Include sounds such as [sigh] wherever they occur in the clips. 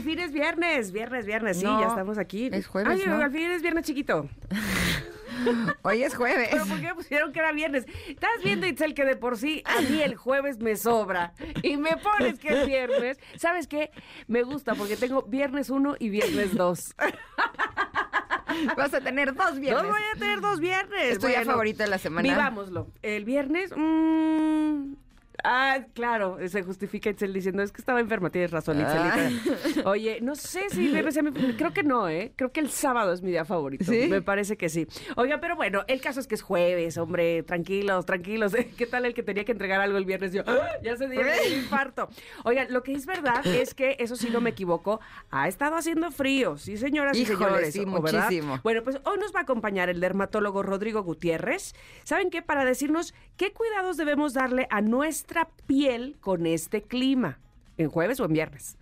Al fin es viernes, viernes, viernes, sí, No, ya estamos aquí. es jueves, Ay, ¿no? al fin es viernes chiquito. [laughs] Hoy es jueves. Pero ¿por qué pusieron que era viernes? Estás viendo, Itzel, que de por sí a mí el jueves me sobra. Y me pones que es viernes. ¿Sabes qué? Me gusta porque tengo viernes 1 y viernes 2. [laughs] Vas a tener dos No viernes. voy a tener dos viernes. ¿Es tu día Bueno, favorito de la semana? Vivámoslo. El viernes, mmm, Ah, claro, se justifica Itzel diciendo, es que estaba enferma, tienes razón, Ah. Itzelita. [laughs] Oye, no sé si viernes sea mi- creo que no, ¿eh? Creo que el sábado es mi día favorito. ¿Sí? Me parece que sí. Oiga, pero bueno, el caso es que es jueves, hombre, tranquilos, tranquilos. [laughs] ¿Qué tal el que tenía que entregar algo el viernes? Yo, ¡ah! ya se dio el infarto. Oigan, lo que es verdad es que, eso sí no me equivoco, ha estado haciendo frío, sí, señoras y Híjole, señores. sí, muchísimo. Bueno, pues hoy nos va a acompañar el dermatólogo Rodrigo Gutiérrez. ¿Saben qué? Para decirnos qué cuidados debemos darle a nuestra piel con este clima. ¿En jueves o en viernes?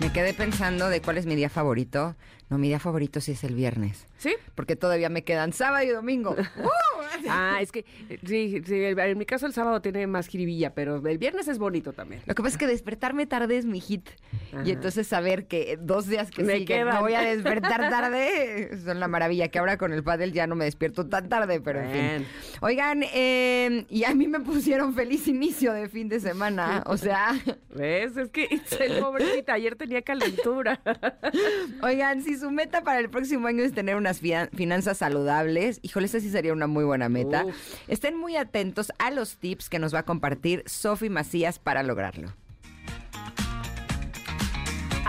Me quedé pensando de cuál es mi día favorito. No, mi día favorito sí es el viernes. ¿Sí? Porque todavía me quedan sábado y domingo. ¡Uh! [laughs] Ah, es que sí, sí, en mi caso el sábado tiene más jiribilla, pero el viernes es bonito también. Lo que pasa es que despertarme tarde es mi hit. Ajá. Y entonces saber que dos días que Me siguen quedan. me voy a [laughs] despertar tarde son la maravilla. Que ahora con el pádel ya no me despierto tan tarde, pero en fin. Oigan, eh, y a mí me pusieron feliz inicio de fin de semana. O sea, ¿Ves? Es que Itzel, pobrecita, ayer tenía calentura. [laughs] oigan, si su meta para el próximo año es tener unas finanzas saludables, híjole, esa sí sería una muy buena meta. Uf. Estén muy atentos a los tips que nos va a compartir Sofi Macías para lograrlo.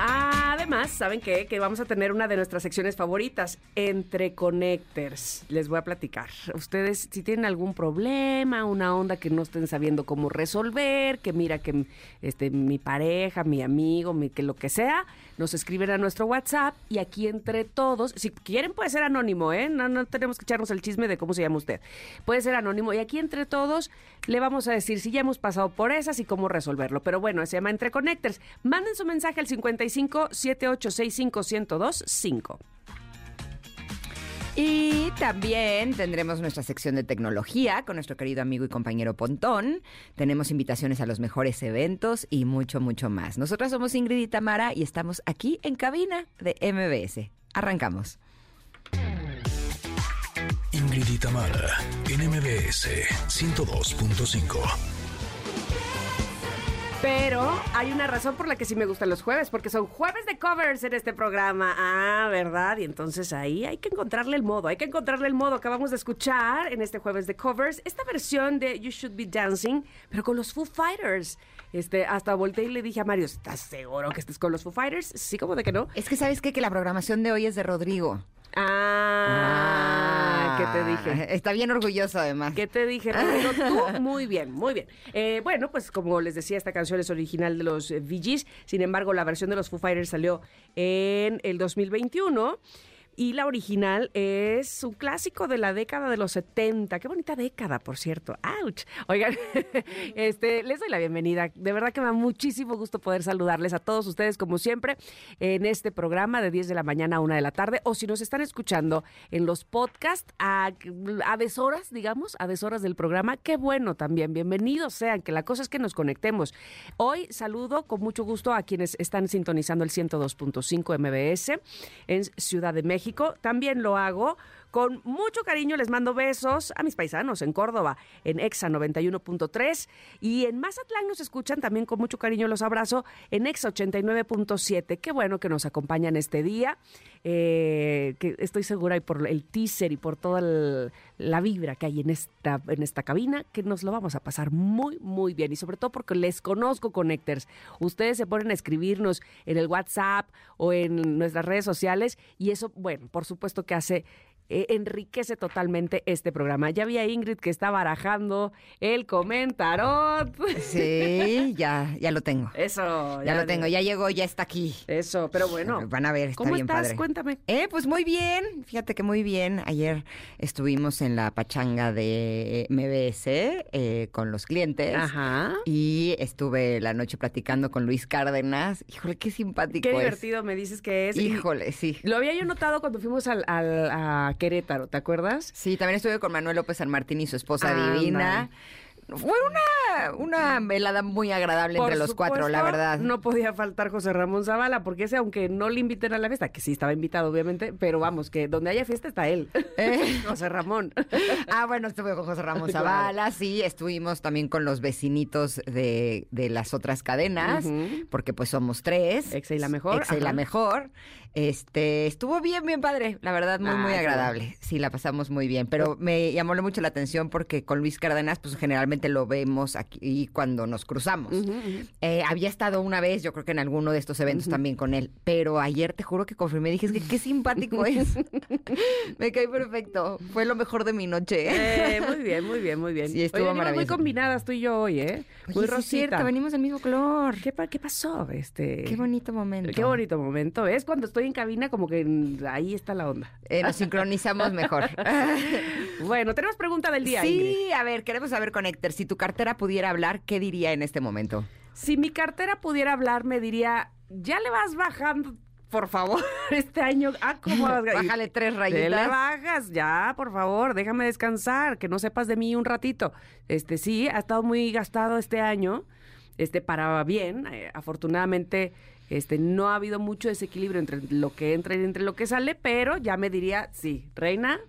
Además, ¿saben qué? Que vamos a tener una de nuestras secciones favoritas, Entre Connectors. Les voy a platicar. Ustedes, si tienen algún problema, una onda que no estén sabiendo cómo resolver, que mira que este, mi pareja, mi amigo, mi, que lo que sea, nos escriben a nuestro WhatsApp y aquí entre todos, si quieren puede ser anónimo, ¿eh? No, no tenemos que echarnos el chisme de cómo se llama usted. Puede ser anónimo y aquí entre todos le vamos a decir si ya hemos pasado por esas y cómo resolverlo. Pero bueno, se llama Entre Connectors. Manden su mensaje al 55 7865 1025. Y también tendremos nuestra sección de tecnología con nuestro querido amigo y compañero Pontón. Tenemos invitaciones a los mejores eventos y mucho, mucho más. Nosotras somos Ingrid y Tamara y estamos aquí en cabina de MBS. Arrancamos. Ingrid y Tamara en MBS 102.5. Pero hay una razón por la que sí me gustan los jueves, porque son jueves de covers en este programa. Ah, ¿verdad? Y entonces ahí hay que encontrarle el modo, hay que encontrarle el modo. Acabamos de escuchar en este jueves de covers esta versión de You Should Be Dancing, pero con los Foo Fighters. Este, hasta volteé y le dije a Mario, ¿estás seguro que estés con los Foo Fighters? Sí, como de que no. Es que sabes qué? que la programación de hoy es de Rodrigo. Ah, ¿qué te dije? [laughs] Está bien orgulloso además. ¿Qué te dije, Rodrigo? Tú, [laughs] muy bien, muy bien. Eh, bueno, pues como les decía, esta canción es original de los eh, Bee Gees. Sin embargo, la versión de los Foo Fighters salió en el 2021. Y la original es un clásico de la década de los 70. Qué bonita década, por cierto. ¡Auch! Oigan, [laughs] este, les doy la bienvenida. De verdad que me da muchísimo gusto poder saludarles a todos ustedes, como siempre, en este programa de 10 de la mañana a 1 de la tarde. O si nos están escuchando en los podcasts a, a deshoras, digamos, a deshoras del programa, qué bueno también. Bienvenidos sean, que la cosa es que nos conectemos. Hoy saludo con mucho gusto a quienes están sintonizando el 102.5 MBS en Ciudad de México. También lo hago con mucho cariño. Les mando besos a mis paisanos en Córdoba, en EXA 91.3 y en Mazatlán nos escuchan también con mucho cariño. Los abrazo en EXA 89.7. Qué bueno que nos acompañan este día. eh, que estoy segura y por el teaser y por toda la vibra que hay en esta, en esta cabina, que nos lo vamos a pasar muy, muy bien. Y sobre todo porque les conozco, Connectors. Ustedes se ponen a escribirnos en el WhatsApp o en nuestras redes sociales y eso, bueno, por supuesto que hace eh, enriquece totalmente este programa. Ya vi a Ingrid que está barajando el comentarot. Sí, ya, ya lo tengo. Eso, Ya lo tengo, ya llegó, ya está aquí. Eso, pero bueno. Van a ver, está ¿Cómo bien estás? padre. Cuéntame. Eh, pues muy bien, fíjate que muy bien. Ayer estuvimos en la pachanga de MBS eh, con los clientes. Ajá. Y estuve la noche platicando con Luis Cárdenas. Híjole, qué simpático Qué es. divertido me dices que es. Híjole, sí. Lo había yo notado cuando fuimos al, al- a Querétaro, ¿te acuerdas? Sí, también estuve con Manuel López San Martín y su esposa Ándale. divina. Fue una, una velada muy agradable entre los cuatro, la verdad. No podía faltar José Ramón Zavala, porque ese, aunque no le inviten a la fiesta, que sí estaba invitado, obviamente, pero vamos, que donde haya fiesta está él. Eh. [laughs] José Ramón. [laughs] Ah, bueno, estuve con José Ramón [laughs] Claro. Zavala, sí, estuvimos también con los vecinitos de, de las otras cadenas, porque pues somos tres. Exa y la mejor, Exa y la mejor. Este, estuvo bien, bien padre, la verdad, muy, Ah, muy agradable. Sí, la pasamos muy bien, pero me llamó mucho la atención porque con Luis Cárdenas, pues generalmente lo vemos aquí cuando nos cruzamos. Eh, había estado una vez, yo creo que en alguno de estos eventos también con él, pero ayer te juro que confirmé, dije, es que qué simpático es. [laughs] Me cae perfecto. Fue lo mejor de mi noche. Eh, muy [laughs] bien, muy bien, muy bien. Sí, estuvo Oye, venimos muy maravilloso. combinadas tú y yo hoy, ¿eh? Oye, muy sí es rosita. cierto, venimos del mismo color. ¿Qué, qué pasó? Este... Qué bonito momento. Qué bonito momento. Es cuando estoy en cabina, como que ahí está la onda. Eh, nos sincronizamos mejor. [laughs] Bueno, tenemos pregunta del día. Ingrid. sí, a ver, queremos saber con Héctor, si tu cartera pudiera hablar, ¿qué diría en este momento? Si mi cartera pudiera hablar, me diría, ya le vas bajando, por favor, [laughs] este año. Ah, ¿cómo vas? Bájale tres rayitas. le bajas, ya, por favor, déjame descansar, que no sepas de mí un ratito. Este, sí, ha estado muy gastado este año, este, para bien. eh, afortunadamente, este, no ha habido mucho desequilibrio entre lo que entra y entre lo que sale, pero ya me diría, sí, reina,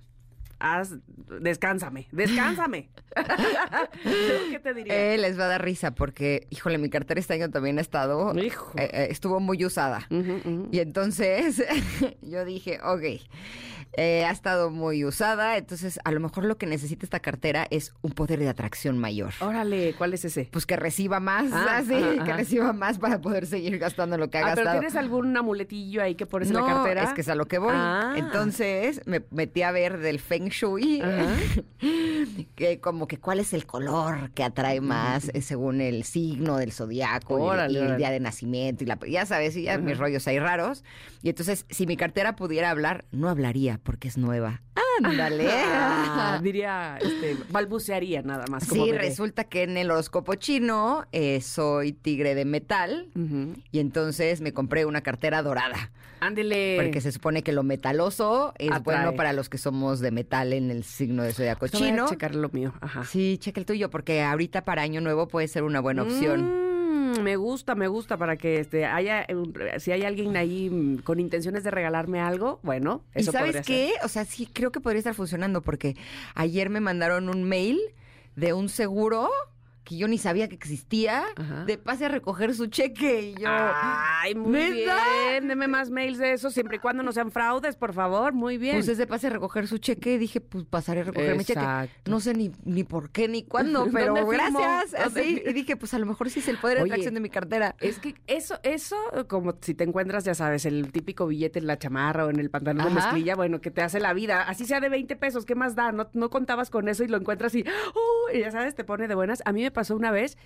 haz, descánsame, descánsame. [laughs] ¿Qué te diría? Eh, les va a dar risa porque, híjole, mi cartera este año también ha estado, Hijo. eh, eh, estuvo muy usada. Y entonces [laughs] yo dije, ok, eh, ha estado muy usada, entonces a lo mejor lo que necesita esta cartera es un poder de atracción mayor. Órale, ¿cuál es ese? Pues que reciba más, Ah, [laughs] así, que reciba más para poder seguir gastando lo que ha Ah, pero gastado. ¿tienes algún amuletillo ahí que pones en no, la cartera? es que es a lo que voy. Ah. Entonces me metí a ver del Feng Shui, [laughs] que como que cuál es el color que atrae más eh, según el signo del zodiaco y el- y, día de nacimiento y la, ya sabes, y ya mis rollos ahí raros. Y entonces, si mi cartera pudiera hablar, no hablaría porque es nueva. Ándale. Ah, [laughs] diría, este, balbucearía nada más. como Sí, bebé. resulta que en el horóscopo chino eh, soy tigre de metal y entonces me compré una cartera dorada. Ándele. Porque se supone que lo metaloso es Atrae. bueno para los que somos de metal en el signo de zodiaco Pues voy a chino. checar lo mío. Ajá. Sí, checa el tuyo, porque ahorita para Año Nuevo puede ser una buena opción. Mm, me gusta, me gusta para que este haya un- si hay alguien ahí mm, con intenciones de regalarme algo, bueno, ¿Y eso sabes podría qué? ser. O sea, sí, creo que podría estar funcionando, porque ayer me mandaron un mail de un seguro que yo ni sabía que existía, Ajá. de pase a recoger su cheque. Y yo, Ay, muy bien. Deme más mails de eso, siempre y cuando no sean fraudes, por favor. Muy bien. pues es de pase a recoger su cheque. Y dije, pues pasaré a recoger mi cheque. No sé ni, ni por qué ni cuándo, [laughs] pero gracias. ¿Dónde Así. Y dije, pues a lo mejor sí es el poder de atracción de mi cartera. Es que eso, eso, como si te encuentras, ya sabes, el típico billete en la chamarra o en el pantalón de mezclilla, bueno, que te hace la vida, así sea de 20 pesos, ¿qué más da? No, no contabas con eso y lo encuentras y, ¡oh! y ya sabes, te pone de buenas. A mí me pasó una vez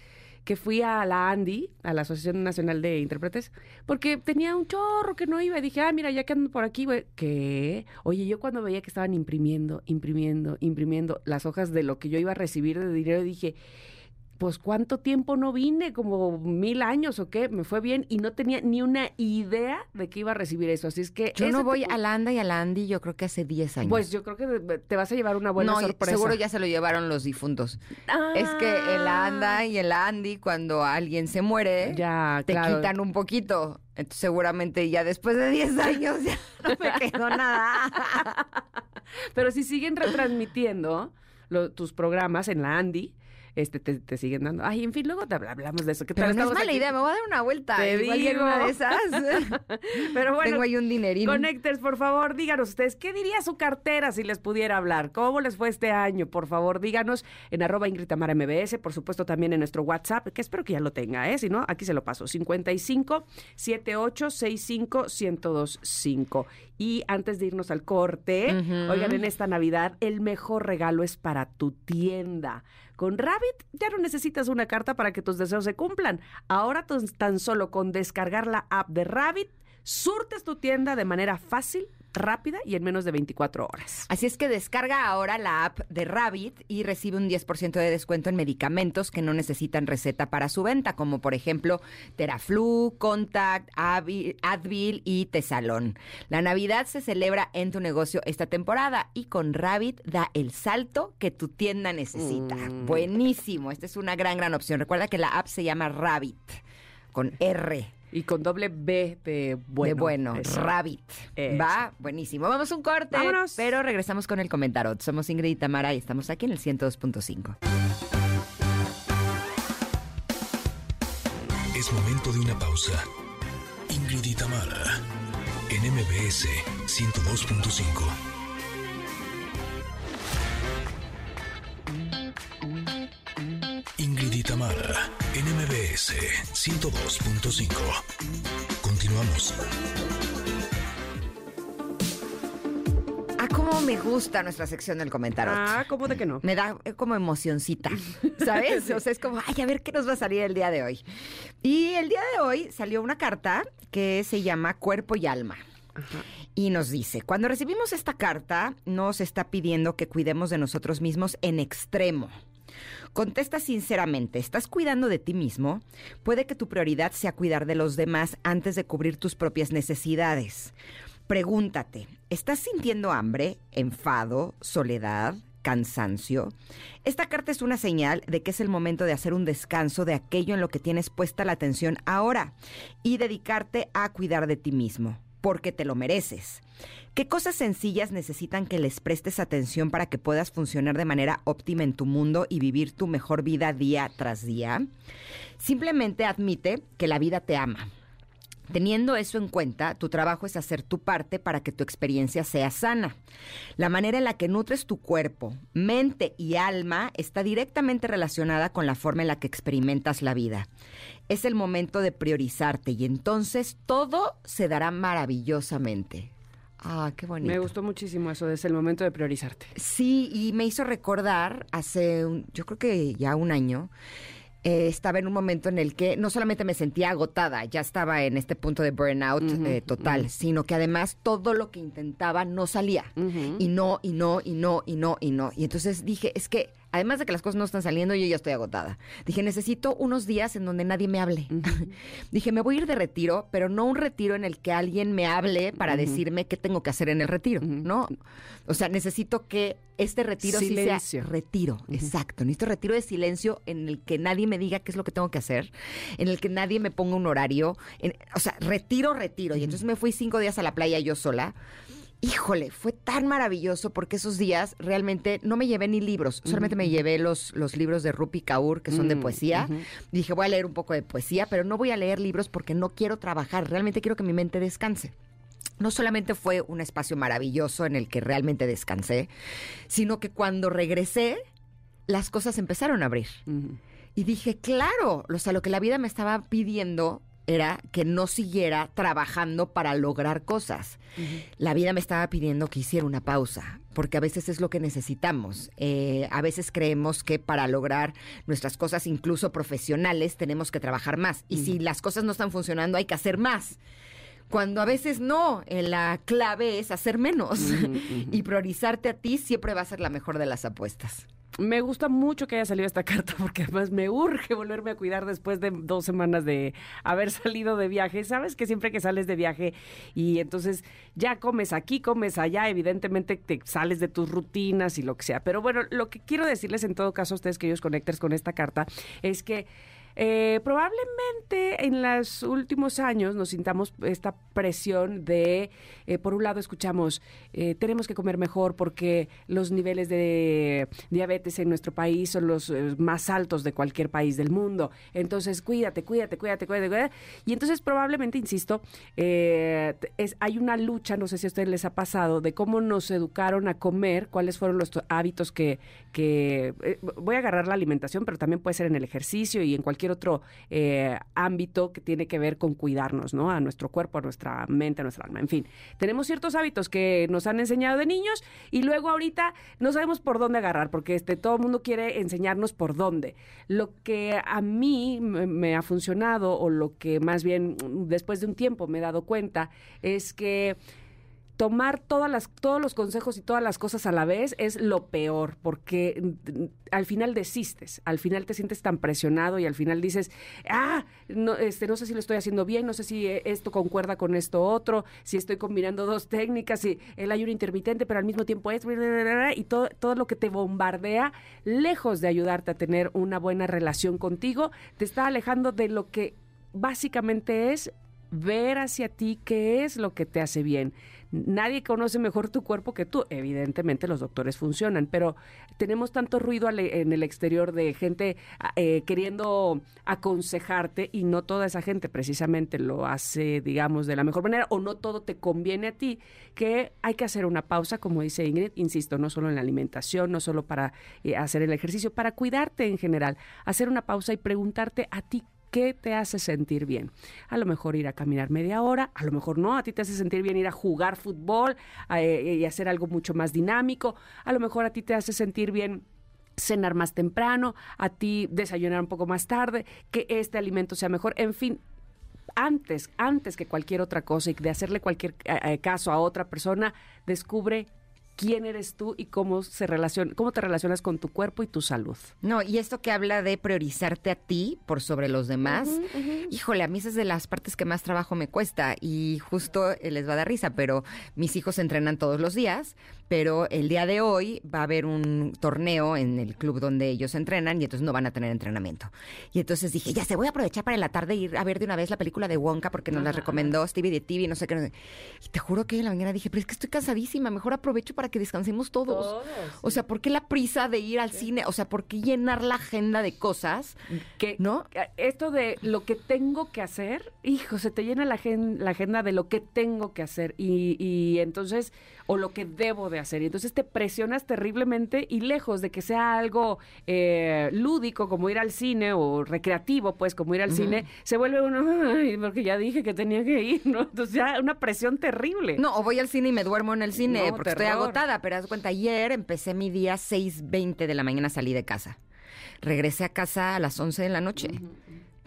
que fui a la ANDI, a la Asociación Nacional de Intérpretes, porque tenía un chorro que no iba y dije, ah, mira, ya que ando por aquí, güey, ¿qué? Oye, yo cuando veía que estaban imprimiendo, imprimiendo, imprimiendo las hojas de lo que yo iba a recibir de dinero, dije, pues cuánto tiempo no vine, como mil años o qué, me fue bien y no tenía ni una idea de que iba a recibir eso. Así es que Yo no voy tipo- a la ANDA y a la ANDI, yo creo que hace 10 años. Pues yo creo que te vas a llevar una buena no, sorpresa. seguro ya se lo llevaron los difuntos. Ah, Es que en la ANDA y en la ANDI, cuando alguien se muere, ya, te claro. quitan un poquito. Entonces, seguramente ya después de 10 años ya [laughs] no me quedó nada. [laughs] Pero si siguen retransmitiendo lo- tus programas en la Andy, este te, te siguen dando. Ay, en fin, luego te habla- hablamos de eso. ¿Qué tal Pero no es mala aquí? idea, me voy a dar una vuelta. Te Igual digo. una de esas. [laughs] Pero bueno, Tengo ahí un dinerín. Connectors, por favor, díganos ustedes, ¿qué diría su cartera si les pudiera hablar? ¿Cómo les fue este año? Por favor, díganos en arroba Ingrid Tamara MBS, por supuesto también en nuestro WhatsApp, que espero que ya lo tenga, ¿eh? Si no, aquí se lo paso, 55 78 65 1025. Y antes de irnos al corte, oigan, en esta Navidad, el mejor regalo es para tu tienda. Con Rabbit ya no necesitas una carta para que tus deseos se cumplan. Ahora tan- solo con descargar la app de Rabbit, surtes tu tienda de manera fácil, rápida y en menos de 24 horas. Así es que descarga ahora la app de Rabbit y recibe un 10% de descuento en medicamentos que no necesitan receta para su venta, como por ejemplo Teraflu, Contact, Advil y Tesalón. La Navidad se celebra en tu negocio esta temporada y con Rabbit da el salto que tu tienda necesita. Mm. Buenísimo, esta es una gran, gran opción. Recuerda que la app se llama Rabbit, con R. Y con doble B de bueno. de bueno, Eso. Rabbit. Eso. Va, buenísimo. Vamos a un corte. Vámonos. Pero regresamos con el comentario. Somos Ingrid y Tamara y estamos aquí en el 102.5. Es momento de una pausa. Ingrid y Tamara, en MBS 102.5. MBS 102.5. Continuamos. Ah, cómo me gusta nuestra sección del comentario. Ah, ¿cómo de que no? Me da eh, como emocioncita, ¿sabes? [laughs] O sea, es como, ay, a ver qué nos va a salir el día de hoy. Y el día de hoy salió una carta que se llama Cuerpo y Alma. Y nos dice, cuando recibimos esta carta, nos está pidiendo que cuidemos de nosotros mismos en extremo. Contesta sinceramente, ¿estás cuidando de ti mismo? Puede que tu prioridad sea cuidar de los demás antes de cubrir tus propias necesidades. Pregúntate, ¿estás sintiendo hambre, enfado, soledad, cansancio? Esta carta es una señal de que es el momento de hacer un descanso de aquello en lo que tienes puesta la atención ahora y dedicarte a cuidar de ti mismo, porque te lo mereces. ¿Qué cosas sencillas necesitan que les prestes atención para que puedas funcionar de manera óptima en tu mundo y vivir tu mejor vida día tras día? Simplemente admite que la vida te ama. Teniendo eso en cuenta, tu trabajo es hacer tu parte para que tu experiencia sea sana. La manera en la que nutres tu cuerpo, mente y alma está directamente relacionada con la forma en la que experimentas la vida. Es el momento de priorizarte y entonces todo se dará maravillosamente. Ah, qué bonito. Me gustó muchísimo eso, es el momento de priorizarte. Sí, y me hizo recordar hace, un- yo creo que ya un año, eh, estaba en un momento en el que no solamente me sentía agotada, ya estaba en este punto de burnout eh, total, sino que además todo lo que intentaba no salía. Y no, y no, y no, y no, y no. Y entonces dije, es que además de que las cosas no están saliendo, yo ya estoy agotada. Dije, necesito unos días en donde nadie me hable. [laughs] Dije, me voy a ir de retiro, pero no un retiro en el que alguien me hable para decirme qué tengo que hacer en el retiro, ¿no? O sea, necesito que este retiro sí Silencio. sea retiro, exacto. Necesito retiro de silencio en el que nadie me diga qué es lo que tengo que hacer, en el que nadie me ponga un horario. en- o sea, retiro, retiro. Y entonces me fui cinco días a la playa yo sola. Híjole, fue tan maravilloso porque esos días realmente no me llevé ni libros, solamente me llevé los, los libros de Rupi Kaur, que son de Mm, poesía. Dije, voy a leer un poco de poesía, pero no voy a leer libros porque no quiero trabajar, realmente quiero que mi mente descanse. No solamente fue un espacio maravilloso en el que realmente descansé, sino que cuando regresé, las cosas empezaron a abrir. Y dije, claro, o sea, lo que la vida me estaba pidiendo era que no siguiera trabajando para lograr cosas. La vida me estaba pidiendo que hiciera una pausa, porque a veces es lo que necesitamos. Eh, a veces creemos que para lograr nuestras cosas, incluso profesionales, tenemos que trabajar más. Y si las cosas no están funcionando, hay que hacer más. Cuando a veces no, eh, la clave es hacer menos. [laughs] y priorizarte a ti siempre va a ser la mejor de las apuestas. Me gusta mucho que haya salido esta [laughs] carta porque además me urge volverme a cuidar después de dos semanas de haber salido de viaje. Sabes que siempre que sales de viaje y entonces ya comes aquí, comes allá, evidentemente te sales de tus rutinas y lo que sea. Pero bueno, lo que quiero decirles en todo caso a ustedes, queridos conectores, con esta carta es que eh, probablemente en los últimos años nos sintamos esta presión de, eh, por un lado escuchamos, eh, tenemos que comer mejor porque los niveles de diabetes en nuestro país son los eh, más altos de cualquier país del mundo. Entonces, cuídate, cuídate, cuídate, cuídate. cuídate. Y entonces probablemente, insisto, es, hay una lucha, no sé si a ustedes les ha pasado, de cómo nos educaron a comer, cuáles fueron los to- hábitos que, que voy a agarrar la alimentación, pero también puede ser en el ejercicio y en cualquier otro eh, ámbito que tiene que ver con cuidarnos, ¿no? A nuestro cuerpo, a nuestra mente, a nuestra alma, en fin. Tenemos ciertos hábitos que nos han enseñado de niños y luego ahorita no sabemos por dónde agarrar, porque este, todo el mundo quiere enseñarnos por dónde. Lo que a mí me, ha funcionado, o lo que más bien después de un tiempo me he dado cuenta, es que tomar todas las, todos los consejos y todas las cosas a la vez es lo peor, porque mm, al final desistes, al final te sientes tan presionado y al final dices, ah, no, este, no sé si lo estoy haciendo bien, no sé si eh, esto concuerda con esto otro, si estoy combinando dos técnicas, si el ayuno intermitente, pero al mismo tiempo es, y todo, todo lo que te bombardea, lejos de ayudarte a tener una buena relación contigo, te está alejando de lo que básicamente es ver hacia ti qué es lo que te hace bien. Nadie conoce mejor tu cuerpo que tú. Evidentemente los doctores funcionan, pero tenemos tanto ruido en el exterior de gente ah, eh, queriendo aconsejarte y no toda esa gente precisamente lo hace, digamos, de la mejor manera o no todo te conviene a ti, que hay que hacer una pausa, como dice Ingrid, insisto, no solo en la alimentación, no solo para eh, hacer el ejercicio, para cuidarte en general, hacer una pausa y preguntarte a ti ¿Qué te hace sentir bien? A lo mejor ir a caminar media hora, a lo mejor no, a ti te hace sentir bien ir a jugar fútbol eh, y hacer algo mucho más dinámico, a lo mejor a ti te hace sentir bien cenar más temprano, a ti desayunar un poco más tarde, que este alimento sea mejor, en fin, antes, antes que cualquier otra cosa y de hacerle cualquier eh, eh, caso a otra persona, descubre quién eres tú y cómo se relaciona, cómo te relacionas con tu cuerpo y tu salud. No, y esto que habla de priorizarte a ti por sobre los demás, híjole, a mí esa es de las partes que más trabajo me cuesta y justo eh, les va a dar risa, pero mis hijos entrenan todos los días, pero el día de hoy va a haber un torneo en el club donde ellos entrenan y entonces no van a tener entrenamiento. Y entonces dije, ya se voy a aprovechar para en la tarde ir a ver de una vez la película de Wonka porque nos la recomendó Stevie de TV, no sé qué. no sé. Y te juro que en la mañana dije, pero es que estoy cansadísima, mejor aprovecho para que descansemos todos. Todos, O sea, ¿por qué la prisa de ir al cine? O sea, ¿por qué llenar la agenda de cosas? que ¿No? esto de lo que tengo que hacer, hijo, se te llena la agenda de lo que tengo que hacer y, y entonces, o lo que debo de hacer. Y entonces te presionas terriblemente y lejos de que sea algo eh, lúdico como ir al cine o recreativo, pues como ir al cine, se vuelve uno, ay, porque ya dije que tenía que ir, ¿no? Entonces ya una presión terrible. No, o voy al cine y me duermo en el cine No, porque estoy agotada, pero haz de cuenta, ayer empecé mi día 6.20 de la mañana, salí de casa. Regresé a casa a las 11 de la noche.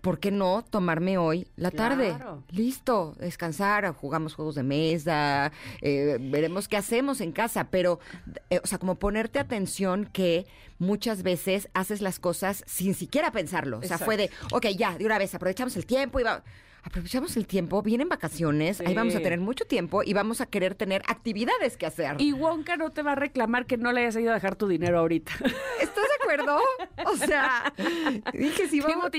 ¿Por qué no tomarme hoy la tarde? Claro. Listo, descansar, jugamos juegos de mesa, eh, veremos qué hacemos en casa, pero, eh, o sea, como ponerte atención que muchas veces haces las cosas sin siquiera pensarlo. O sea, fue de, ok, ya, de una vez, aprovechamos el tiempo y va... Aprovechamos el tiempo, vienen vacaciones, ahí vamos a tener mucho tiempo y vamos a querer tener actividades que hacer. Y Wonka no te va a reclamar que no le hayas ido a dejar tu dinero ahorita. [laughs] ¿Estás de acuerdo? O sea, dije, si vamos...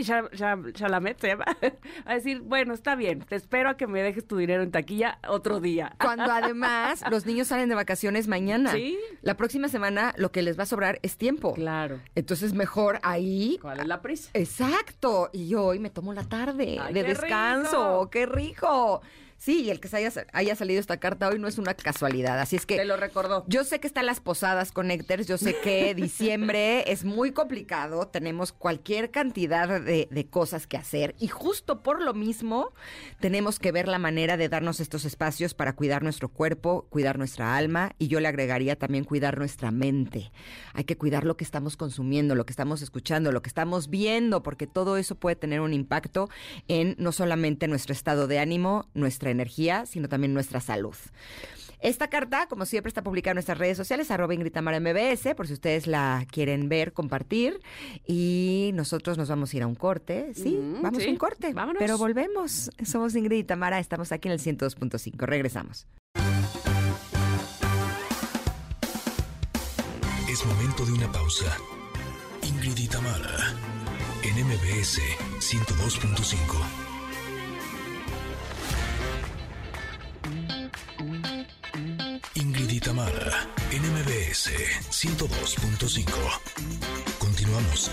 Chalamet se llama. [laughs] A decir, bueno, está bien, te espero a que me dejes tu dinero en taquilla otro día. [laughs] Cuando además los niños salen de vacaciones mañana. Sí. La próxima semana lo que les va a sobrar es tiempo. Claro. Entonces mejor ahí. ¿Cuál es la prisa? Exacto. Y yo hoy me tomo la tarde Ay, de descanso. ¡Qué rico! Sí, y el que se haya, haya salido esta carta hoy no es una casualidad. Así es que Te lo recordó. yo sé que están las posadas Connectors, yo sé que [laughs] diciembre es muy complicado, tenemos cualquier cantidad de, de cosas que hacer y justo por lo mismo tenemos que ver la manera de darnos estos espacios para cuidar nuestro cuerpo, cuidar nuestra alma y yo le agregaría también cuidar nuestra mente. Hay que cuidar lo que estamos consumiendo, lo que estamos escuchando, lo que estamos viendo, porque todo eso puede tener un impacto en no solamente nuestro estado de ánimo, nuestra energía, sino también nuestra salud. Esta carta, como siempre, está publicada en nuestras redes sociales, arroba Ingrid Tamara MBS, por si ustedes la quieren ver, compartir. Y nosotros nos vamos a ir a un corte. Sí, Mm, vamos sí. a un corte. Vámonos. Pero volvemos. Somos Ingrid y Tamara, estamos aquí en el 102.5. Regresamos. Es momento de una pausa. Ingrid y Tamara, en MBS 102.5. Ingrid y Tamara, NMBS 102.5. Continuamos.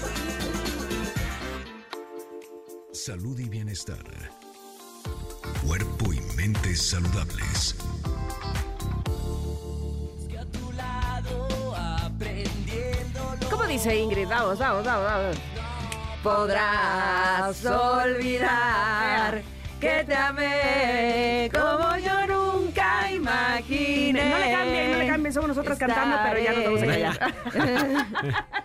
Salud y bienestar. Cuerpo y mente saludables. ¿Cómo dice Ingrid? Vamos, vamos, vamos, vamos. Podrás olvidar que te amé como yo imaginé. No le cambien, no le cambien, somos nosotros cantando, pero ya nos vamos a callar.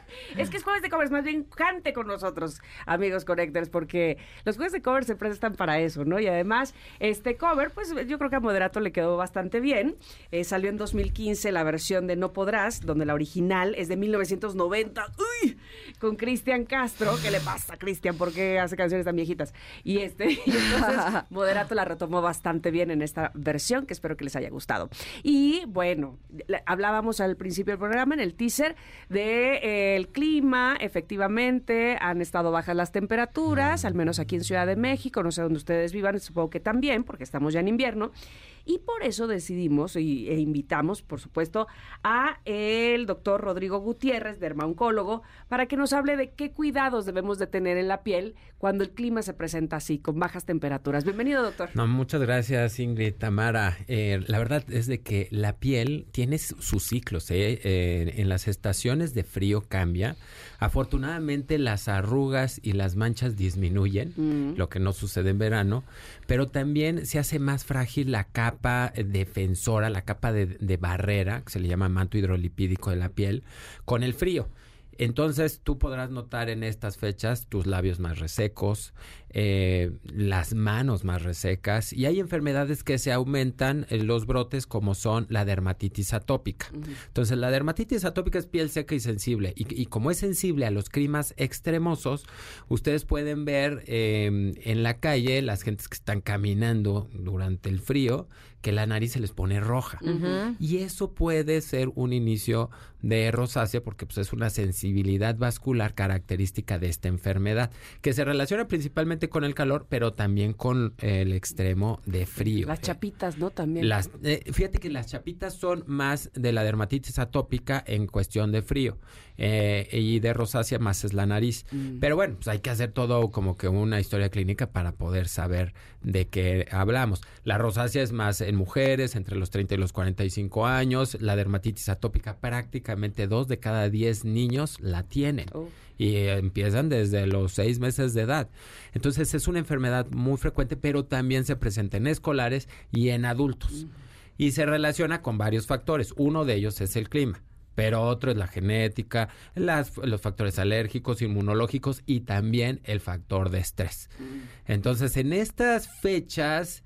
[laughs] es que es jueves de covers, más bien cante con nosotros, amigos connectors, porque los jueves de covers se prestan para eso, ¿no? Y además, este cover, pues yo creo que a Moderato le quedó bastante bien. Eh, salió en 2015 la versión de No Podrás, donde la original es de 1990. ¡Uy! Con Cristian Castro. ¿Qué le pasa, Cristian? ¿Por qué hace canciones tan viejitas? Y este, [laughs] y entonces [laughs] Moderato la retomó bastante bien en esta versión, que espero que les haya gustado. Y bueno, hablábamos al principio del programa, en el teaser, de eh, el clima, efectivamente, han estado bajas las temperaturas, al menos aquí en Ciudad de México, no sé dónde ustedes vivan, supongo que también, porque estamos ya en invierno. Y por eso decidimos y, e invitamos, por supuesto, a el doctor Rodrigo Gutiérrez, dermaoncólogo, para que nos hable de qué cuidados debemos de tener en la piel cuando el clima se presenta así, con bajas temperaturas. Bienvenido, doctor. No, muchas gracias, Ingrid Tamara. Eh, la verdad es de que la piel tiene su- sus ciclos. ¿eh? Eh, en las estaciones de frío cambia. Afortunadamente las arrugas y las manchas disminuyen, Mm. lo que no sucede en verano, pero también se hace más frágil la capa eh, defensora, la capa de, de barrera, que se le llama manto hidrolipídico de la piel, con el frío. Entonces tú podrás notar en estas fechas tus labios más resecos, eh, las manos más resecas y hay enfermedades que se aumentan en los brotes como son la dermatitis atópica. Entonces la dermatitis atópica es piel seca y sensible y, y como es sensible a los climas extremosos, ustedes pueden ver eh, en la calle las gentes que están caminando durante el frío que la nariz se les pone roja. Y eso puede ser un inicio de rosácea porque pues, es una sensibilidad vascular característica de esta enfermedad, que se relaciona principalmente con el calor, pero también con el extremo de frío. Las chapitas, ¿no? También. Las, eh, fíjate que las chapitas son más de la dermatitis atópica en cuestión de frío eh, y de rosácea más es la nariz. Pero bueno, pues hay que hacer todo como que una historia clínica para poder saber de qué hablamos. La rosácea es más en mujeres entre los 30 y los 45 años. La dermatitis atópica prácticamente dos de cada 10 niños la tienen Oh. Y empiezan desde los seis meses de edad. Entonces es una enfermedad muy frecuente, pero también se presenta en escolares y en adultos. Y se relaciona con varios factores. Uno de ellos es el clima, pero otro es la genética, las- los factores alérgicos, inmunológicos y también el factor de estrés. Entonces en estas fechas...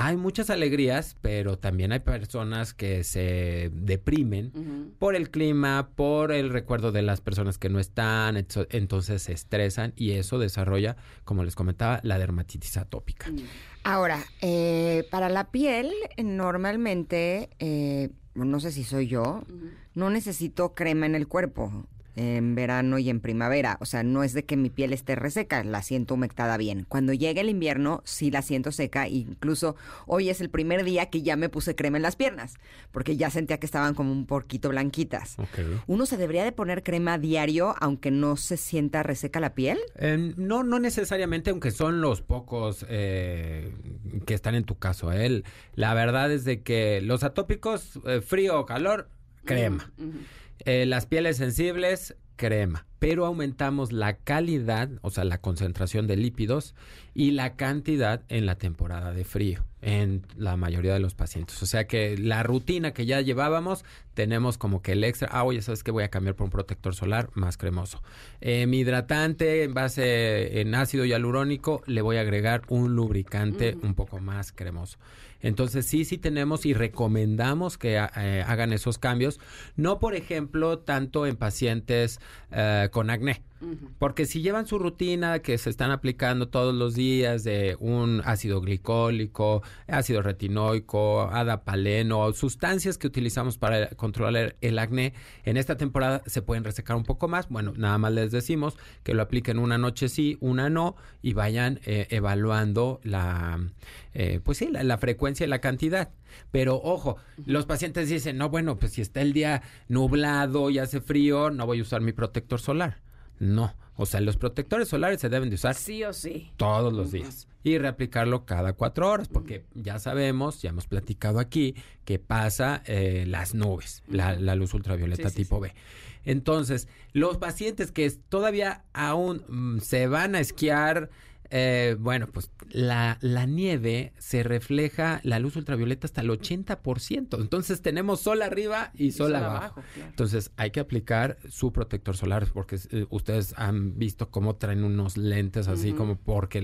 Hay muchas alegrías, pero también hay personas que se deprimen por el clima, por el recuerdo de las personas que no están, entonces se estresan y eso desarrolla, como les comentaba, la dermatitis atópica. Ahora, eh, para la piel, eh, normalmente, eh, no sé si soy yo, no necesito crema en el cuerpo en verano y en primavera. O sea, no es de que mi piel esté reseca, la siento humectada bien. Cuando llega el invierno, sí la siento seca. Incluso hoy es el primer día que ya me puse crema en las piernas, porque ya sentía que estaban como un poquito blanquitas. ¿Uno se debería de poner crema diario aunque no se sienta reseca la piel? Eh, no, no necesariamente, aunque son los pocos eh, que están en tu caso. ¿eh? La verdad es de que los atópicos, eh, frío o calor, crema. Eh, las pieles sensibles, crema. Pero aumentamos la calidad, o sea, la concentración de lípidos y la cantidad en la temporada de frío en la mayoría de los pacientes. O sea que la rutina que ya llevábamos, tenemos como que el extra, ah, oye, ¿sabes qué? Voy a cambiar por un protector solar más cremoso. Eh, mi hidratante en base en ácido hialurónico, le voy a agregar un lubricante un poco más cremoso. Entonces sí, sí tenemos y recomendamos que eh, hagan esos cambios. No, por ejemplo, tanto en pacientes eh, con acné. Porque si llevan su rutina que se están aplicando todos los días de un ácido glicólico, ácido retinoico, adapaleno, sustancias que utilizamos para controlar el acné, en esta temporada se pueden resecar un poco más. Bueno, nada más les decimos que lo apliquen una noche sí, una no y vayan eh, evaluando la, eh, pues sí, la, frecuencia y la cantidad. Pero ojo, los pacientes dicen, no, bueno, pues si está el día nublado y hace frío, no voy a usar mi protector solar. No, o sea, los protectores solares se deben de usar sí o sí. todos los días y reaplicarlo cada cuatro horas, porque ya sabemos, ya hemos platicado aquí, que pasa eh, las nubes, la, luz ultravioleta tipo B. Entonces, los pacientes que todavía aún mm, se van a esquiar, eh, bueno, pues la, la, nieve se refleja la luz ultravioleta hasta el 80%. Entonces tenemos sol arriba y, sol, abajo. Entonces hay que aplicar su protector solar porque eh, ustedes han visto cómo traen unos lentes así como porque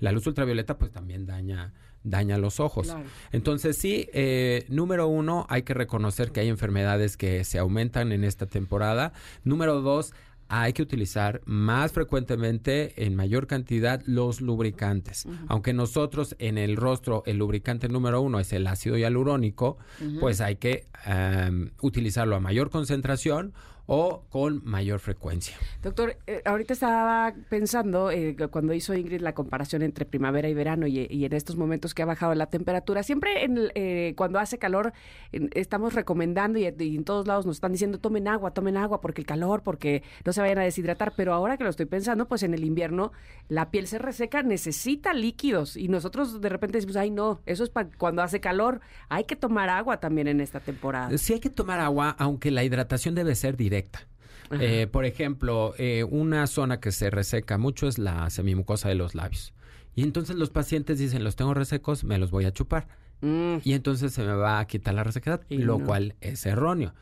la, luz ultravioleta pues también daña daña los ojos. Entonces sí, eh, número uno, hay que reconocer que hay enfermedades que se aumentan en esta temporada. Número dos, hay que utilizar más frecuentemente, en mayor cantidad, los lubricantes. Aunque nosotros en el rostro el lubricante número uno es el ácido hialurónico, pues hay que em, utilizarlo a mayor concentración o con mayor frecuencia. Doctor, eh, ahorita estaba pensando, eh, cuando hizo Ingrid la comparación entre primavera y verano y, en estos momentos que ha bajado la temperatura, siempre en, eh, cuando hace calor estamos recomendando y, en todos lados nos están diciendo tomen agua, tomen agua porque el calor, porque no se vayan a deshidratar, pero ahora que lo estoy pensando, pues en el invierno la piel se reseca, necesita líquidos y nosotros de repente decimos, ay no, eso es para cuando hace calor, hay que tomar agua también en esta temporada. Sí hay que tomar agua, aunque la hidratación debe ser directa eh, por ejemplo, eh, una zona que se reseca mucho es la semimucosa de los labios. Y entonces los pacientes dicen, los tengo resecos, me los voy a chupar. Mm. Y entonces se me va a quitar la resequedad, lo cual es erróneo.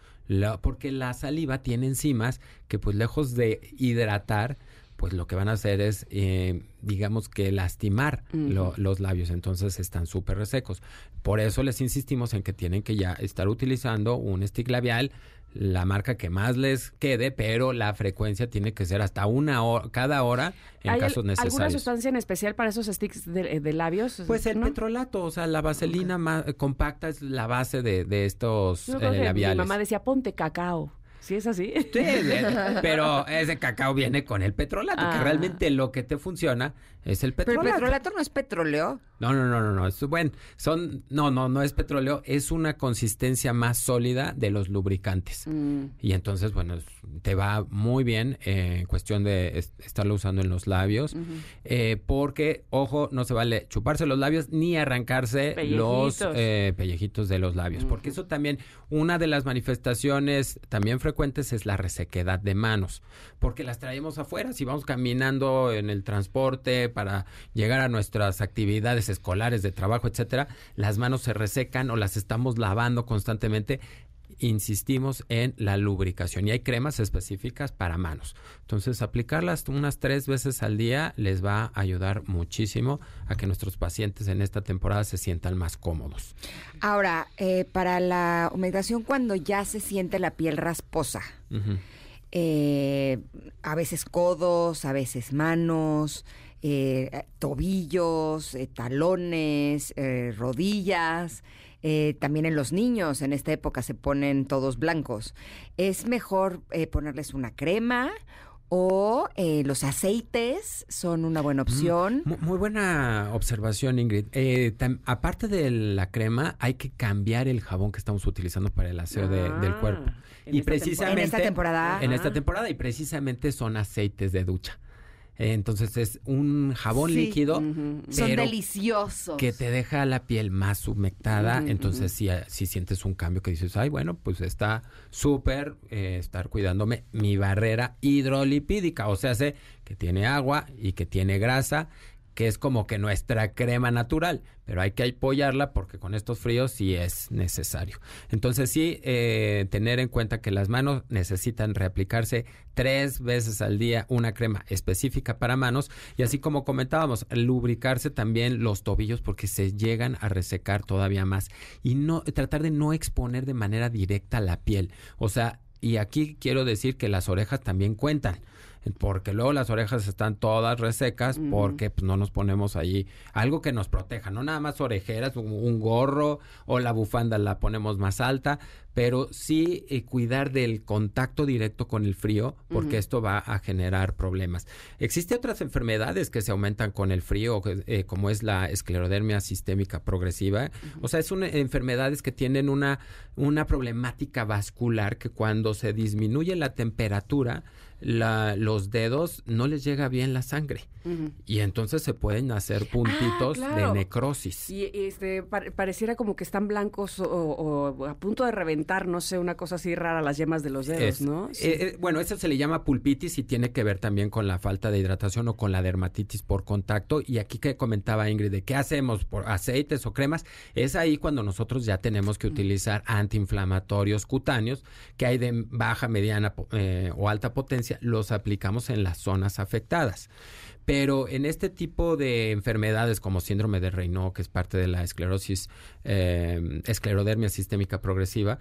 porque la saliva tiene enzimas que pues lejos de hidratar, pues lo que van a hacer es, eh, digamos que lastimar los labios, entonces están súper resecos. Por eso les insistimos en que tienen que ya estar utilizando un stick labial la marca que más les quede, pero la frecuencia tiene que ser hasta una hora, cada hora en casos necesarios. ¿Alguna sustancia en especial para esos sticks de, labios? Pues el petrolato, o sea, la vaselina más compacta es la base de, estos eh, labiales. Mi mamá decía, ponte cacao. ¿Sí es así? Sí, pero ese cacao viene con el petrolato, que ah. realmente lo que te funciona es el petrolato. ¿Pero el petrolato no es petróleo? No, no, no, no, no. Es, bueno, son, no, no, no es petróleo, es una consistencia más sólida de los lubricantes. Mm. Y entonces, bueno, te va muy bien en cuestión de estarlo usando en los labios, eh, porque, ojo, no se vale chuparse los labios ni arrancarse los eh, pellejitos de los labios, porque eso también, una de las manifestaciones también frecuentes es la resequedad de manos, porque las traemos afuera, si vamos caminando en el transporte para llegar a nuestras actividades escolares, de trabajo, etcétera, las manos se resecan o las estamos lavando constantemente insistimos en la lubricación y hay cremas específicas para manos. Entonces, aplicarlas unas tres veces al día les va a ayudar muchísimo a que nuestros pacientes en esta temporada se sientan más cómodos. Ahora, eh, para la humectación, cuando ya se siente la piel rasposa, eh, a veces codos, a veces manos, eh, tobillos, eh, talones, eh, rodillas. también en los niños en esta época se ponen todos blancos. ¿Es mejor ponerles una crema o los aceites son una buena mm, opción. Muy, buena observación, Ingrid. aparte de la crema, hay que cambiar el jabón que estamos utilizando para el aseo del ah, cuerpo. Y precisamente en esta temporada. En esta temporada y precisamente son aceites de ducha. Entonces es un jabón líquido. Son deliciosos. Que te deja la piel más humectada. entonces si, si, sientes un cambio que dices, ay, bueno, pues está súper eh, estar cuidándome mi barrera hidrolipídica. O sea, sé que tiene agua y que tiene grasa que es como que nuestra crema natural, pero hay que apoyarla porque con estos fríos sí es necesario. Entonces sí, eh, tener en cuenta que las manos necesitan reaplicarse tres veces al día una crema específica para manos y así como comentábamos, lubricarse también los tobillos porque se llegan a resecar todavía más y no tratar de no exponer de manera directa la piel. O sea, y aquí quiero decir que las orejas también cuentan. Porque luego las orejas están todas resecas porque pues, no nos ponemos ahí algo que nos proteja, no nada más orejeras, un, un gorro o la bufanda la ponemos más alta, pero sí eh, cuidar del contacto directo con el frío, porque esto va a generar problemas. Existen otras enfermedades que se aumentan con el frío, eh, como es la esclerodermia sistémica progresiva. O sea, son enfermedades que tienen una, una problemática vascular que cuando se disminuye la temperatura, la, los dedos no les llega bien la sangre. Y entonces se pueden hacer ah, puntitos de necrosis. Y este pareciera como que están blancos o, a punto de reventar, no sé, una cosa así rara las yemas de los dedos, ¿no? Eh, eh, bueno, eso se le llama pulpitis y tiene que ver también con la falta de hidratación o con la dermatitis por contacto. Y aquí que comentaba Ingrid de qué hacemos por aceites o cremas, es ahí cuando nosotros ya tenemos que utilizar antiinflamatorios cutáneos que hay de baja, mediana eh, o alta potencia, los aplicamos en las zonas afectadas. Pero en este tipo de enfermedades como síndrome de Raynaud, que es parte de la esclerosis, eh, esclerodermia sistémica progresiva,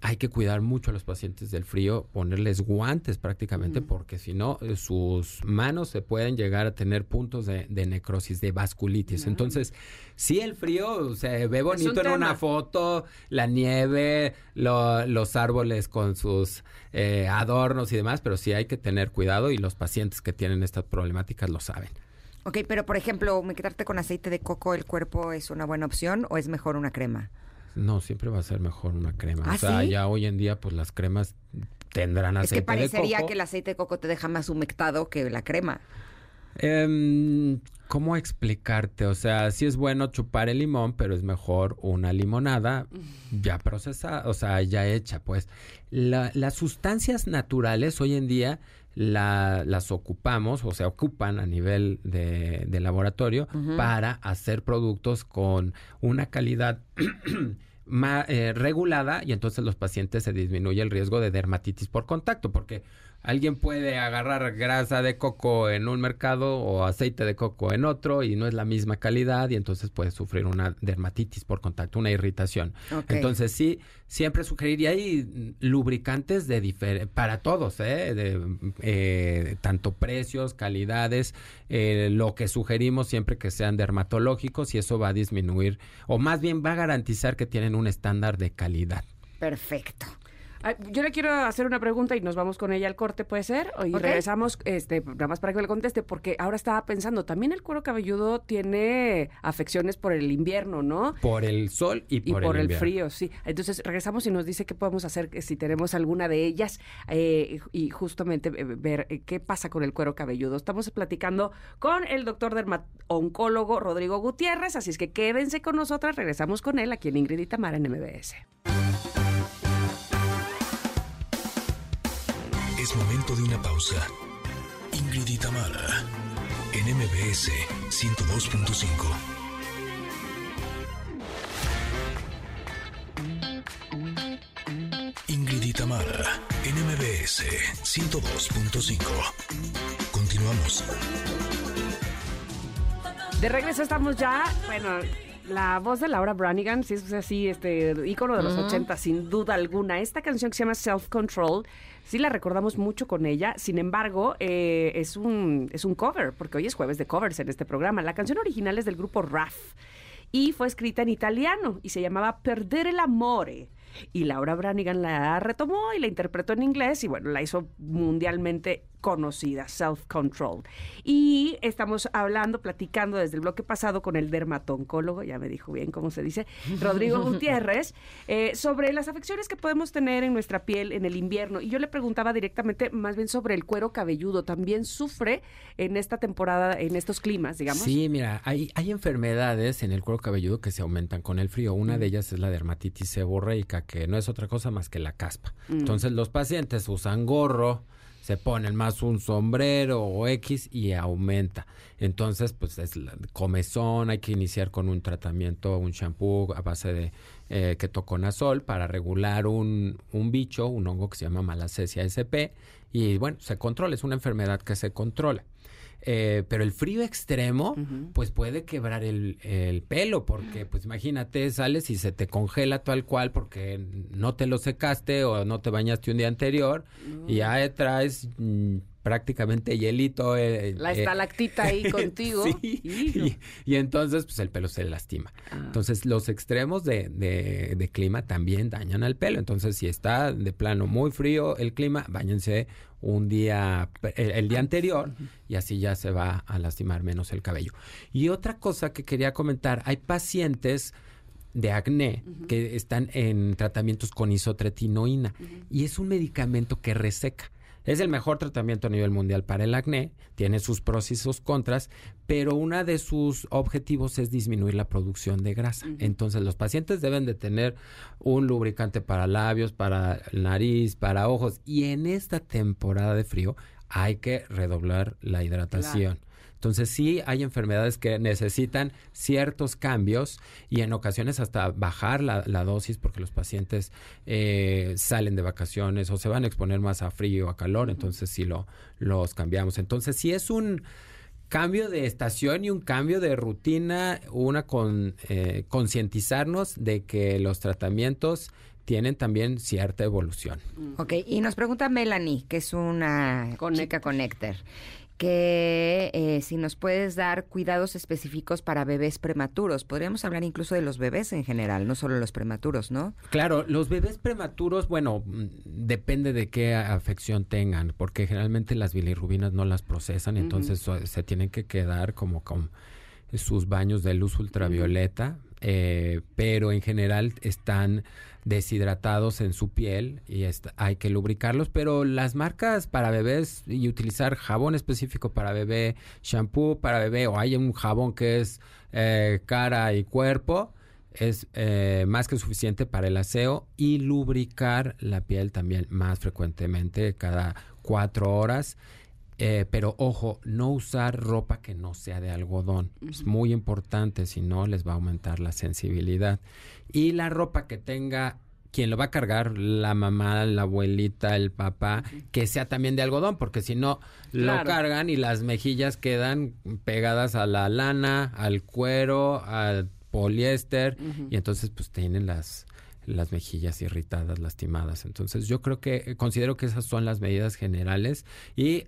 hay que cuidar mucho a los pacientes del frío, ponerles guantes prácticamente, porque si no, eh, sus manos se pueden llegar a tener puntos de, necrosis, de vasculitis. Entonces, sí, el frío se ve bonito en una foto, la nieve, los árboles con sus eh, adornos y demás, pero sí hay que tener cuidado y los pacientes que tienen estas problemáticas lo saben. Ok, pero por ejemplo, ¿me quedarte con aceite de coco el cuerpo es una buena opción o es mejor una crema? No, siempre va a ser mejor una crema. ¿Ah, o sea, ya hoy en día, pues las cremas tendrán aceite de coco. Es que parecería que el aceite de coco te deja más humectado que la crema. Em, ¿Cómo explicarte? O sea, sí es bueno chupar el limón, pero es mejor una limonada ya procesada, o sea, ya hecha, pues. las sustancias naturales hoy en día las ocupamos o se ocupan a nivel de, laboratorio para hacer productos con una calidad [clears throat] eh, regulada y entonces los pacientes se disminuye el riesgo de dermatitis por contacto porque Alguien puede agarrar grasa de coco en un mercado o aceite de coco en otro y no es la misma calidad y entonces puede sufrir una dermatitis por contacto, una irritación. Entonces sí, siempre sugeriría ahí lubricantes de para todos, ¿eh? De, eh, tanto precios, calidades, eh, lo que sugerimos siempre que sean dermatológicos y eso va a disminuir o más bien va a garantizar que tienen un estándar de calidad. Perfecto. Yo le quiero hacer una pregunta y nos vamos con ella al corte, ¿puede ser? Y regresamos, este, nada más para que me conteste, porque ahora estaba pensando, también el cuero cabelludo tiene afecciones por el invierno, ¿no? Por el sol y por, y por el, frío, sí. Entonces regresamos y nos dice qué podemos hacer si tenemos alguna de ellas eh, y justamente eh, ver eh, qué pasa con el cuero cabelludo. Estamos platicando con el doctor dermatólogo Rodrigo Gutiérrez, así es que quédense con nosotras, regresamos con él aquí en Ingrid y Tamara en MBS. Es momento de una pausa. Ingrid y Tamara, en MBS 102.5. Ingrid y Tamara, en MBS 102.5. Continuamos. De regreso estamos ya, bueno, la voz de Laura Branigan, sí es así, este ícono de los 80, sin duda alguna. Esta canción que se llama Self Control sí la recordamos mucho con ella. Sin embargo, eh, es, un, es un cover, porque hoy es jueves de covers en este programa. La canción original es del grupo RAF y fue escrita en italiano y se llamaba Perdere el amore y Laura Branigan la retomó y la interpretó en inglés y bueno, la hizo mundialmente conocida, Self Control. Y estamos hablando, platicando desde el bloque pasado con el dermatoncólogo, ya me dijo bien cómo se dice, Rodrigo [laughs] Gutiérrez, eh, sobre las afecciones que podemos tener en nuestra piel en el invierno. Y yo le preguntaba directamente más bien sobre el cuero cabelludo. ¿También sufre en esta temporada, en estos climas, digamos? Sí, mira, hay, hay enfermedades en el cuero cabelludo que se aumentan con el frío. Una de ellas es la dermatitis seborreica que no es otra cosa más que la caspa. Mm. Entonces los pacientes usan gorro, se ponen más un sombrero o X y aumenta. Entonces, pues es comezón, hay que iniciar con un tratamiento, un shampoo a base de eh, ketoconazol para regular un, un bicho, un hongo que se llama malacesia SP y bueno, se controla, es una enfermedad que se controla. Eh, pero el frío extremo, pues puede quebrar el, el, pelo, porque pues imagínate, sales y se te congela tal cual porque no te lo secaste o no te bañaste un día anterior y ya traes mm, prácticamente hielito. eh, La eh, estalactita ahí [laughs] contigo. Sí, y, y entonces pues el pelo se lastima. Ah. Entonces los extremos de, de- de clima también dañan al pelo. Entonces si está de plano muy frío el clima, bañense un día, el, el día anterior y así ya se va a lastimar menos el cabello. Y otra cosa que quería comentar, hay pacientes de acné que están en tratamientos con isotretinoína y es un medicamento que reseca. Es el mejor tratamiento a nivel mundial para el acné, tiene sus pros y sus contras, pero uno de sus objetivos es disminuir la producción de grasa. Entonces los pacientes deben de tener un lubricante para labios, para nariz, para ojos y en esta temporada de frío hay que redoblar la hidratación. Entonces sí hay enfermedades que necesitan ciertos cambios y en ocasiones hasta bajar la, la dosis porque los pacientes eh, salen de vacaciones o se van a exponer más a frío o a calor, entonces sí lo, los cambiamos. Entonces sí es un cambio de estación y un cambio de rutina, una con eh, concientizarnos de que los tratamientos tienen también cierta evolución. Ok, y nos pregunta Melanie, que es una Connect- chica connector, que eh, si nos puedes dar cuidados específicos para bebés prematuros. Podríamos hablar incluso de los bebés en general, no solo los prematuros, ¿no? Claro, los bebés prematuros, bueno, mm, depende de qué afección tengan, porque generalmente las bilirrubinas no las procesan, entonces so- se tienen que quedar como con sus baños de luz ultravioleta, eh, pero en general están deshidratados en su piel y hay que lubricarlos, pero las marcas para bebés y utilizar jabón específico para bebé, shampoo para bebé o hay un jabón que es eh, cara y cuerpo, es eh, más que suficiente para el aseo y lubricar la piel también más frecuentemente, cada cuatro horas. Eh, pero ojo, no usar ropa que no sea de algodón. Es muy importante, si no les va a aumentar la sensibilidad. Y la ropa que tenga quien lo va a cargar, la mamá, la abuelita, el papá, que sea también de algodón, porque si no, lo cargan y las mejillas quedan pegadas a la lana, al cuero, al poliéster, y entonces pues tienen las las mejillas irritadas, lastimadas. Entonces yo creo que eh, considero que esas son las medidas generales y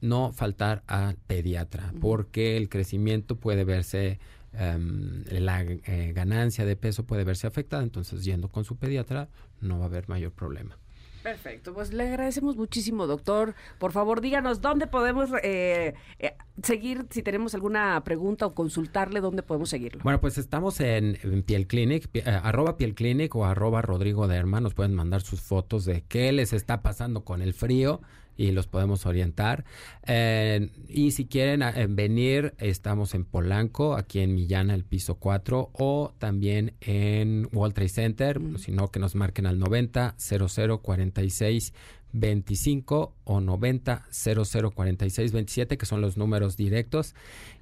no faltar a pediatra, porque el crecimiento puede verse, em, la eh, ganancia de peso puede verse afectada, entonces yendo con su pediatra no va a haber mayor problema. Perfecto, pues le agradecemos muchísimo, doctor. Por favor, díganos dónde podemos eh, eh, seguir, si tenemos alguna pregunta o consultarle, dónde podemos seguirlo. Bueno, pues estamos en, en Piel Clinic, pi- eh, arroba Piel Clinic o arroba Rodrigo Derma. Nos pueden mandar sus fotos de qué les está pasando con el frío y los podemos orientar. Eh, y si quieren eh, venir, estamos en Polanco, aquí en Millana, el piso 4, o también en World Trade Center, si no, que nos marquen al 90 00 46 25 o 90 00 46 27, que son los números directos.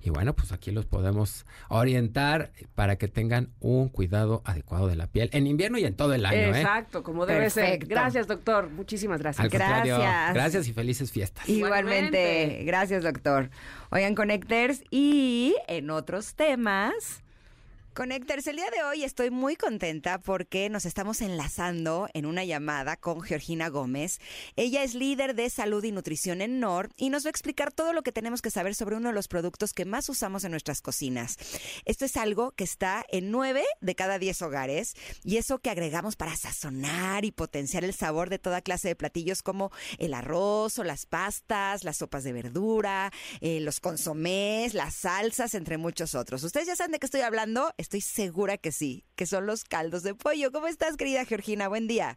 Y bueno, pues aquí los podemos orientar para que tengan un cuidado adecuado de la piel en invierno y en todo el año. ¿eh? Exacto, como debe ser. Perfecto. Gracias, doctor. Muchísimas gracias. Al Gracias. gracias y felices fiestas. Igualmente. Igualmente. Gracias, doctor. Oigan, Connectors, y en otros temas. Connectors, el día de hoy estoy muy contenta porque nos estamos enlazando en una llamada con Georgina Gómez. Ella es líder de salud y nutrición en NOR y nos va a explicar todo lo que tenemos que saber sobre uno de los productos que más usamos en nuestras cocinas. Esto es algo que está en nueve de cada diez hogares y eso que agregamos para sazonar y potenciar el sabor de toda clase de platillos como el arroz o las pastas, las sopas de verdura, eh, los consomés, las salsas, entre muchos otros. ¿Ustedes ya saben de qué estoy hablando? Estoy segura que sí, que son los caldos de pollo. ¿Cómo estás, querida Georgina? Buen día.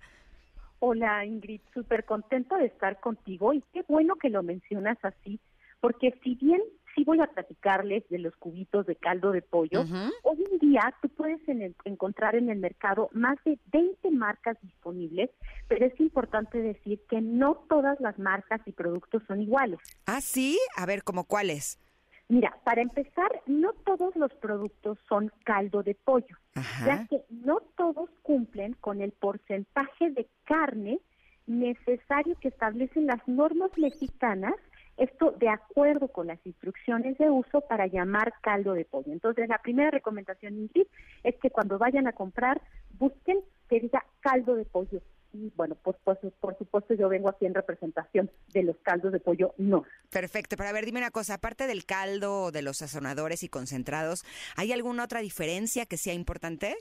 Hola Ingrid, súper contenta de estar contigo y qué bueno que lo mencionas así, porque si bien sí voy a platicarles de los cubitos de caldo de pollo, hoy en día tú puedes en el- encontrar en el mercado más de 20 marcas disponibles, pero es importante decir que no todas las marcas y productos son iguales. Ah, sí. A ver, ¿cómo cuáles? Mira, para empezar, no todos los productos son caldo de pollo. Ajá. ya que no todos cumplen con el porcentaje de carne necesario que establecen las normas mexicanas, esto de acuerdo con las instrucciones de uso para llamar caldo de pollo. Entonces, la primera recomendación, Ingrid, es que cuando vayan a comprar, busquen que diga caldo de pollo. Y bueno, pues, pues por supuesto yo vengo aquí en representación de los caldos de pollo no. Perfecto, pero a ver, dime una cosa, aparte del caldo, de los sazonadores y concentrados, ¿hay alguna otra diferencia que sea importante?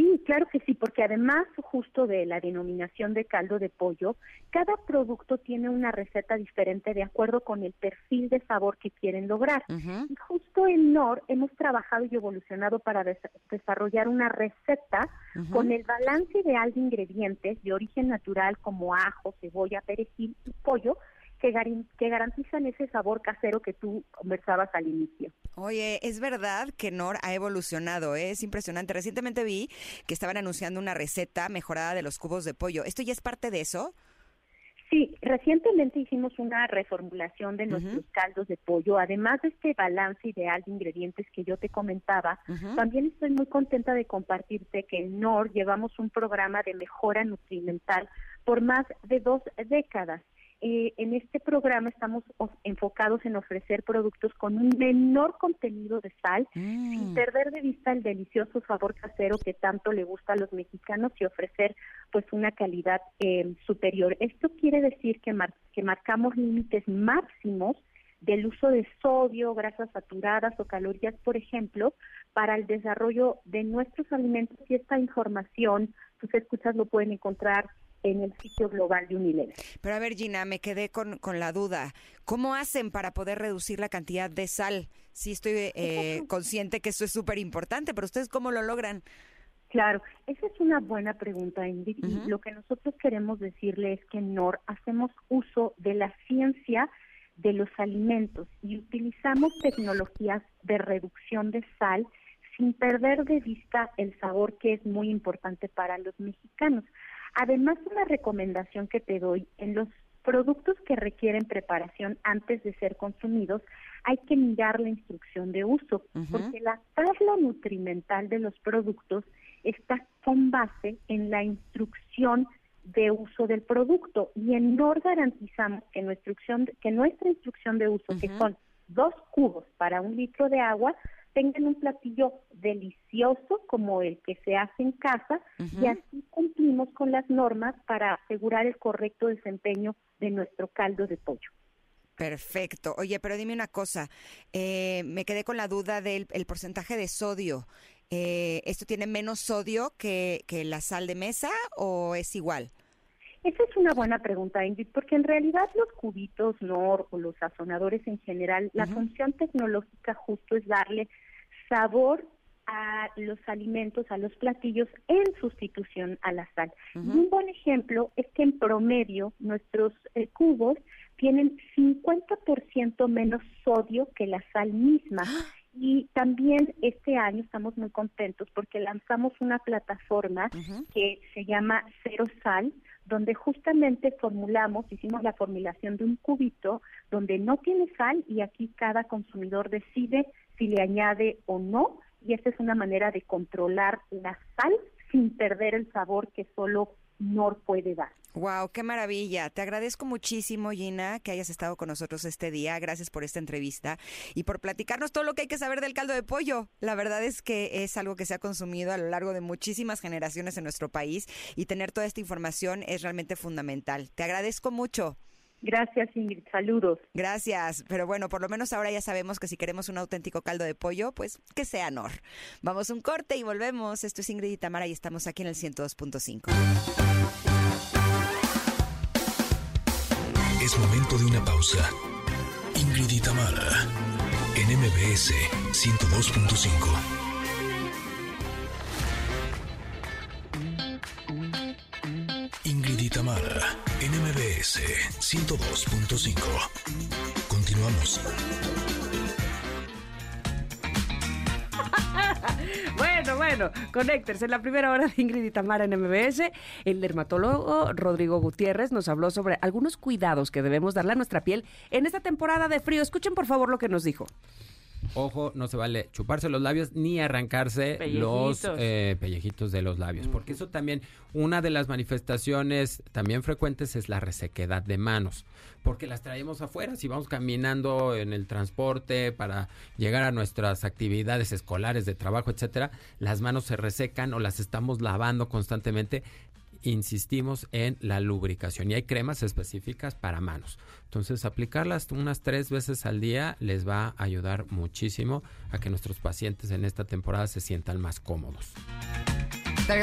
Sí, claro que sí, porque además justo de la denominación de caldo de pollo, cada producto tiene una receta diferente de acuerdo con el perfil de sabor que quieren lograr. Y justo en NOR hemos trabajado y evolucionado para desarrollar una receta con el balance ideal de ingredientes de origen natural como ajo, cebolla, perejil y pollo, que, que garantizan ese sabor casero que tú conversabas al inicio. Oye, es verdad que Nor ha evolucionado, ¿eh? es impresionante. Recientemente vi que estaban anunciando una receta mejorada de los cubos de pollo. ¿Esto ya es parte de eso? Sí, recientemente hicimos una reformulación de nuestros caldos de pollo. Además de este balance ideal de ingredientes que yo te comentaba, también estoy muy contenta de compartirte que en NOR llevamos un programa de mejora nutrimental por más de dos décadas. Eh, en este programa estamos enfocados en ofrecer productos con un menor contenido de sal, sin mm. perder de vista el delicioso sabor casero que tanto le gusta a los mexicanos y ofrecer pues una calidad eh, superior. Esto quiere decir que, que marcamos límites máximos del uso de sodio, grasas saturadas o calorías, por ejemplo, para el desarrollo de nuestros alimentos y esta información, tus escuchas lo pueden encontrar en el sitio global de Unilever. Pero a ver, Gina, me quedé con, con la duda. ¿Cómo hacen para poder reducir la cantidad de sal? Sí estoy eh, consciente que eso es súper importante, pero ¿ustedes cómo lo logran? Claro, esa es una buena pregunta, Ingrid. Y lo que nosotros queremos decirle es que en NOR hacemos uso de la ciencia de los alimentos y utilizamos tecnologías de reducción de sal sin perder de vista el sabor que es muy importante para los mexicanos. Además, una recomendación que te doy, en los productos que requieren preparación antes de ser consumidos, hay que mirar la instrucción de uso, porque la tabla nutrimental de los productos está con base en la instrucción de uso del producto y en NOR garantizamos que nuestra instrucción, que nuestra instrucción de uso, que son dos cubos para un litro de agua, tengan un platillo delicioso como el que se hace en casa y así cumplimos con las normas para asegurar el correcto desempeño de nuestro caldo de pollo. Perfecto. Oye, pero dime una cosa, eh, me quedé con la duda del porcentaje de sodio. Eh, ¿Esto tiene menos sodio que, que la sal de mesa o es igual? Esa es una buena pregunta, Ingrid, porque en realidad los cubitos NOR o los sazonadores en general, la función tecnológica justo es darle sabor a los alimentos, a los platillos en sustitución a la sal. un buen ejemplo es que en promedio nuestros eh, cubos tienen 50% menos sodio que la sal misma. ¡Ah! Y también este año estamos muy contentos porque lanzamos una plataforma que se llama Cero Sal, donde justamente formulamos, hicimos la formulación de un cubito donde no tiene sal y aquí cada consumidor decide si le añade o no y esta es una manera de controlar la sal sin perder el sabor que solo NOR puede dar. Wow, qué maravilla. Te agradezco muchísimo, Gina, que hayas estado con nosotros este día. Gracias por esta entrevista y por platicarnos todo lo que hay que saber del caldo de pollo. La verdad es que es algo que se ha consumido a lo largo de muchísimas generaciones en nuestro país y tener toda esta información es realmente fundamental. Te agradezco mucho. Gracias, Ingrid. Saludos. Gracias. Pero bueno, por lo menos ahora ya sabemos que si queremos un auténtico caldo de pollo, pues que sea Nor. Vamos un corte y volvemos. Esto es Ingrid y Tamara y estamos aquí en el 102.5. Es momento de una pausa. Ingrid y Tamara en MBS 102.5. NMBS 102.5. Continuamos. [laughs] Bueno, bueno, conéctense. En la primera hora de Ingrid y Tamara en MBS, el dermatólogo Rodrigo Gutiérrez nos habló sobre algunos cuidados que debemos darle a nuestra piel en esta temporada de frío. Escuchen por favor lo que nos dijo. Ojo, no se vale chuparse los labios ni arrancarse los eh, pellejitos de los labios, porque eso también, una de las manifestaciones también frecuentes es la resequedad de manos, porque las traemos afuera, si vamos caminando en el transporte para llegar a nuestras actividades escolares de trabajo, etcétera, las manos se resecan o las estamos lavando constantemente insistimos en la lubricación y hay cremas específicas para manos. Entonces, aplicarlas unas tres veces al día les va a ayudar muchísimo a que nuestros pacientes en esta temporada se sientan más cómodos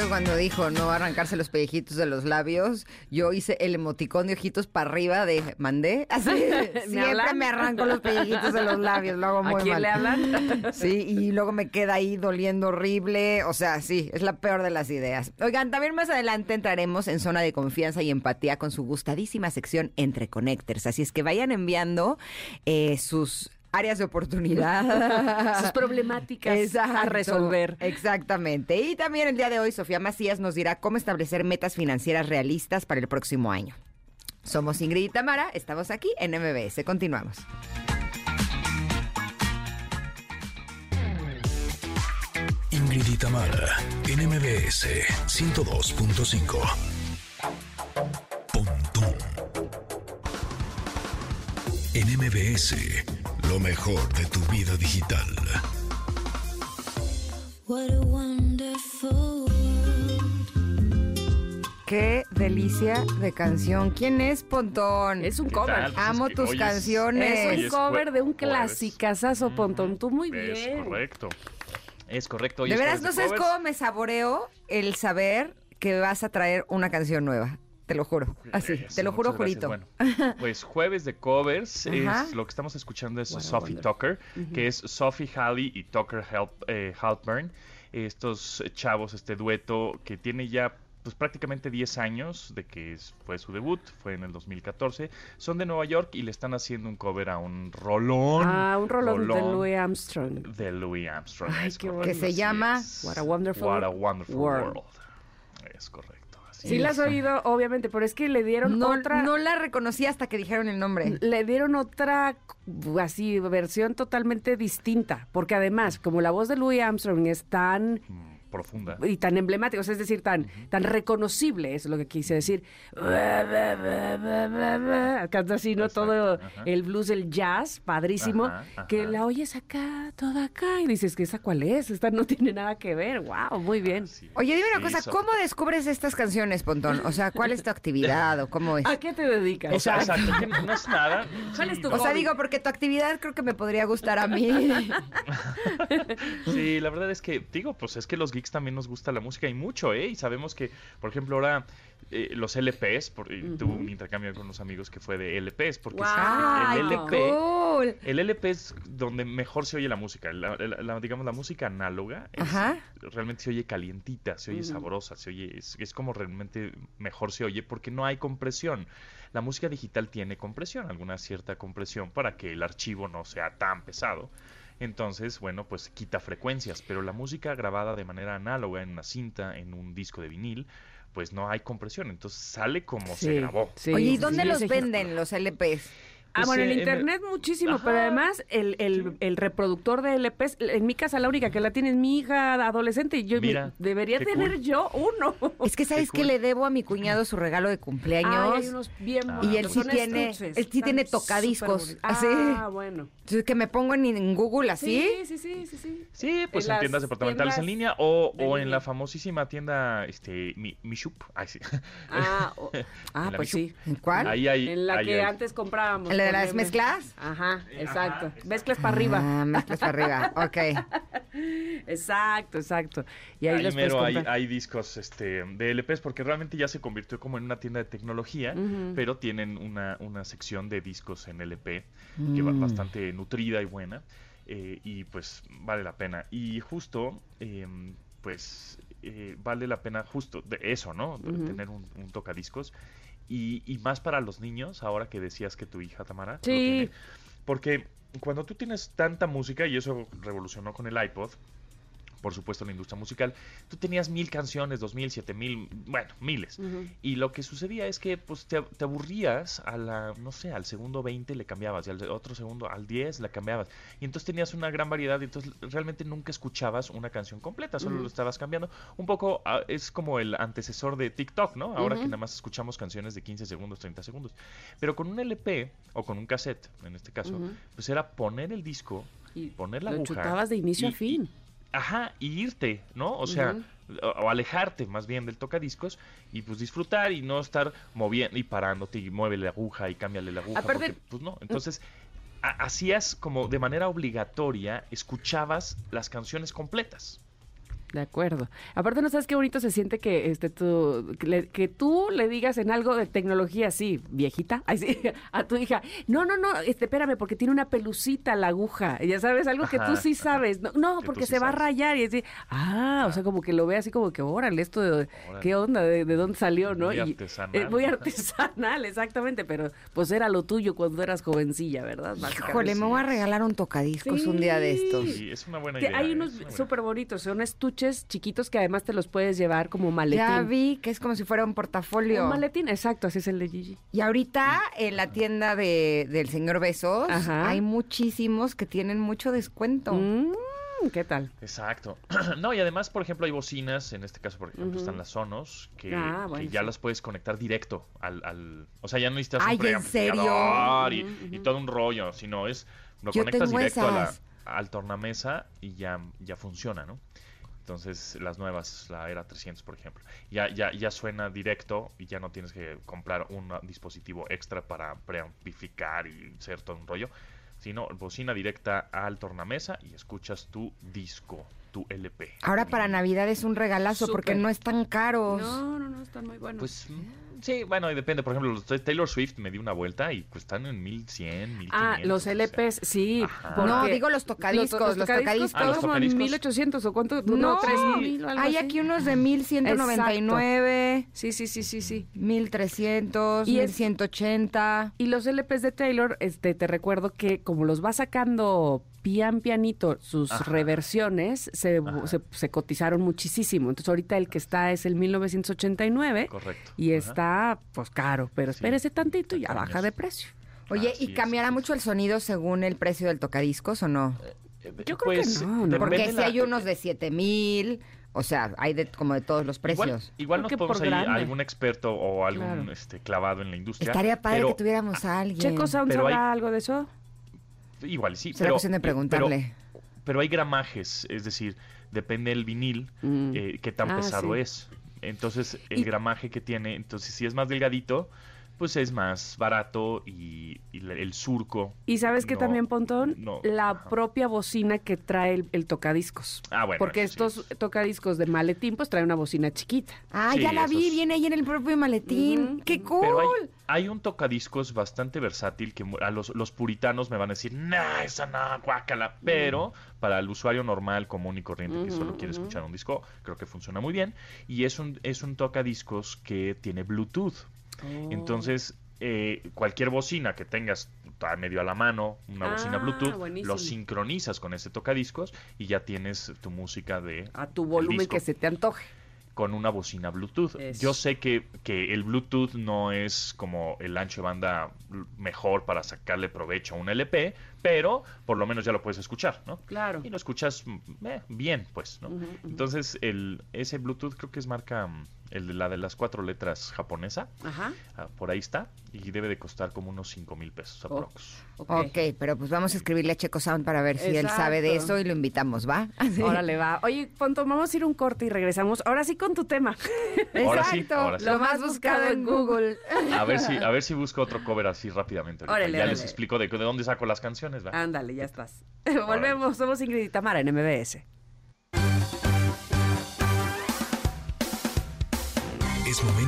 cuando dijo no arrancarse los pellejitos de los labios, yo hice el emoticón de ojitos para arriba de mandé. Así [laughs] siempre me arranco los pellejitos de los labios, lo hago muy ¿A quién mal. le hablan? [laughs] Sí, y luego me queda ahí doliendo horrible. O sea, sí, es la peor de las ideas. Oigan, también más adelante entraremos en zona de confianza y empatía con su gustadísima sección Entre Connectors. Así es que vayan enviando eh, sus áreas de oportunidad. [laughs] Sus problemáticas a resolver. Exactamente. Y también el día de hoy Sofía Macías nos dirá cómo establecer metas financieras realistas para el próximo año. Somos Ingrid y Tamara, estamos aquí en MBS. Continuamos. Ingrid y Tamara, en MBS 102.5. Pontón. En MBS, lo mejor de tu vida digital. What a wonderful world. Qué delicia de canción. ¿Quién es Pontón? Es un ¿Qué cover. tal? Pues Amo es que tus es- canciones. Es un es cover de un clasicazazo, Pontón. Tú muy Es bien. correcto. Es correcto. Hoy De es veras, no sabes covers. cómo me saboreo el saber que vas a traer una canción nueva. Te lo juro. Así, Eso, te lo juro. Jurito. Bueno, [laughs] pues jueves de covers es lo que estamos escuchando es Sophie wonder. Tucker, que es Sophie Halley y Tucker Help, eh, Halpern. Estos eh, chavos, este dueto que tiene ya pues prácticamente 10 años de que fue su debut, fue en el 2014. Son de Nueva York y le están haciendo un cover a un rolón. Ah, un rolón, de Louis Armstrong. de Louis Armstrong. Ay, es. Que se llama. What a Wonderful What a Wonderful World. World. Es correcto. Sí, es. la has oído, obviamente, pero es que le dieron No, otra. no la reconocí hasta que dijeron el nombre. Le dieron otra, así, versión totalmente distinta. Porque además, como la voz de Louis Armstrong es tan. Mm, Profunda. Y tan emblemática, o sea, es decir, tan, tan reconocible, es lo que quise decir. Canta así, ¿no? Exacto, Todo el blues, el jazz, padrísimo, que la oyes acá, toda acá, y dices, que esa cuál es? Esta no tiene nada que ver. ¡Wow! Muy bien. Sí. Oye, dime una Sí, cosa. ¿cómo descubres estas canciones, Pontón? O sea, ¿cuál es tu actividad o cómo es? ¿A qué te dedicas? O sea, exacto, no es nada. ¿Cuál es tu O sea, digo, porque tu actividad creo que me podría gustar a mí. [laughs] Sí, la verdad es que, digo, pues es que los geeks también nos gusta la música y mucho, ¿eh? Y sabemos que, por ejemplo, ahora eh, los LPs, por, y tuve un intercambio con unos amigos que fue de LPs, porque Guau. ¡Ay, el LP, cool! el LP es donde mejor se oye la música, la, la- la- digamos la música análoga, es- realmente se oye calientita, se oye sabrosa, se oye, es, es como realmente mejor se oye porque no hay compresión. La música digital tiene compresión, alguna cierta compresión para que el archivo no sea tan pesado. Entonces, bueno, pues quita frecuencias, pero la música grabada de manera análoga en una cinta, en un disco de vinil, pues no hay compresión, entonces sale como se grabó. sí, Oye, ¿y dónde sí, los venden los LPs? Ah, bueno, en en- internet muchísimo, pero además el, el, el reproductor de LPs, en mi casa la única que la tiene es mi hija adolescente y yo Mira, debería tener cool. yo uno. Es que sabes que cool. le debo a mi cuñado su regalo de cumpleaños. Ay, hay unos bien Ah. Y él sí tiene- estuches, él sí tiene tocadiscos, así. Ah, bueno. Entonces, que me pongo en, en Google así. Sí, sí, sí, sí, sí. Sí, pues En en, tiendas departamentales en línea o, o en la famosísima tienda este Mi, Mishup. Ay, sí. Ah, o- [laughs] ah, pues sí. ¿En cuál? Ahí hay, En la ahí que hay. antes comprábamos. ¿En la de las mezclas? Ajá, exacto. Mezclas para arriba. Ah, mezclas para arriba. [laughs] Ok. Exacto, exacto. Y ahí, mero hay, discos este, de LPs porque realmente ya se convirtió como en una tienda de tecnología, pero tienen una, una sección de discos en LP que Mm. va bastante nutrida y buena eh, y pues vale la pena. Y justo, em, pues eh, vale la pena justo de eso, ¿no? Tener un, un tocadiscos y, y más para los niños, ahora que decías que tu hija Tamara lo Sí. tiene. porque cuando tú tienes tanta música y eso revolucionó con el iPod por supuesto la industria musical, tú tenías mil canciones, dos mil, siete mil, bueno, miles. Ujú. Y lo que sucedía es que pues te, te aburrías a la, no sé, al segundo 20 le cambiabas y al otro segundo, al 10 le cambiabas. Y entonces tenías una gran variedad y entonces realmente nunca escuchabas una canción completa, solo Ujú. lo estabas cambiando. Un poco ah, es como el antecesor de TikTok, ¿no? Ahora que nada más escuchamos canciones de 15 segundos, 30 segundos. Pero con un LP o con un cassette, en este caso, pues era poner el disco, Y poner la lo aguja chutabas de inicio y- a fin. Ajá, y irte, ¿no? O sea, o, o alejarte más bien del tocadiscos y pues disfrutar y no estar moviendo y parándote y mueve la aguja y cámbiale la aguja. Aparte- porque, pues no, entonces ha- hacías como de manera obligatoria, escuchabas las canciones completas. De acuerdo. Aparte, ¿no sabes qué bonito se siente que este tú, que, le- que tú le digas en algo de tecnología así, viejita, [laughs] a tu hija, no, no, no, este, espérame, porque tiene una pelucita la aguja. Ya sabes, algo que tú Ajá, sí sabes. No, porque sí se va a rayar y así, ah, o sea, como que lo ve así como que, órale, esto de, Órale. ¿qué onda? ¿De, de dónde salió, no? Muy Y- artesanal. eh, muy [laughs] artesanal, exactamente, pero pues era lo tuyo cuando eras jovencilla, ¿verdad? Híjole, me voy a regalar un tocadiscos un día de estos. Sí, es una buena Que idea. hay es unos súper bonitos, son estuches chiquitos que además te los puedes llevar como maletín. Ya vi que es como si fuera un portafolio. Un maletín, exacto, así es el de Gigi. Y ahorita en la tienda de, del señor Besos Ajá. hay muchísimos que tienen mucho descuento. Mm, ¿Qué tal? Exacto. [clears throat] no, y además, por ejemplo, hay bocinas, en este caso, por ejemplo, están las Sonos, que, Ah, que ya sí. las puedes conectar directo al... al- o sea, ya no necesitas Ay, un ¿en serio? preamplificador y, y todo un rollo, sino es... Lo Yo conectas directo a la, al tornamesa y ya, ya funciona, ¿no? Entonces, las nuevas, la Era 300, por ejemplo, ya, ya, ya suena directo y ya no tienes que comprar un dispositivo extra para preamplificar y ser todo un rollo, sino bocina directa al tornamesa y escuchas tu disco, tu LP. Ahora para. Navidad es un regalazo porque no están caros. No, no, no, están muy buenos. Pues sí, bueno, y depende. Por ejemplo, los Taylor Swift me di una vuelta y pues están en 1100, 1500. ah, los o sea. LPs, sí. No, digo los tocadiscos, los tocadiscos. Ah, los como en tocadiscos. 1800 o cuánto, no, No, 3000 o algo hay así. aquí unos de 1199, Sí, sí, sí, sí, sí. 1300, Y es- 1180. Y los LPs de Taylor, este, te recuerdo que como los va sacando pian pianito sus Ajá. reversiones, se, se, se cotizaron muchísimo. Entonces ahorita el que está es el 1989 Correcto. y Ajá. está pues caro, pero Sí, espérese tantito y ya baja años. de precio. Oye, Así ¿y cambiará es. mucho el sonido según el precio del tocadiscos o no? Yo creo que no, no. Porque si la- hay unos de 7000, o sea, hay de como de todos los Igual, precios. igual Creo nos podemos ir a algún experto o algún Claro. este, clavado en la industria. Estaría padre pero que tuviéramos a alguien. Checo Sound hay- sabrá algo de eso. Igual sí, Será pero, cuestión de eh, preguntarle. Pero, pero hay gramajes, es decir, depende del vinil, Mm. eh, qué tan Ah, pesado sí. es. Entonces, el Y- gramaje que tiene, entonces si es más delgadito, pues es más barato y, el surco. Y sabes que no- también, Pontón, no, la ajá. propia bocina que trae el, el tocadiscos. Ah, bueno. Porque sí estos es- tocadiscos de maletín, pues traen una bocina chiquita. Ah, Sí, ya la vi, viene ahí en el propio maletín. ¡Qué cool! Pero hay, hay un tocadiscos bastante versátil que a los, los puritanos me van a decir, nah, esa no, guácala. Pero para el usuario normal, común y corriente que solo quiere escuchar un disco, creo que funciona muy bien. Y es un, es un tocadiscos que tiene Bluetooth. Oh. Entonces, eh, cualquier bocina que tengas a medio a la mano, una bocina Ah, Bluetooth, buenísimo. lo sincronizas con ese tocadiscos y ya tienes tu música de A tu volumen que se te antoje. con una bocina Bluetooth. Eso. Yo sé que, que el Bluetooth no es como el ancho de banda mejor para sacarle provecho a un LP, pero por lo menos ya lo puedes escuchar, ¿no? Claro. Y lo escuchas mm, eh, bien, pues, ¿no? Entonces, el, ese Bluetooth creo que es marca, mm, el de la de las cuatro letras japonesa, Ajá. ah, por ahí está, y debe de costar como unos 5 mil pesos Oh. aprox. Ok. Ok, pero pues vamos a escribirle a Checo Sound para ver si él sabe de eso y lo invitamos, ¿va? [laughs] Órale, va. Oye, Pontón, vamos a ir un corte y regresamos. Ahora sí con tu tema. Ahora sí, Exacto, ahora sí. lo más buscado en Google. A ver si, a ver si busco otro cover así rápidamente. Órale, ya órale. les explico de, de dónde saco las canciones, ¿va? Ándale, ya estás. [laughs] Volvemos. Somos Ingrid y Tamara en MBS.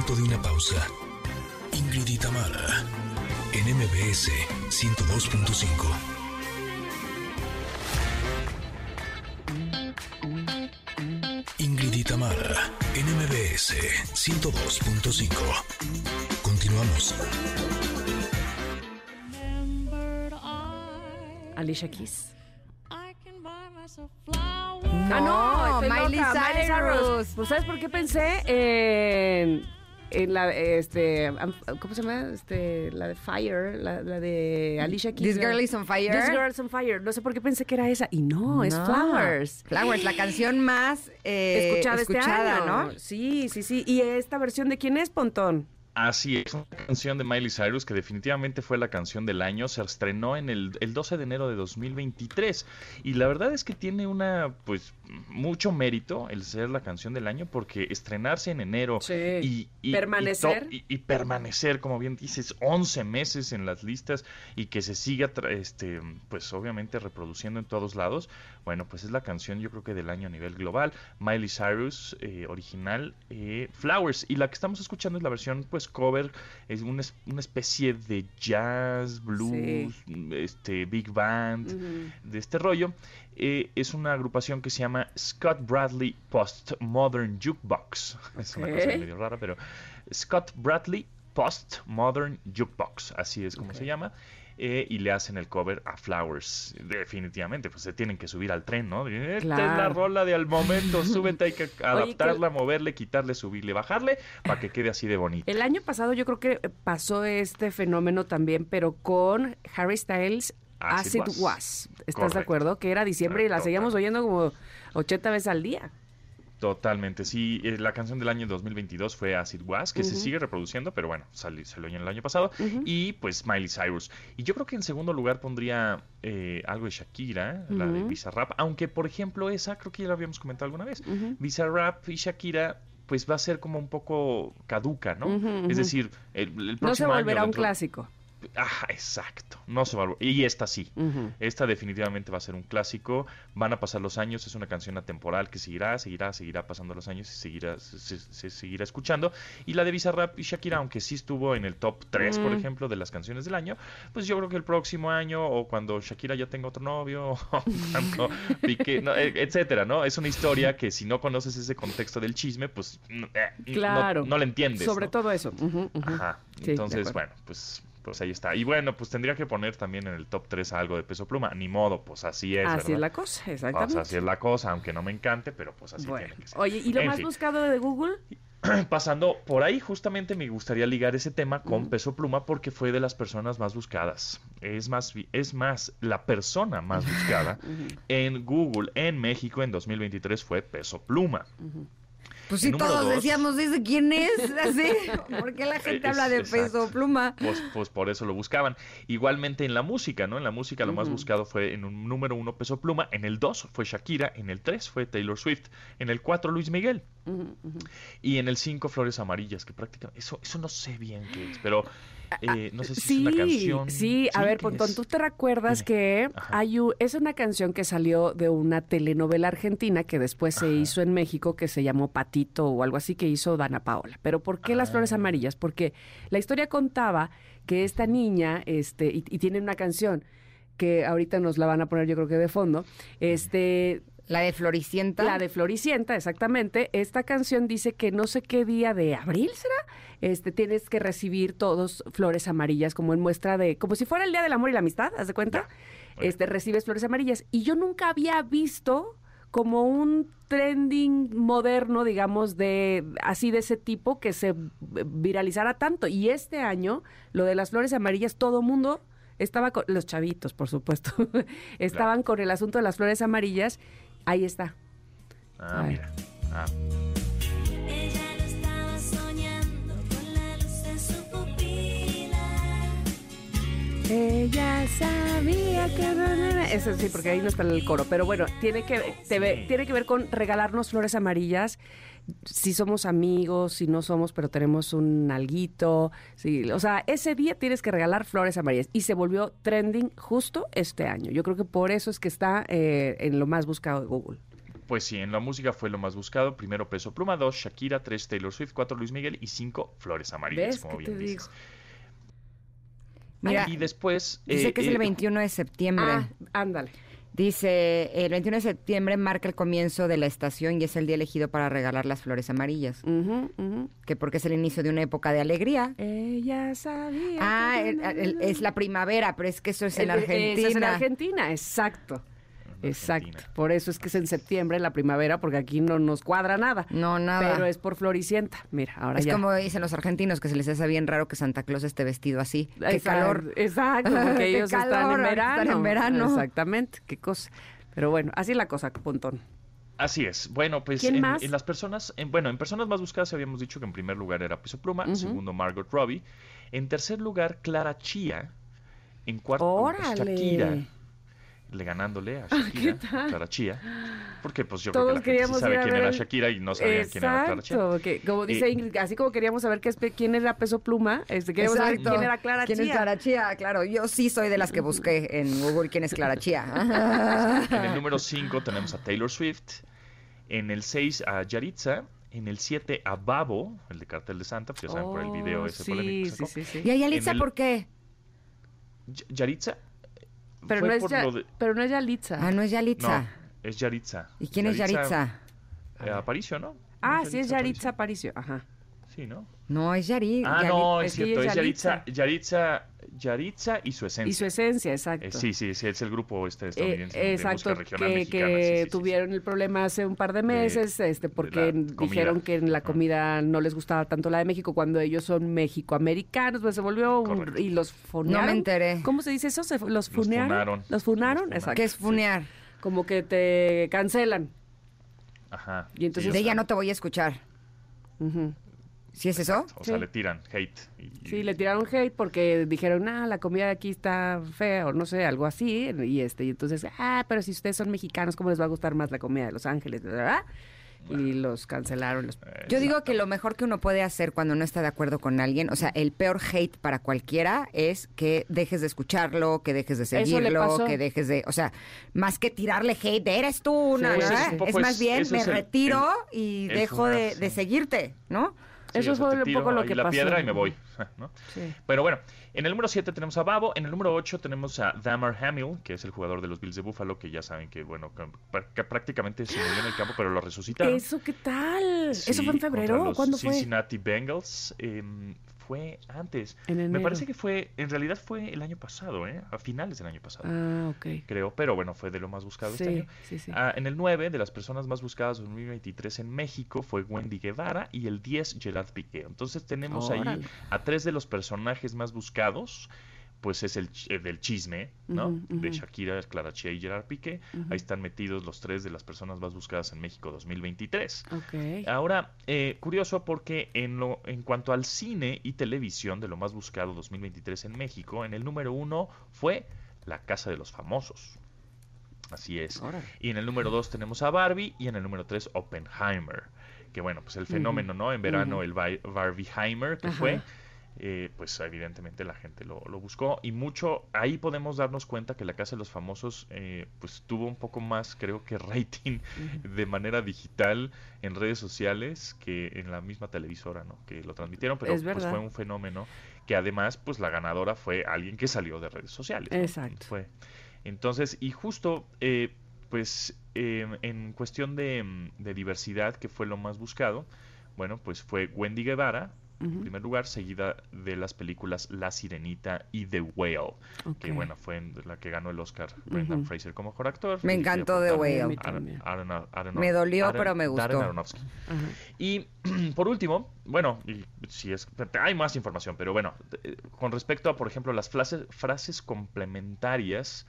Momento de una pausa. Ingrid y Tamara, en MBS 102.5. Ingrid y Tamara, en MBS 102.5. Continuamos. Alicia Keys. No, Ah, estoy Miley loca, Cyrus. Pues ¿sabes por qué pensé en, en la este ¿cómo se llama? Este la de Fire, la, la de Alicia Keys. This Girl is on Fire. This Girl is on Fire. No sé por qué pensé que era esa y no, es. Flowers. Flowers, la canción más eh, escuchada, este escuchada, año. ¿no? Sí, sí, sí. ¿Y esta versión de quién es, Pontón? Así es, una canción de Miley Cyrus que definitivamente fue la canción del año, se estrenó en el, el 12 de enero de 2023 y la verdad es que tiene una, pues, mucho mérito el ser la canción del año porque estrenarse en enero Sí. y, y- Permanecer. y, to- y- y permanecer, como bien dices, 11 meses en las listas y que se siga, este, pues obviamente reproduciendo en todos lados, bueno, pues es la canción yo creo que del año a nivel global, Miley Cyrus eh, original, eh, Flowers, y la que estamos escuchando es la versión pues cover, es una, es- una especie de jazz, blues, este, big band, de este rollo. Eh, es una agrupación que se llama Scott Bradley Postmodern Jukebox. [laughs] Es una cosa medio rara, pero Scott Bradley Postmodern Jukebox, así es como se llama. Eh, y le hacen el cover a Flowers. Definitivamente, pues se tienen que subir al tren, ¿no? Esta es la rola de al momento, [laughs] súbete, hay que adaptarla, moverle, quitarle, subirle, bajarle, para que quede así de bonito. El año pasado yo creo que pasó este fenómeno también, pero con Harry Styles. Acid Acid Was. Was. ¿Estás de acuerdo? Que era diciembre y la seguíamos oyendo como 80 veces al día. Totalmente, sí. eh, La canción del año 2022 fue Acid Was, que se sigue reproduciendo, pero bueno, salió, salió en el año pasado. Y pues Miley Cyrus. Y yo creo que en segundo lugar pondría eh, algo de Shakira, la de. Bizarrap. Aunque, por ejemplo, esa creo que ya la habíamos comentado alguna vez. Bizarrap y Shakira pues va a ser como un poco caduca, ¿no? Es decir, el, el No se próximo año volverá un dentro- clásico. Ah, exacto. No se va a... Y esta sí. Esta definitivamente va a ser un clásico. Van a pasar los años, es una canción atemporal que seguirá, seguirá, seguirá pasando los años y seguirá, se, se- se seguirá escuchando. Y la de Bizarrap y Shakira, aunque sí estuvo en el top 3, por Mm. ejemplo, de las canciones del año, pues yo creo que el próximo año o cuando Shakira ya tenga otro novio, [laughs] o cuando Piqué, no, eh, etcétera, ¿no? Es una historia que si no conoces ese contexto del chisme, pues no, eh, Claro. no, la entiendes. Sobre ¿no? todo eso. Ajá. Sí, Entonces, bueno, pues, pues ahí está. Y bueno, pues tendría que poner también en el top 3 algo de peso pluma. Ni modo, pues así es. Así es la cosa, exactamente. así es la cosa, aunque no me encante, pero pues así Bueno, tiene que ser. oye, ¿y lo En más fin. buscado de Google? [clears throat] Pasando por ahí, justamente me gustaría ligar ese tema con Peso Pluma porque fue de las personas más buscadas. Es más, es más, la persona más buscada [laughs] en Google en México en 2023 fue Peso Pluma. Pues sí, todos dos. decíamos, ¿dice quién es? [laughs] Así, ¿por qué la gente Es- habla de exacto. peso pluma? Pues, pues por eso lo buscaban. Igualmente en la música, ¿no? En la música lo más buscado fue en un número uno Peso Pluma, en el 2 fue Shakira, en el 3 fue Taylor Swift, en el 4 Luis Miguel y en el 5 Flores Amarillas, que prácticamente, eso, eso no sé bien qué es, pero eh, no sé si sí, es una canción. sí, a ver, ¿qué Pontón? ¿tú te recuerdas Dime. que Ajá. hay u- es una canción que salió de una telenovela argentina que después se hizo en México que se llamó Patito o algo así que hizo Dana Paola? Pero ¿por qué las flores Ah. amarillas? Porque la historia contaba que esta niña, este, y, y tiene una canción que ahorita nos la van a poner yo creo que de fondo, este, La de Floricienta. la de Floricienta, exactamente. Esta canción dice que no sé qué día de abril será, este, tienes que recibir todos flores amarillas como en muestra de, como si fuera el día del amor y la amistad, ¿haz de cuenta? Este, recibes flores amarillas. Y yo nunca había visto como un trending moderno, digamos, de así de ese tipo que se viralizara tanto. Y este año, lo de las flores amarillas, todo mundo estaba con los chavitos, por supuesto, [laughs] estaban con el asunto de las flores amarillas. Ahí está. Ah, mira. Ah, Ella lo estaba soñando con la luz de su pupila. Ella sabía que... Eso sí, porque ahí no está el coro. Pero bueno, tiene que, te ve- tiene que ver con regalarnos flores amarillas. Si somos amigos, si no somos, pero tenemos un alguito. Sí, o sea, ese día tienes que regalar flores amarillas. Y se volvió trending justo este año. Yo creo que por eso es que está eh, en lo más buscado de Google. Pues sí, en la música fue lo más buscado. Primero Peso Pluma, 2 Shakira, 3 Taylor Swift, 4 Luis Miguel y 5 Flores Amarillas, ¿Ves como bien te dices. Mira, y después... dice eh, que es eh, el 21 de septiembre. Ah, ándale. Dice, el 21 de septiembre marca el comienzo de la estación y es el día elegido para regalar las flores amarillas. Ujú, ujú. Que porque es el inicio de una época de alegría. Ella sabía. Ah, que- el- el- es la primavera, pero es que eso es en Eh, eh, Argentina. eso es en Argentina, exacto. Exacto. Argentina. Por eso es que es en septiembre, en la primavera, porque aquí no nos cuadra nada. No, nada. Pero es por Floricienta. Mira, ahora es ya. como dicen los argentinos, que se les hace bien raro que Santa Claus esté vestido así. Qué calor. Exacto, [laughs] porque ellos están en verano. están en verano. Exactamente, qué cosa. Pero bueno, así es la cosa, Pontón. Así es. Bueno, pues ¿Quién en, las personas, en- bueno, en personas más buscadas habíamos dicho que en primer lugar era Peso Pluma, en segundo Margot Robbie, en tercer lugar Clara Chía, en cuarto ¡Órale! Shakira, le ganándole a [laughs] Shakira, Clara Chía, porque pues yo Todos creo que la gente queríamos sí sabe quién ver era Shakira y no sabían quién era Clara Chía. Exacto, que como dice Eh, Ingrid, así como queríamos saber qué es quién era Peso Pluma, este, queríamos saber Exacto. quién era Clara ¿Quién es Chía. Clara Chía? Claro, yo sí soy de las que busqué en Google quién es Clara Chía. [laughs] En el número [laughs] 5 tenemos a Taylor Swift. En el 6 a Yaritza. En el 7 a Babo, el de Cartel de Santa, pues ya saben por el video Oh, ese sí, polémico sí, sacó. sí, sí. ¿Y a Yalitza el- por qué? Yaritza. Pero no, es ya- de- pero no es Yalitza. Ah, no es Yalitza. No, es Yaritza. ¿Y quién es Yaritza? eh, Aparicio, ¿no? ah, ¿No sí, es Yaritza Aparicio. Ajá. Sí, ¿no? No, es Yari. Ah, Yali- no, es cierto, es es Yaritza, Yaritza. Yaritza, y su esencia. Y su esencia, exacto. Eh, sí, sí, sí, es el grupo este Eh, estadounidense de exacto, música regional que, mexicana. que sí, sí, sí, sí. tuvieron el problema hace un par de meses, este, porque dijeron que en la comida no les gustaba tanto la de México cuando ellos son mexicoamericanos, pues se volvió un- y los funearon. No me enteré. ¿Cómo se dice eso? ¿Se- ¿Los Los funearon? funaron. ¿Los funaron? Exacto. ¿Qué es funear? Como que te cancelan. Ajá. Y entonces- sí, De ella no te voy a escuchar. Ujú. ¿Sí es eso? O sea, le tiran hate. y- Sí, le tiraron hate porque dijeron, ah, la comida de aquí está fea o no sé, algo así. Y este, y entonces, ah, pero si ustedes son mexicanos, ¿cómo les va a gustar más la comida de Los Ángeles? ¿verdad? Y los cancelaron. Los... Eh, Yo digo que lo mejor que uno puede hacer cuando no está de acuerdo con alguien, o sea, el peor hate para cualquiera es que dejes de escucharlo, que dejes de seguirlo, que dejes de, o sea, más que tirarle hate, de eres tú, Sí, ¿no? es es más es- bien me es retiro el- y dejo funar, de, sí. de seguirte, ¿no? Sí, Eso o sea, fue un poco lo que la pasó. piedra y me voy, [laughs] ¿no? Sí. Pero bueno, en el número 7 tenemos a Babo, en el número 8 tenemos a Damar Hamill, que es el jugador de los Bills de Buffalo, que ya saben que, bueno, que prácticamente se murió en el campo, pero lo resucitaron. ¿Eso qué tal? Sí, ¿Eso fue en febrero? ¿Cuándo fue? Cincinnati Bengals. em, fue antes. En Me parece que fue, en realidad fue el año pasado, ¿eh? A finales del año pasado. Ah, ok. Creo, pero bueno, fue de lo más buscado este año. sí, sí. Ah, en el 9, de las personas más buscadas 2023 en México, fue Wendy Guevara y el 10, Gerard Piqué. Entonces tenemos ahí Órale. a tres de los personajes más buscados, pues es el eh, del chisme, ¿no? De. Shakira, Clara Chía y Gerard Piqué. Ahí están metidos los tres de las personas más buscadas en México 2023. Ok. Ahora, eh, curioso porque en, lo, en cuanto al cine y televisión de lo más buscado 2023 en México, en el número uno fue La Casa de los Famosos. Así es. Órale. Y en el número dos tenemos a Barbie y en el número tres Oppenheimer. Que bueno, pues el fenómeno, ¿no? En verano el Bar- Barbieheimer que Ajá. Eh, pues evidentemente la gente lo, lo buscó y mucho, ahí podemos darnos cuenta que la Casa de los Famosos eh, pues tuvo un poco más, creo que [laughs] rating de manera digital en redes sociales que en la misma televisora, ¿no? Que lo transmitieron, pero Es pues fue un fenómeno que además pues la ganadora fue alguien que salió de redes sociales. ¿no? Exacto. Fue. Entonces, y justo, eh, pues eh, en cuestión de, de diversidad, que fue lo más buscado, bueno, pues fue Wendy Guevara, en primer lugar, seguida de las películas La Sirenita y The Whale, que bueno, fue en la que ganó el Oscar Brendan. Fraser como mejor actor. Me encantó The Whale. Aaron- también. Aaron- Aaron- Me dolió, Aaron- pero me Darren gustó. Aronofsky. Y [clears throat] por último, bueno, y si es, hay más información, pero bueno, eh, con respecto a, por ejemplo, las frases, frases complementarias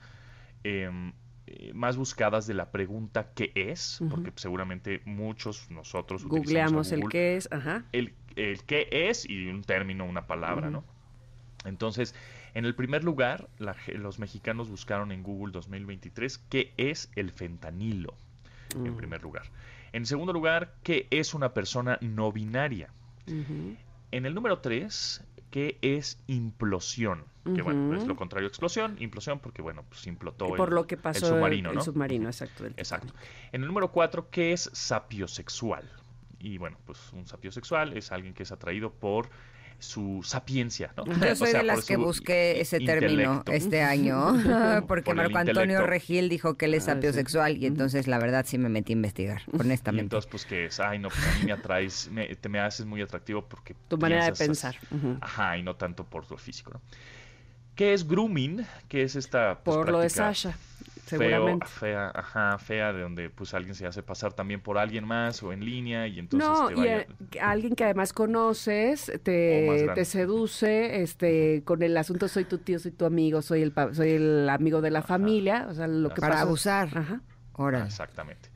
em, eh, más buscadas de la pregunta ¿qué es? Porque seguramente muchos nosotros Googleamos el Google qué es, ajá. el, el qué es y un término, una palabra. ¿no? Entonces, en el primer lugar, la los mexicanos buscaron en Google 2023 qué es el fentanilo, en Mm. primer lugar. En segundo lugar, qué es una persona no binaria. En el número 3, ¿qué es implosión? Que bueno, es lo contrario a explosión, implosión porque bueno, pues implotó Por el, lo que pasó el submarino, el ¿no? submarino, exacto. Exacto. En el número 4, ¿qué es sapiosexual? Y bueno, pues un sapiosexual es alguien que es atraído por su sapiencia, ¿no? Yo [laughs] O soy sea, de las que busqué ese término intelecto. este [laughs] año, [laughs] porque Por Marco Antonio intelecto. Regil dijo que él es Ah, sí. sapiosexual y entonces la verdad sí me metí a investigar, Y honestamente. entonces, pues que es, ay, no, pues a mí me atraes, me, te me haces muy atractivo porque Tu manera de pensar. Ajá, y no tanto por lo físico, ¿no? ¿Qué es grooming? ¿Qué es esta pues, Por lo de práctica Feo, fea, ajá, fea, de donde pues alguien se hace pasar también por alguien más o en línea y entonces no, te y vaya... eh, alguien que además conoces te, te seduce este con el asunto soy tu tío, soy tu amigo, soy el soy el amigo de la familia, o sea, lo que Para pasa- abusar. Ajá. Órale. Exactamente.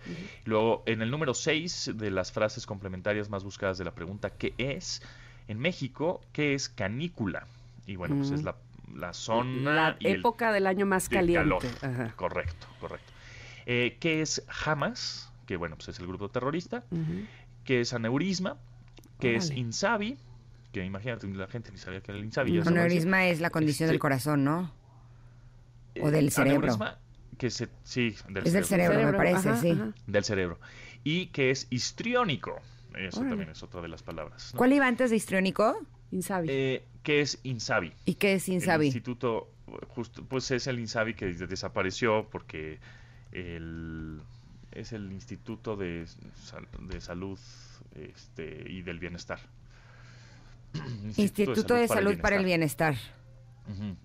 Luego, en el número 6 de las frases complementarias más buscadas de la pregunta ¿qué es? En México, ¿qué es canícula? Y bueno, pues es la, la zona La y el época del año más del caliente. calor. Ajá. Correcto, correcto. Eh, ¿Qué es Hamas? Que bueno, pues es el grupo terrorista. ¿Qué es aneurisma? ¿Qué es. Insabi? Que imagínate, la gente ni sabía que era el Insabi. Aneurisma es la condición Este- del corazón, ¿no? o del Eh, cerebro. aneurisma, que se, sí, del Es del cerebro, me parece, ajá, sí. ajá. Del cerebro. Y que es histriónico. Eso Órale. también es otra de las palabras. ¿no? ¿Cuál iba antes de histriónico? Insabi. Eh, ¿Qué es Insabi? ¿Y qué es El Insabi? instituto, justo, pues es el Insabi que des- desapareció porque el, es el Instituto de, de Salud este, y del Bienestar. [clears throat] Instituto de Salud para el Bienestar.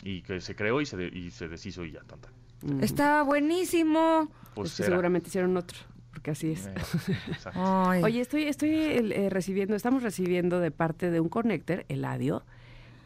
Y que se creó y se, de- y se deshizo y ya, tanta. Ujú. Estaba buenísimo. Pues Es que era. seguramente hicieron otro, porque así es. Eh. Oye, estoy, estoy eh, recibiendo, estamos recibiendo de parte de un connector, Eladio,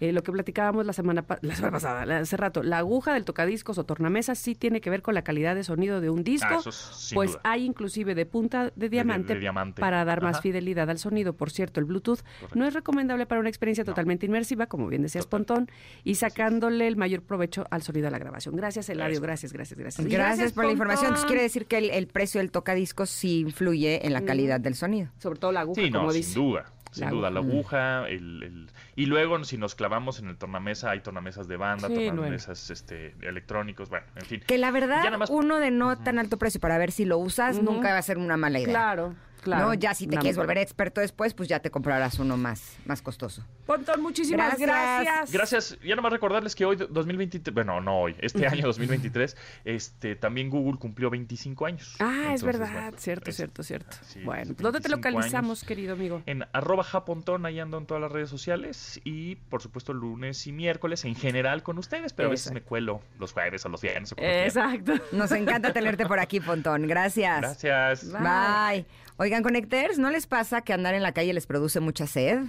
eh, lo que platicábamos la semana, pa- la semana pasada, la- hace rato, la aguja del tocadiscos o tornamesa sí tiene que ver con la calidad de sonido de un disco, Ah, eso es sin pues duda. hay inclusive de punta de diamante, de diamante. para dar más fidelidad al sonido. Por cierto, el Bluetooth Correcto. no es recomendable para una experiencia No. totalmente inmersiva, como bien decías, Total. Pontón, y sacándole el mayor provecho al sonido de la grabación. Gracias, Eladio, gracias, gracias, gracias. Gracias, por la información. Entonces quiere decir que el, el precio del tocadiscos sí influye en la calidad del sonido. Sobre todo la aguja, Sí, no, como sin dice. duda. Sin La duda, la aguja. el, el- y luego si nos clavamos en el tornamesa, hay tornamesas de banda, Sí, tornamesas este, electrónicos, bueno, en fin. Que la verdad, más- uno de no tan alto precio para ver si lo usas nunca va a ser una mala idea. Claro, claro. No, ya si te quieres volver experto después, pues ya te comprarás uno más, más costoso. Pontón, muchísimas Gracias. gracias. Gracias. Ya nomás recordarles que hoy, 2023, bueno, no hoy, este año 2023, este, también Google cumplió 25 años. Ah, es verdad, bueno, cierto, es- cierto, cierto. bueno, ¿dónde te 25 localizamos, años. querido amigo? En arroba japontón, ahí ando en todas las redes sociales y por supuesto lunes y miércoles en general con ustedes, pero a veces me cuelo los jueves o los viernes. o. Exacto. Nos encanta tenerte por aquí, Pontón. Gracias. Gracias. Bye. Oigan, Connectors, ¿no les pasa que andar en la calle les produce mucha sed?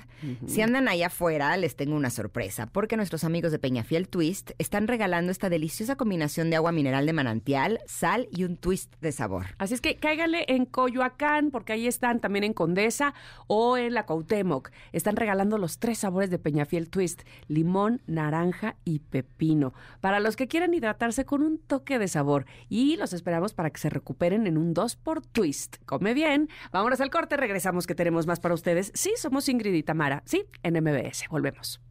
Si andan allá afuera, les tengo una sorpresa, porque nuestros amigos de Peñafiel Twist están regalando esta deliciosa combinación de agua mineral de manantial, sal y un twist de sabor. Así es que cáigale en Coyoacán, porque ahí están también en Condesa o en la Cuauhtémoc. Están regalando los tres sabores de Peñafiel Twist: limón, naranja y pepino. Para los que quieran hidratarse con un toque de sabor. Y los esperamos para que se recuperen en un 2 por Twist. Come bien. Vámonos al corte, regresamos que tenemos más para ustedes. Sí, somos Ingrid y Tamara. Sí, en MBS. Volvemos.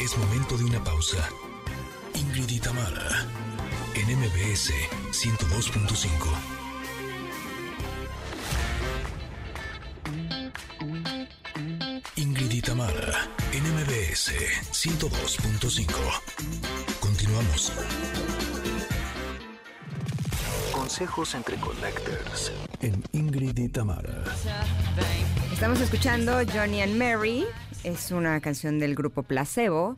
Es momento de una pausa. Ingrid y Tamara, en MBS 102.5. Ingrid y Tamara, en MBS 102.5. Continuamos. Consejos entre connectors. En Ingrid y Tamara. Estamos escuchando Johnny and Mary. Es una canción del grupo Placebo.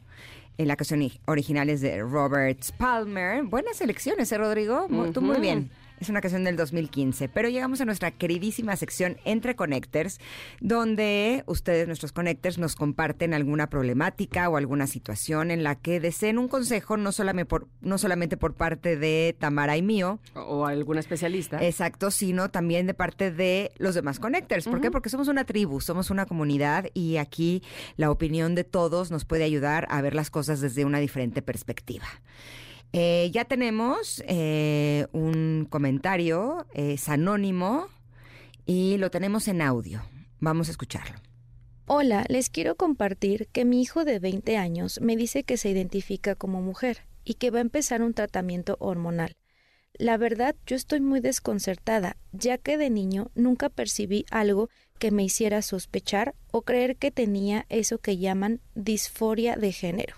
En la canción original es de Robert Palmer. Buenas elecciones, ¿eh, Rodrigo? Tú muy bien. Es una canción del 2015. Pero llegamos a nuestra queridísima sección Entre Connectors, donde ustedes, nuestros connectors, nos comparten alguna problemática o alguna situación en la que deseen un consejo, no solamente por, no solamente por parte de Tamara y mío, O, o algún especialista. Exacto, sino también de parte de los demás connectors. ¿Por qué? Porque somos una tribu, somos una comunidad y aquí la opinión de todos nos puede ayudar a ver las cosas desde una diferente perspectiva. Eh, ya tenemos eh, un comentario, es anónimo y lo tenemos en audio. Vamos a escucharlo. Hola, les quiero compartir que mi hijo de 20 años me dice que se identifica como mujer y que va a empezar un tratamiento hormonal. La verdad, yo estoy muy desconcertada, ya que de niño nunca percibí algo que me hiciera sospechar o creer que tenía eso que llaman disforia de género.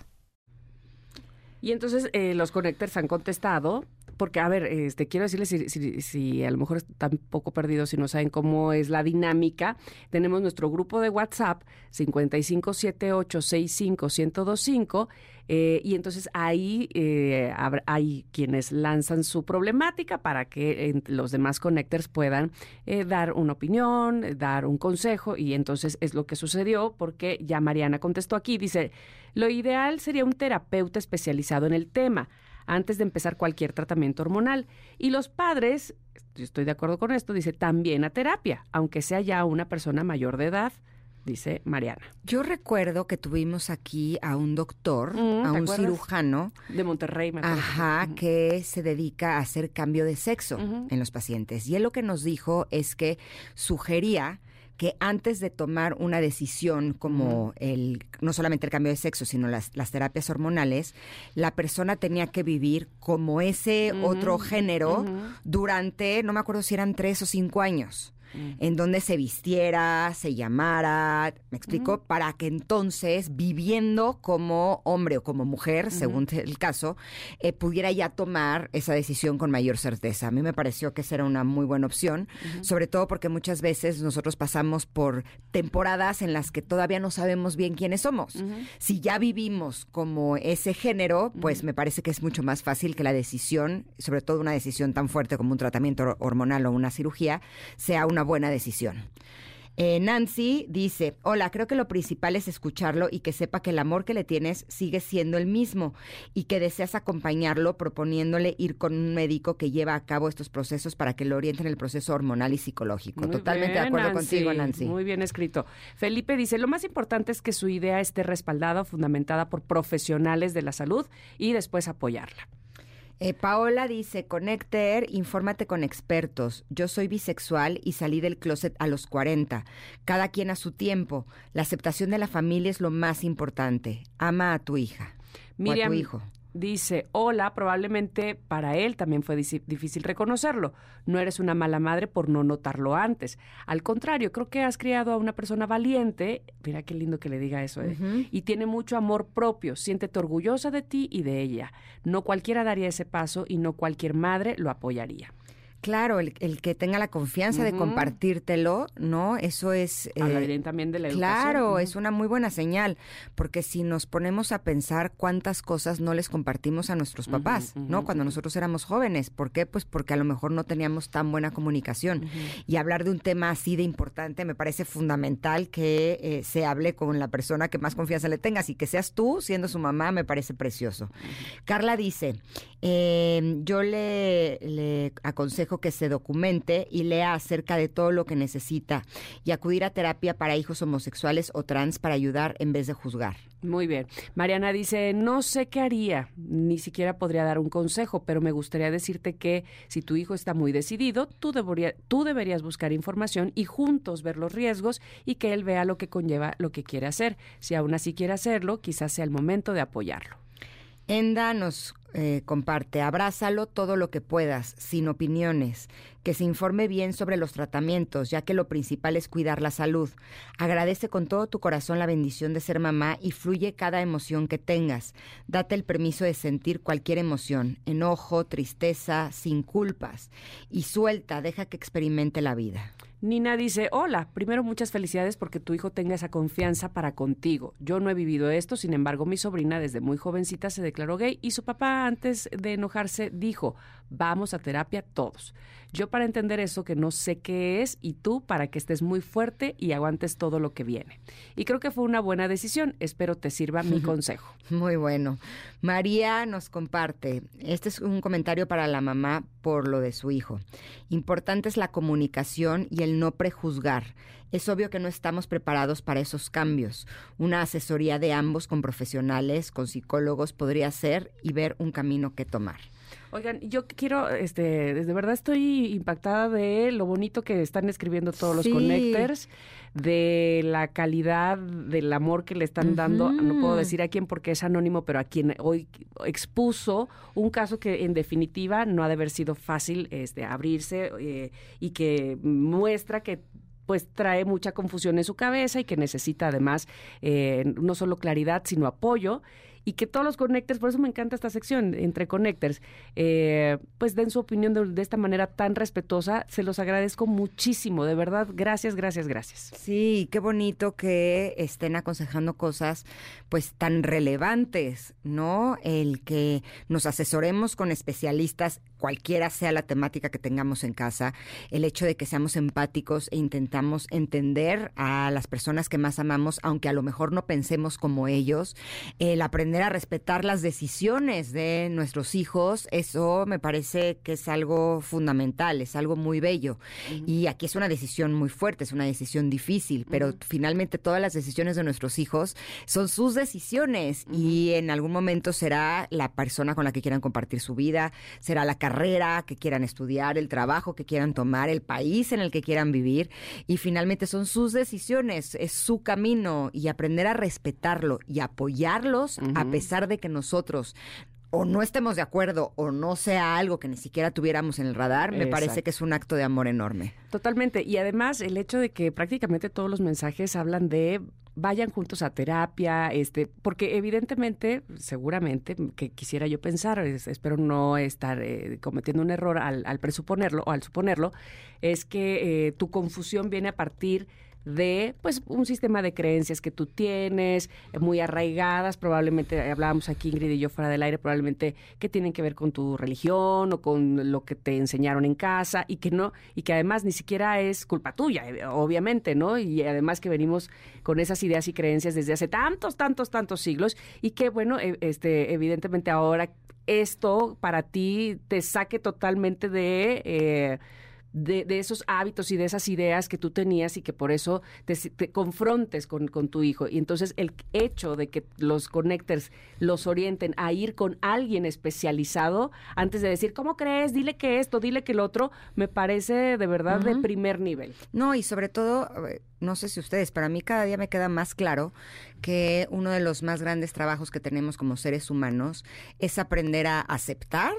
Y entonces eh, los connectors han contestado, porque, a ver, este, quiero decirles si, si, si a lo mejor están poco perdidos y no saben cómo es la dinámica, tenemos nuestro grupo de WhatsApp 5578651025 eh, y entonces ahí eh, hay quienes lanzan su problemática para que los demás connectors puedan eh, dar una opinión, eh, dar un consejo y entonces es lo que sucedió porque ya Mariana contestó aquí, dice, lo ideal sería un terapeuta especializado en el tema. Antes de empezar cualquier tratamiento hormonal. Y los padres, estoy de acuerdo con esto, dice también a terapia, aunque sea ya una persona mayor de edad, dice Mariana. Yo recuerdo que tuvimos aquí a un doctor, Mm, a ¿te un acuerdas? cirujano, De Monterrey, me ajá, que se dedica a hacer cambio de sexo en los pacientes. Y él lo que nos dijo es que sugería que antes de tomar una decisión como el, no solamente el cambio de sexo, sino las, las terapias hormonales, la persona tenía que vivir como ese otro género durante, no me acuerdo si eran tres o cinco años Mm. en donde se vistiera, se llamara, me explico, para que entonces, viviendo como hombre o como mujer, según el caso, eh, pudiera ya tomar esa decisión con mayor certeza. A mí me pareció que esa era una muy buena opción, sobre todo porque muchas veces nosotros pasamos por temporadas en las que todavía no sabemos bien quiénes somos. Si ya vivimos como ese género, pues me parece que es mucho más fácil que la decisión, sobre todo una decisión tan fuerte como un tratamiento hor- hormonal o una cirugía, sea una buena decisión. Eh, Nancy dice, hola, creo que lo principal es escucharlo y que sepa que el amor que le tienes sigue siendo el mismo y que deseas acompañarlo proponiéndole ir con un médico que lleva a cabo estos procesos para que lo oriente en el proceso hormonal y psicológico. Muy Totalmente de acuerdo contigo, Nancy. Muy bien escrito. Felipe dice, lo más importante es que su idea esté respaldada fundamentada por profesionales de la salud y después apoyarla. Eh, Paola dice, Connecter, infórmate con expertos. Yo soy bisexual y salí del closet a los 40. Cada quien a su tiempo. La aceptación de la familia es lo más importante. Ama a tu hija. o a Miriam tu hijo. Dice, hola, probablemente para él también fue difícil reconocerlo. No eres una mala madre por no notarlo antes. Al contrario, creo que has criado a una persona valiente, mira qué lindo que le diga eso, ¿eh? Y tiene mucho amor propio. Siéntete orgullosa de ti y de ella. No cualquiera daría ese paso y no cualquier madre lo apoyaría. Claro, el, el que tenga la confianza de compartírtelo, ¿no? Eso es... eh, Habla bien también de la educación. Claro, es una muy buena señal, porque si nos ponemos a pensar cuántas cosas no les compartimos a nuestros papás, ¿no? Cuando nosotros éramos jóvenes, ¿por qué? Pues porque a lo mejor no teníamos tan buena comunicación. Y hablar de un tema así de importante me parece fundamental que eh, se hable con la persona que más confianza le tengas y que seas tú siendo su mamá me parece precioso. Carla dice, eh, yo le, le aconsejo que se documente y lea acerca de todo lo que necesita y acudir a terapia para hijos homosexuales o trans para ayudar en vez de juzgar. Muy bien. Mariana dice, no sé qué haría, ni siquiera podría dar un consejo, pero me gustaría decirte que si tu hijo está muy decidido, tú, debería- tú deberías buscar información y juntos ver los riesgos y que él vea lo que conlleva lo que quiere hacer. Si aún así quiere hacerlo, quizás sea el momento de apoyarlo. Enda nos eh, comparte, abrázalo todo lo que puedas, sin opiniones, que se informe bien sobre los tratamientos, ya que lo principal es cuidar la salud. Agradece con todo tu corazón la bendición de ser mamá y fluye cada emoción que tengas. Date el permiso de sentir cualquier emoción, enojo, tristeza, sin culpas. Y suelta, deja que experimente la vida. Nina dice, hola, primero muchas felicidades porque tu hijo tenga esa confianza para contigo. Yo no he vivido esto, sin embargo mi sobrina desde muy jovencita se declaró gay y su papá antes de enojarse dijo, vamos a terapia todos. Yo para entender eso que no sé qué es y tú para que estés muy fuerte y aguantes todo lo que viene. Y creo que fue una buena decisión, espero te sirva mi [laughs] consejo. Muy bueno. María nos comparte, este es un comentario para la mamá por lo de su hijo. Importante es la comunicación y el no prejuzgar. Es obvio que no estamos preparados para esos cambios. Una asesoría de ambos con profesionales, con psicólogos, podría ser y ver un camino que tomar. Oigan, yo quiero, este, de verdad estoy impactada de lo bonito que están escribiendo todos Sí. los connectors, de la calidad del amor que le están dando, no puedo decir a quién porque es anónimo, pero a quien hoy expuso un caso que en definitiva no ha de haber sido fácil este, abrirse eh, y que muestra que pues trae mucha confusión en su cabeza y que necesita además eh, no solo claridad, sino apoyo y que todos los connectors, por eso me encanta esta sección entre connectors, eh, pues den su opinión de, de esta manera tan respetuosa. Se los agradezco muchísimo, de verdad. Gracias, gracias, gracias. Sí, qué bonito que estén aconsejando cosas pues tan relevantes, ¿no? El que nos asesoremos con especialistas cualquiera sea la temática que tengamos en casa, el hecho de que seamos empáticos e intentamos entender a las personas que más amamos, aunque a lo mejor no pensemos como ellos, el aprender a respetar las decisiones de nuestros hijos, eso me parece que es algo fundamental, es algo muy bello. Y aquí es una decisión muy fuerte, es una decisión difícil, pero finalmente todas las decisiones de nuestros hijos son sus decisiones y en algún momento será la persona con la que quieran compartir su vida, será la carrera que quieran estudiar, el trabajo que quieran tomar, el país en el que quieran vivir y finalmente son sus decisiones, es su camino y aprender a respetarlo y apoyarlos a pesar de que nosotros o no estemos de acuerdo o no sea algo que ni siquiera tuviéramos en el radar, me parece que es un acto de amor enorme. Totalmente. Y además el hecho de que prácticamente todos los mensajes hablan de vayan juntos a terapia, este, porque evidentemente, seguramente, que quisiera yo pensar, es- espero no estar eh, cometiendo un error al, al presuponerlo o al suponerlo, es que eh, tu confusión viene a partir de pues un sistema de creencias que tú tienes eh, muy arraigadas probablemente hablábamos aquí Ingrid y yo fuera del aire probablemente que tienen que ver con tu religión o con lo que te enseñaron en casa y que no y que además ni siquiera es culpa tuya eh, obviamente no y además que venimos con esas ideas y creencias desde hace tantos tantos tantos siglos y que bueno eh, este evidentemente ahora esto para ti te saque totalmente de eh, de, de esos hábitos y de esas ideas que tú tenías y que por eso te, te confrontes con, con tu hijo. Y entonces el hecho de que los connectors los orienten a ir con alguien especializado antes de decir, ¿cómo crees? Dile que esto, dile que el otro, me parece de verdad de primer nivel. No, y sobre todo, eh, no sé si ustedes, para mí cada día me queda más claro que uno de los más grandes trabajos que tenemos como seres humanos es aprender a aceptar,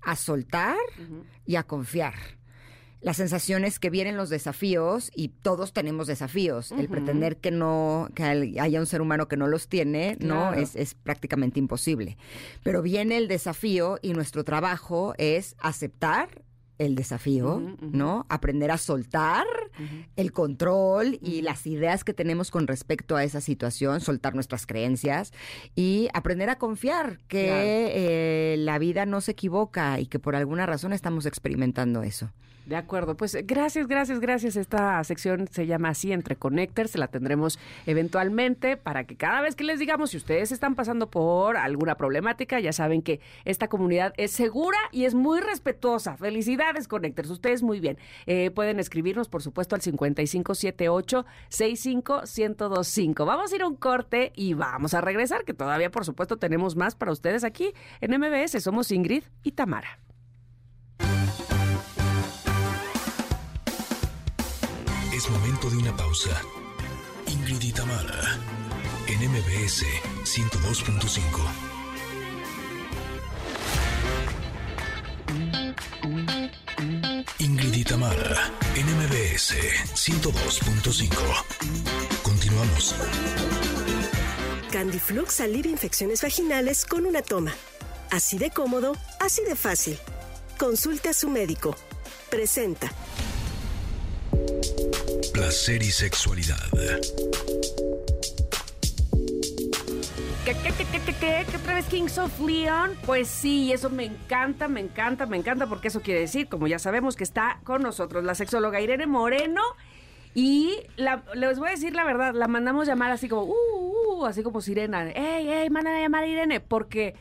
a soltar y a confiar. Las sensaciones que vienen los desafíos, y todos tenemos desafíos. El pretender que no, que hay- haya un ser humano que no los tiene, no, es, es prácticamente imposible. Pero viene el desafío y nuestro trabajo es aceptar el desafío. ¿no? Aprender a soltar el control y las ideas que tenemos con respecto a esa situación, soltar nuestras creencias y aprender a confiar que Claro. eh, la vida no se equivoca y que por alguna razón estamos experimentando eso. De acuerdo, pues gracias, gracias, gracias. Esta sección se llama así, Entre Connectors, la tendremos eventualmente para que cada vez que les digamos si ustedes están pasando por alguna problemática, ya saben que esta comunidad es segura y es muy respetuosa. Felicidades, Connectors, ustedes muy bien. Eh, pueden escribirnos, por supuesto, al 5578-65-1025. Vamos a ir a un corte y vamos a regresar, que todavía, por supuesto, tenemos más para ustedes aquí en MBS. Somos Ingrid y Tamara. Es momento de una pausa. Ingrid y Tamara, en MBS 102.5. Ingrid y Tamara, en MBS 102.5. Continuamos. Candiflux alivia infecciones vaginales con una toma. Así de cómodo, así de fácil. Consulte a su médico. Presenta. Placer y sexualidad. ¿Qué, qué, qué, qué, qué, qué? ¿Que otra vez Kings of Leon? Pues sí, eso me encanta, me encanta, me encanta, porque eso quiere decir, como ya sabemos, que está con nosotros la sexóloga Irene Moreno. Y les voy a decir la verdad, la mandamos llamar así como, uh, uh, así como sirena. ¡Ey, ey, mandan a llamar a Irene! Porque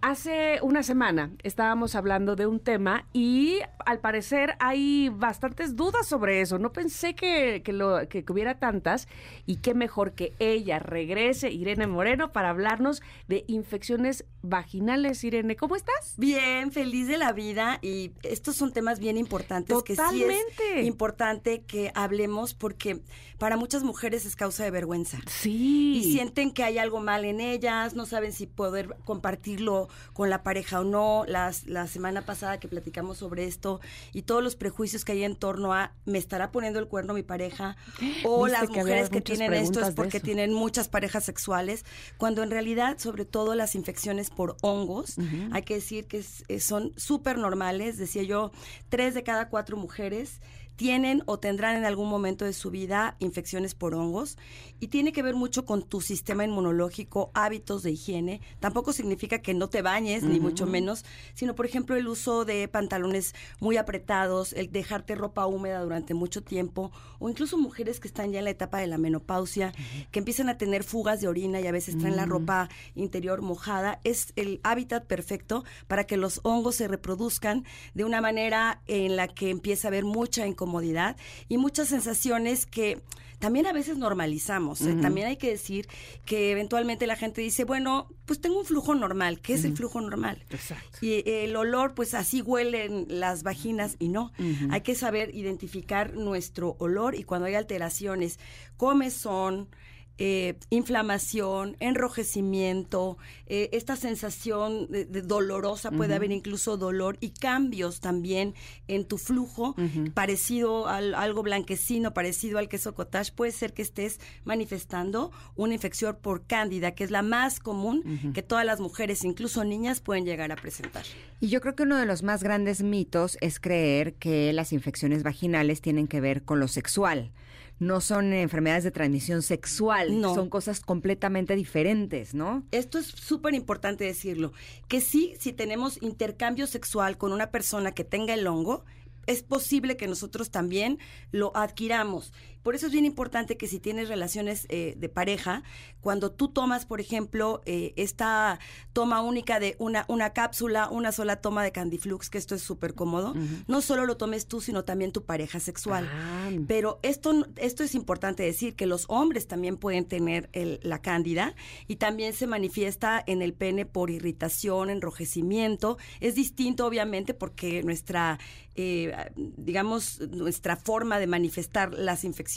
hace una semana estábamos hablando de un tema y al parecer hay bastantes dudas sobre eso. No pensé que, que, lo, que, que hubiera tantas y qué mejor que ella regrese, Irene Moreno, para hablarnos de infecciones vaginales. Irene, ¿cómo estás? Bien, feliz de la vida y estos son temas bien importantes que sí Totalmente. es importante que hablemos porque para muchas mujeres es causa de vergüenza. Sí. Y sienten que hay algo mal en ellas, no saben si poder compartirlo con la pareja o no. Las, la semana pasada que platicamos sobre esto y todos los prejuicios que hay en torno a me estará poniendo el cuerno mi pareja o Viste las mujeres que tienen esto es porque tienen muchas parejas sexuales, cuando en realidad, sobre todo las infecciones por hongos, hay que decir que es- eh, son súper normales. Decía yo, tres de cada cuatro mujeres tienen o tendrán en algún momento de su vida infecciones por hongos y tiene que ver mucho con tu sistema inmunológico, hábitos de higiene. Tampoco significa que no te bañes, ni mucho menos, sino por ejemplo el uso de pantalones muy apretados, el dejarte ropa húmeda durante mucho tiempo o incluso mujeres que están ya en la etapa de la menopausia, que empiezan a tener fugas de orina y a veces traen la ropa interior mojada, es el hábitat perfecto para que los hongos se reproduzcan de una manera en la que empieza a haber mucha incomodidad y muchas sensaciones que también a veces normalizamos. ¿eh? También hay que decir que eventualmente la gente dice, bueno, pues tengo un flujo normal. ¿Qué es el flujo normal? Exacto. Y el olor, pues así huelen las vaginas y no. Hay que saber identificar nuestro olor y cuando hay alteraciones, comezón, eh, inflamación, enrojecimiento, eh, esta sensación de, de dolorosa, puede haber incluso dolor y cambios también en tu flujo, parecido al algo blanquecino, parecido al queso cottage, puede ser que estés manifestando una infección por cándida, que es la más común que todas las mujeres, incluso niñas, pueden llegar a presentar. Y yo creo que uno de los más grandes mitos es creer que las infecciones vaginales tienen que ver con lo sexual. No son enfermedades de transmisión sexual, No. son cosas completamente diferentes, ¿no? Esto es súper importante decirlo, que sí, si tenemos intercambio sexual con una persona que tenga el hongo, es posible que nosotros también lo adquiramos. Por eso es bien importante que si tienes relaciones eh, de pareja, cuando tú tomas, por ejemplo, eh, esta toma única de una, una cápsula, una sola toma de Candiflux, que esto es súper cómodo, no solo lo tomes tú, sino también tu pareja sexual. Ah. Pero esto, esto es importante decir, que los hombres también pueden tener el- la cándida y también se manifiesta en el pene por irritación, enrojecimiento. Es distinto, obviamente, porque nuestra, eh, digamos, nuestra forma de manifestar las infecciones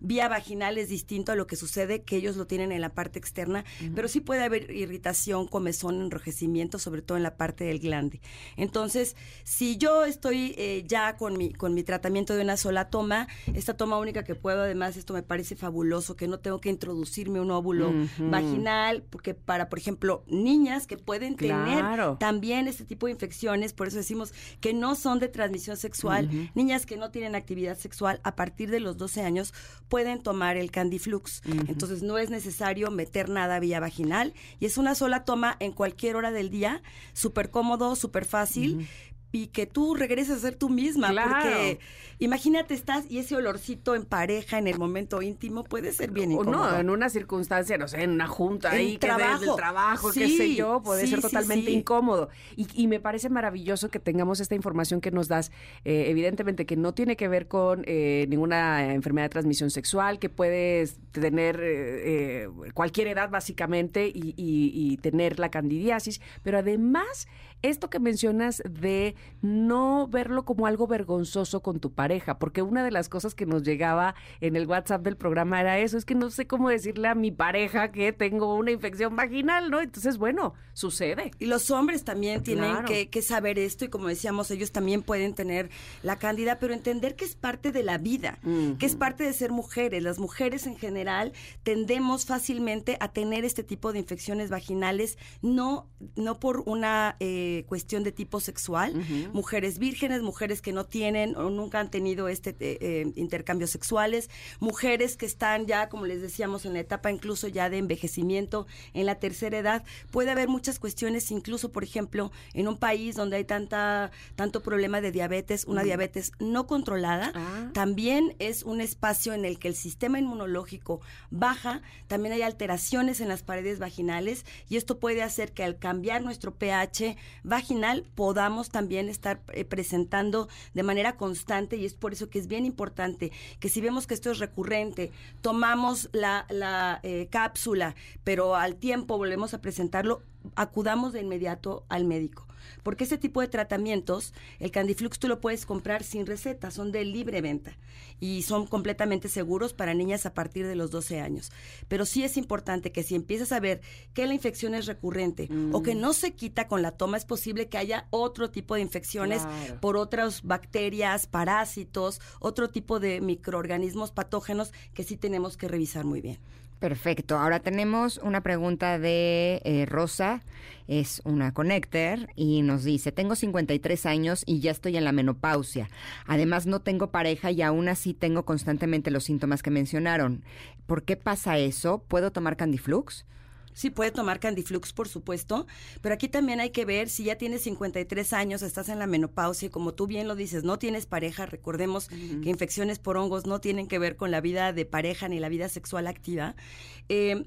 vía vaginal es distinto a lo que sucede, que ellos lo tienen en la parte externa, pero sí puede haber irritación, comezón, enrojecimiento, sobre todo en la parte del glande. Entonces, si yo estoy eh, ya con mi, con mi tratamiento de una sola toma, esta toma única que puedo, además, esto me parece fabuloso, que no tengo que introducirme un óvulo vaginal, porque para, por ejemplo, niñas que pueden Claro. tener también este tipo de infecciones, por eso decimos que no son de transmisión sexual, niñas que no tienen actividad sexual a partir de los 12 años pueden tomar el Candiflux. Entonces no es necesario meter nada vía vaginal y es una sola toma en cualquier hora del día, súper cómodo, súper fácil. Y que tú regreses a ser tú misma, Claro. porque imagínate, estás y ese olorcito en pareja, en el momento íntimo, puede ser bien O incómodo. no, en una circunstancia, no sé, en una junta En ahí, que trabajo. del trabajo, qué sé yo, puede sí, ser totalmente sí. incómodo. Y, y me parece maravilloso que tengamos esta información que nos das, eh, evidentemente que no tiene que ver con eh, ninguna enfermedad de transmisión sexual, que puedes tener eh, eh, cualquier edad básicamente y, y- y tener la candidiasis, pero además esto que mencionas de no verlo como algo vergonzoso con tu pareja, porque una de las cosas que nos llegaba en el WhatsApp del programa era eso, es que no sé cómo decirle a mi pareja que tengo una infección vaginal, ¿no? Entonces, bueno, sucede. Y los hombres también tienen Claro. que, que saber esto y como decíamos, ellos también pueden tener la cándida, pero entender que es parte de la vida, que es parte de ser mujeres. Las mujeres en general tendemos fácilmente a tener este tipo de infecciones vaginales, no, no por una eh, cuestión de tipo sexual. Mujeres vírgenes, mujeres que no tienen o nunca han tenido este eh, eh, intercambios sexuales, mujeres que están ya, como les decíamos, en la etapa incluso ya de envejecimiento, en la tercera edad. Puede haber muchas cuestiones, incluso, por ejemplo, en un país donde hay tanta, tanto problema de diabetes, una diabetes no controlada, Ah. también es un espacio en el que el sistema inmunológico baja, también hay alteraciones en las paredes vaginales y esto puede hacer que al cambiar nuestro pH vaginal podamos también estar eh, presentando de manera constante y es por eso que es bien importante que si vemos que esto es recurrente, tomamos la, la, eh, cápsula, pero al tiempo volvemos a presentarlo, acudamos de inmediato al médico. Porque ese tipo de tratamientos, el Candiflux tú lo puedes comprar sin receta, son de libre venta y son completamente seguros para niñas a partir de los 12 años. Pero sí es importante que si empiezas a ver que la infección es recurrente o que no se quita con la toma, es posible que haya otro tipo de infecciones Claro. por otras bacterias, parásitos, otro tipo de microorganismos patógenos que sí tenemos que revisar muy bien. Perfecto. Ahora tenemos una pregunta de eh, Rosa, es una connector y nos dice, tengo 53 años y ya estoy en la menopausia. Además no tengo pareja y aún así tengo constantemente los síntomas que mencionaron. ¿Por qué pasa eso? ¿Puedo tomar Candiflux? Sí, puede tomar Candiflux, por supuesto, pero aquí también hay que ver si ya tienes 53 años, estás en la menopausia y como tú bien lo dices, no tienes pareja, recordemos que infecciones por hongos no tienen que ver con la vida de pareja ni la vida sexual activa. Eh,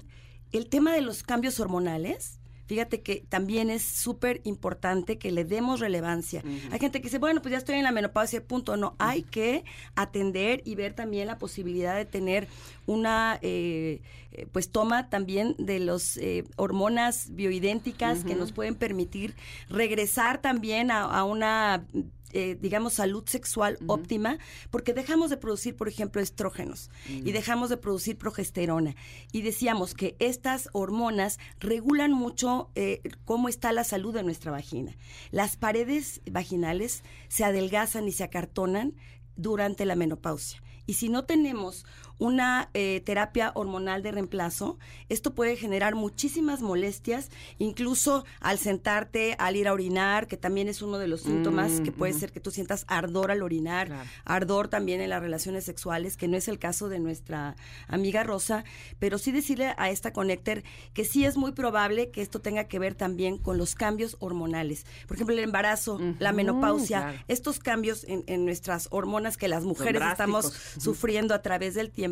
el tema de los cambios hormonales, Fíjate que también es súper importante que le demos relevancia. Hay gente que dice, bueno, pues ya estoy en la menopausia, punto. No, hay que atender y ver también la posibilidad de tener una, eh, eh, pues toma también de los eh, hormonas bioidénticas que nos pueden permitir regresar también a, a una eh, digamos, salud sexual óptima, porque dejamos de producir, por ejemplo, estrógenos y dejamos de producir progesterona. Y decíamos que estas hormonas regulan mucho eh, cómo está la salud de nuestra vagina. Las paredes vaginales se adelgazan y se acartonan durante la menopausia. Y si no tenemos una eh, terapia hormonal de reemplazo, esto puede generar muchísimas molestias, incluso al sentarte, al ir a orinar, que también es uno de los síntomas que puede ser que tú sientas ardor al orinar, ardor también en las relaciones sexuales, que no es el caso de nuestra amiga Rosa, pero sí decirle a esta connector que sí es muy probable que esto tenga que ver también con los cambios hormonales. Por ejemplo, el embarazo, la menopausia, claro. estos cambios en, en nuestras hormonas que las mujeres estamos sufriendo a través del tiempo,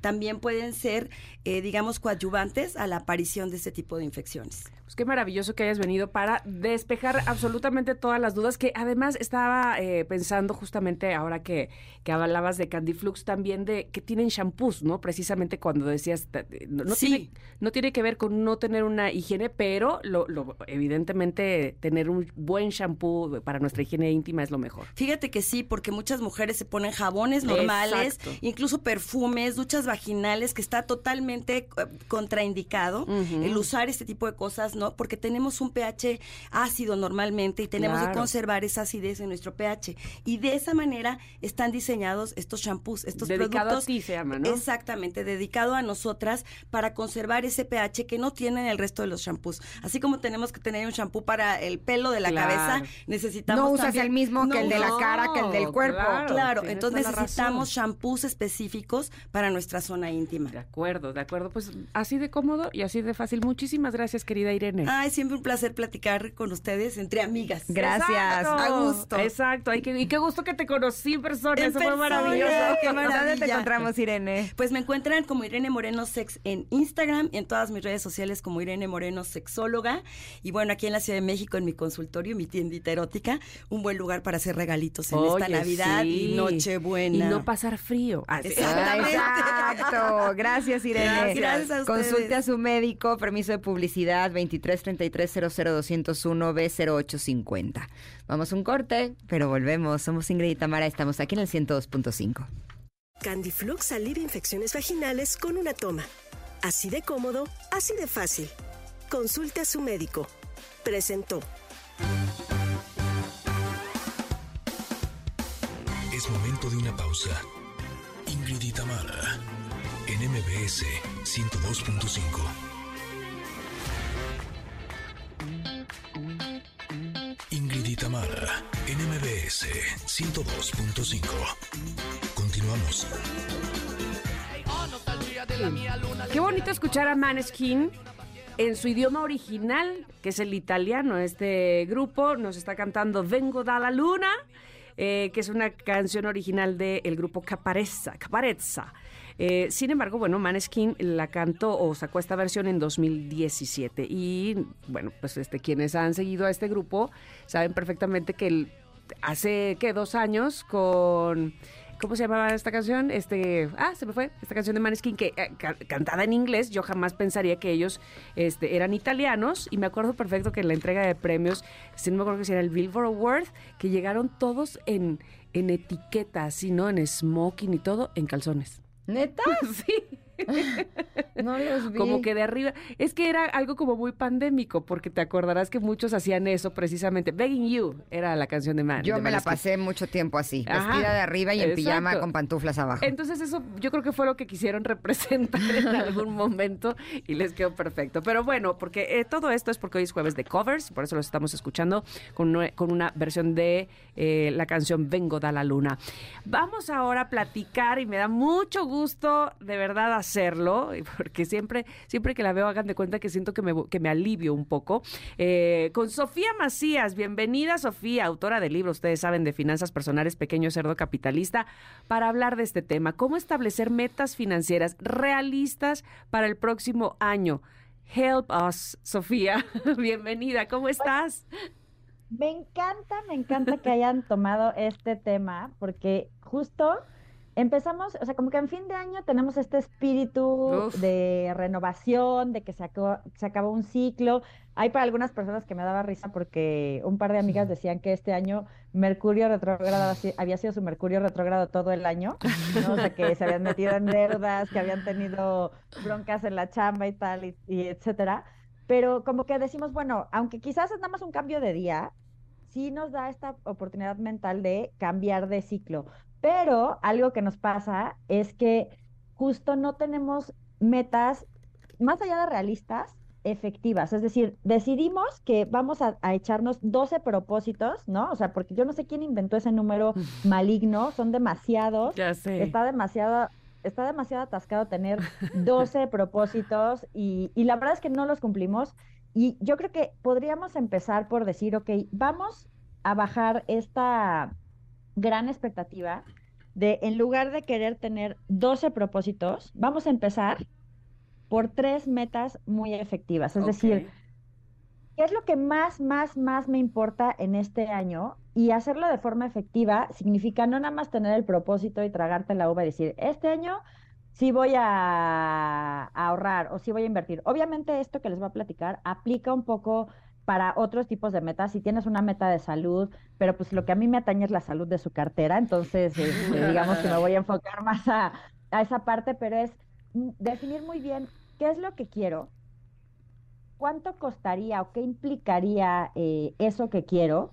también pueden ser, eh, digamos, coadyuvantes a la aparición de este tipo de infecciones. Pues qué maravilloso que hayas venido para despejar absolutamente todas las dudas, que además estaba eh, pensando justamente ahora que, que hablabas de Candiflux también de que tienen shampoos, ¿no? Precisamente cuando decías, ta- no, no Sí. tiene, no tiene que ver con no tener una higiene, pero lo, lo- evidentemente tener un buen shampoo para nuestra higiene íntima es lo mejor. Fíjate que sí, porque muchas mujeres se ponen jabones normales, Exacto. incluso perfumes, duchas vaginales, que está totalmente eh, contraindicado el usar este tipo de cosas, ¿no? Porque tenemos un pH ácido normalmente y tenemos que conservar esa acidez en nuestro pH. Y de esa manera están diseñados estos shampoos, estos Dedicado a productos. ti se llama, ¿no? Exactamente, dedicado a nosotras para conservar ese pH que no tienen el resto de los shampoos. Así como tenemos que tener un shampoo para el pelo de la Claro. cabeza, necesitamos No usas también- el mismo que el de la No, cara, que el del cuerpo. claro. Claro, entonces necesitamos shampoos específicos para nuestra zona íntima. De acuerdo, de acuerdo. Pues así de cómodo y así de fácil. Muchísimas gracias, querida Irene. Ay, siempre un placer platicar con ustedes entre amigas. Gracias. Exacto. A gusto. Exacto. Y qué, y qué gusto que te conocí en persona. En Eso fue persona, maravilloso. qué ¿Dónde te maravilla. encontramos, Irene? Pues me encuentran como Irene Moreno Sex en Instagram, en todas mis redes sociales como Irene Moreno Sexóloga. Y bueno, aquí en la Ciudad de México, en mi consultorio, mi tiendita erótica, un buen lugar para hacer regalitos en esta Oye, Navidad sí. y Nochebuena. Y no pasar frío. Ah. Exactamente. Exacto. Gracias, Irene. Gracias. Gracias a ustedes. Consulte a su médico, permiso de publicidad 23 33 00 201 B 0850. Vamos a un corte, pero volvemos. Somos Ingrid y Tamara, estamos aquí en el 102.5. Candiflux alivia infecciones vaginales con una toma. Así de cómodo, así de fácil. Consulte a su médico. Presentó. Es momento de una pausa. Ingrid y Tamara, en MBS 102.5. MBS 102.5. Continuamos. Qué bonito escuchar a Maneskin en su idioma original, que es el italiano. Este grupo nos está cantando Vengo dalla Luna, eh, que es una canción original del grupo Caparezza. Caparezza. Eh, sin embargo, bueno, Maneskin la cantó o sacó esta versión en 2017. Y bueno, pues este, quienes han seguido a este grupo saben perfectamente que el- hace, ¿qué? Dos años con... ¿Cómo se llamaba esta canción? Este, ah, se me fue. Esta canción de Maneskin que eh, ca- cantada en inglés. Yo jamás pensaría que ellos este, eran italianos y me acuerdo perfecto que en la entrega de premios, si no me acuerdo que si era el Billboard Award, que llegaron todos en en etiqueta, así, ¿no? En smoking y todo, en calzones. ¿Neta? [laughs] Sí. [laughs] No los vi. Como que de arriba. Es que era algo como muy pandémico, porque te acordarás que muchos hacían eso precisamente. Begging You era la canción de Man. Yo de me la pasé mucho tiempo así, Ajá, vestida de arriba y en pijama con pantuflas abajo. Entonces eso yo creo que fue lo que quisieron [laughs] representar en [laughs] algún momento y les quedó perfecto. Pero bueno, porque eh, todo esto es porque hoy es jueves de covers, por eso los estamos escuchando con, nue- con una versión de eh, la canción Vengo da la luna. Vamos ahora a platicar y me da mucho gusto de verdad hacerlo, [laughs] porque siempre, siempre que la veo hagan de cuenta que siento que me, que me alivio un poco. Eh, con Sofía Macías, bienvenida Sofía, autora del libro, ustedes saben, de finanzas personales, pequeño cerdo capitalista, para hablar de este tema, cómo establecer metas financieras realistas para el próximo año. Help us, Sofía. [laughs] Bienvenida, ¿cómo estás? Me encanta, me encanta que hayan tomado este tema porque justo empezamos, o sea, como que en fin de año tenemos este espíritu Uf. de renovación, de que se acabó, se acabó un ciclo. Hay para algunas personas que me daba risa porque un par de amigas decían que este año Mercurio retrógrado había sido su Mercurio retrógrado todo el año, ¿no? O sea, que se habían metido en deudas, que habían tenido broncas en la chamba y tal, y, y etcétera. Pero como que decimos, bueno, aunque quizás es nada más un cambio de día, sí nos da esta oportunidad mental de cambiar de ciclo. Pero algo que nos pasa es que justo no tenemos metas más allá de realistas, efectivas. Es decir, decidimos que vamos a, a echarnos 12 propósitos, ¿no? O sea, porque yo no sé quién inventó ese número [laughs] maligno, son demasiados. Ya sé. Está demasiado, está demasiado atascado tener 12 [laughs] propósitos y, y la verdad es que no los cumplimos. Y yo creo que podríamos empezar por decir, ok, vamos a bajar esta gran expectativa de, en lugar de querer tener 12 propósitos, vamos a empezar por tres metas muy efectivas. Es decir, ¿Qué es lo que más, más, más me importa en este año? Y hacerlo de forma efectiva significa no nada más tener el propósito y tragarte la uva y decir, este año sí voy a, a ahorrar o sí voy a invertir. Obviamente esto que les voy a platicar aplica un poco para otros tipos de metas. Si tienes una meta de salud, pero pues lo que a mí me atañe es la salud de su cartera, entonces este, digamos que me voy a enfocar más a, a esa parte, pero es definir muy bien qué es lo que quiero, cuánto costaría o qué implicaría eh, eso que quiero,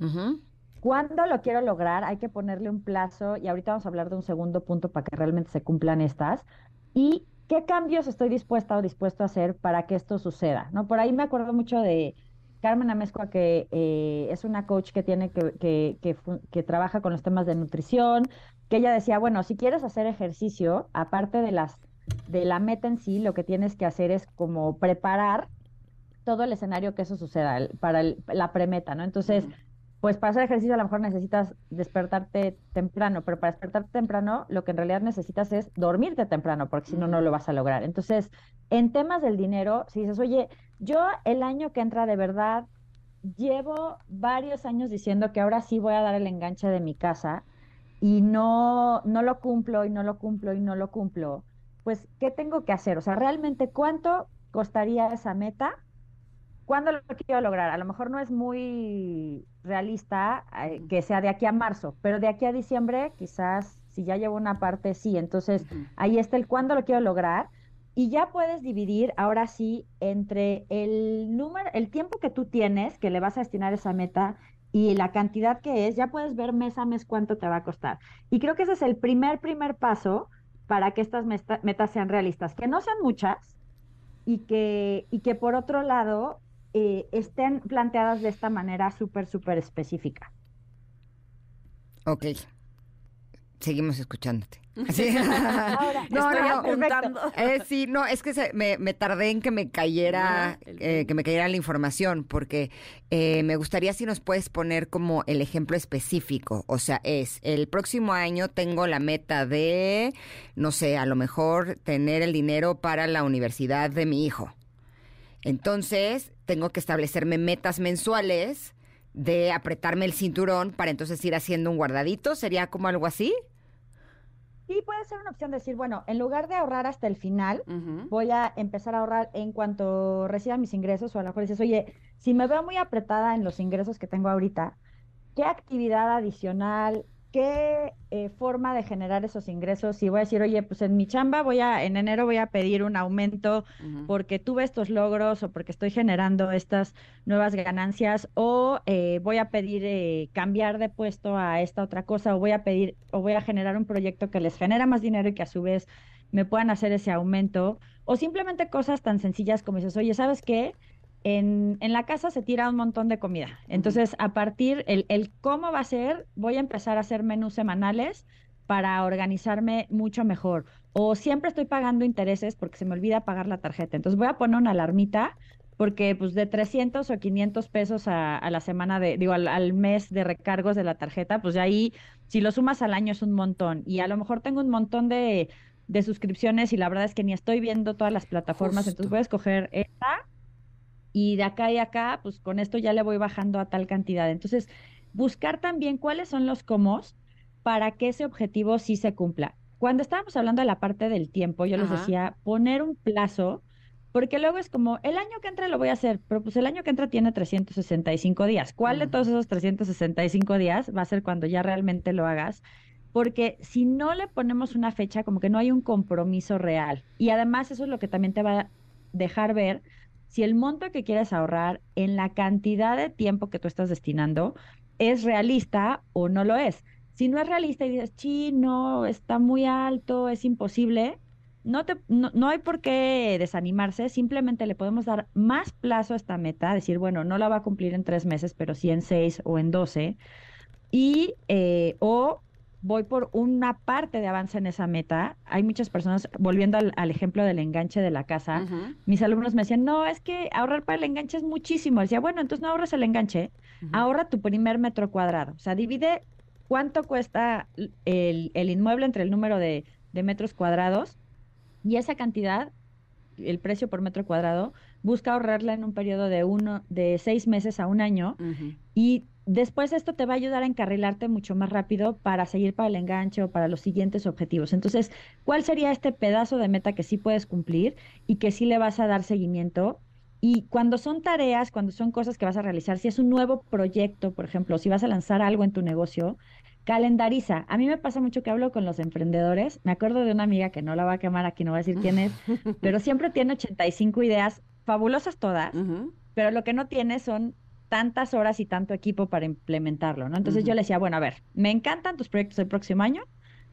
cuándo lo quiero lograr, hay que ponerle un plazo y ahorita vamos a hablar de un segundo punto para que realmente se cumplan estas y qué cambios estoy dispuesta o dispuesto a hacer para que esto suceda, ¿no? Por ahí me acuerdo mucho de Carmen Amezcua, que eh, es una coach que tiene que, que, que, que trabaja con los temas de nutrición, que ella decía, bueno, si quieres hacer ejercicio, aparte de las de la meta en sí, lo que tienes que hacer es como preparar todo el escenario que eso suceda para el- la premeta, ¿no? Entonces, pues para hacer ejercicio a lo mejor necesitas despertarte temprano, pero para despertarte temprano lo que en realidad necesitas es dormirte temprano, porque si no, no lo vas a lograr. Entonces, en temas del dinero, si dices, oye, yo el año que entra de verdad llevo varios años diciendo que ahora sí voy a dar el enganche de mi casa y no, no lo cumplo y no lo cumplo y no lo cumplo, pues, ¿qué tengo que hacer? O sea, realmente, ¿cuánto costaría esa meta? ¿Cuándo lo quiero lograr? A lo mejor no es muy realista eh, que sea de aquí a marzo, pero de aquí a diciembre quizás si ya llevo una parte sí. Entonces ahí está el cuándo lo quiero lograr y ya puedes dividir ahora sí entre el número, el tiempo que tú tienes que le vas a destinar esa meta y la cantidad que es, ya puedes ver mes a mes cuánto te va a costar. Y creo que ese es el primer, primer paso para que estas metas sean realistas, que no sean muchas, y que, y que por otro lado eh, estén planteadas de esta manera súper, súper específica. Ok. Seguimos escuchándote. [laughs] Así. Ahora, Estoy apuntando. Eh, sí, no, es que se- me, me tardé en que me cayera, eh, que me cayera la información, porque eh, me gustaría si nos puedes poner como el ejemplo específico. O sea, es el próximo año tengo la meta de, no sé, a lo mejor tener el dinero para la universidad de mi hijo. Entonces, tengo que establecerme metas mensuales de apretarme el cinturón para entonces ir haciendo un guardadito. ¿Sería como algo así? Sí, puede ser una opción decir, bueno, en lugar de ahorrar hasta el final, voy a empezar a ahorrar en cuanto reciba mis ingresos, o a lo mejor dices, oye, si me veo muy apretada en los ingresos que tengo ahorita, ¿qué actividad adicional, qué eh, forma de generar esos ingresos. Si voy a decir, oye, pues en mi chamba voy a, en enero voy a pedir un aumento porque tuve estos logros o porque estoy generando estas nuevas ganancias o eh, voy a pedir eh, cambiar de puesto a esta otra cosa o voy a pedir o voy a generar un proyecto que les genera más dinero y que a su vez me puedan hacer ese aumento o simplemente cosas tan sencillas como dices, oye, ¿sabes qué? En, en la casa se tira un montón de comida. Entonces, a partir, el, el cómo va a ser, voy a empezar a hacer menús semanales para organizarme mucho mejor. O siempre estoy pagando intereses porque se me olvida pagar la tarjeta. Entonces, voy a poner una alarmita porque pues de 300 o 500 pesos a, a la semana de, digo, al, al mes de recargos de la tarjeta, pues de ahí, si lo sumas al año es un montón. Y a lo mejor tengo un montón de, de suscripciones y la verdad es que ni estoy viendo todas las plataformas, entonces voy a escoger esta y de acá y acá, pues con esto ya le voy bajando a tal cantidad. Entonces, buscar también cuáles son los comos para que ese objetivo sí se cumpla. Cuando estábamos hablando de la parte del tiempo, yo les decía poner un plazo, porque luego es como, el año que entra lo voy a hacer, pero pues el año que entra tiene 365 días. ¿Cuál de todos esos 365 días va a ser cuando ya realmente lo hagas? Porque si no le ponemos una fecha, como que no hay un compromiso real. Y además eso es lo que también te va a dejar ver si el monto que quieres ahorrar en la cantidad de tiempo que tú estás destinando es realista o no lo es. Si no es realista y dices, sí, no, está muy alto, es imposible, no, te, no, no hay por qué desanimarse, simplemente le podemos dar más plazo a esta meta, decir, bueno, no la va a cumplir en tres meses, pero sí en seis o en doce, y eh, o voy por una parte de avance en esa meta. Hay muchas personas, volviendo al, al ejemplo del enganche de la casa, mis alumnos me decían, no, es que ahorrar para el enganche es muchísimo. Decía, bueno, entonces no ahorres el enganche, ahorra tu primer metro cuadrado. O sea, divide cuánto cuesta el, el inmueble entre el número de, de metros cuadrados y esa cantidad, el precio por metro cuadrado, busca ahorrarla en un periodo de uno, de seis meses a un año y después esto te va a ayudar a encarrilarte mucho más rápido para seguir para el enganche o para los siguientes objetivos. Entonces, ¿cuál sería este pedazo de meta que sí puedes cumplir y que sí le vas a dar seguimiento? Y cuando son tareas, cuando son cosas que vas a realizar, si es un nuevo proyecto, por ejemplo, si vas a lanzar algo en tu negocio, calendariza. A mí me pasa mucho que hablo con los emprendedores. Me acuerdo de una amiga que no la va a quemar aquí, no voy a decir quién es, [laughs] pero siempre tiene 85 ideas, fabulosas todas, pero lo que no tiene son tantas horas y tanto equipo para implementarlo, ¿no? Entonces yo le decía, bueno, a ver, me encantan tus proyectos del próximo año,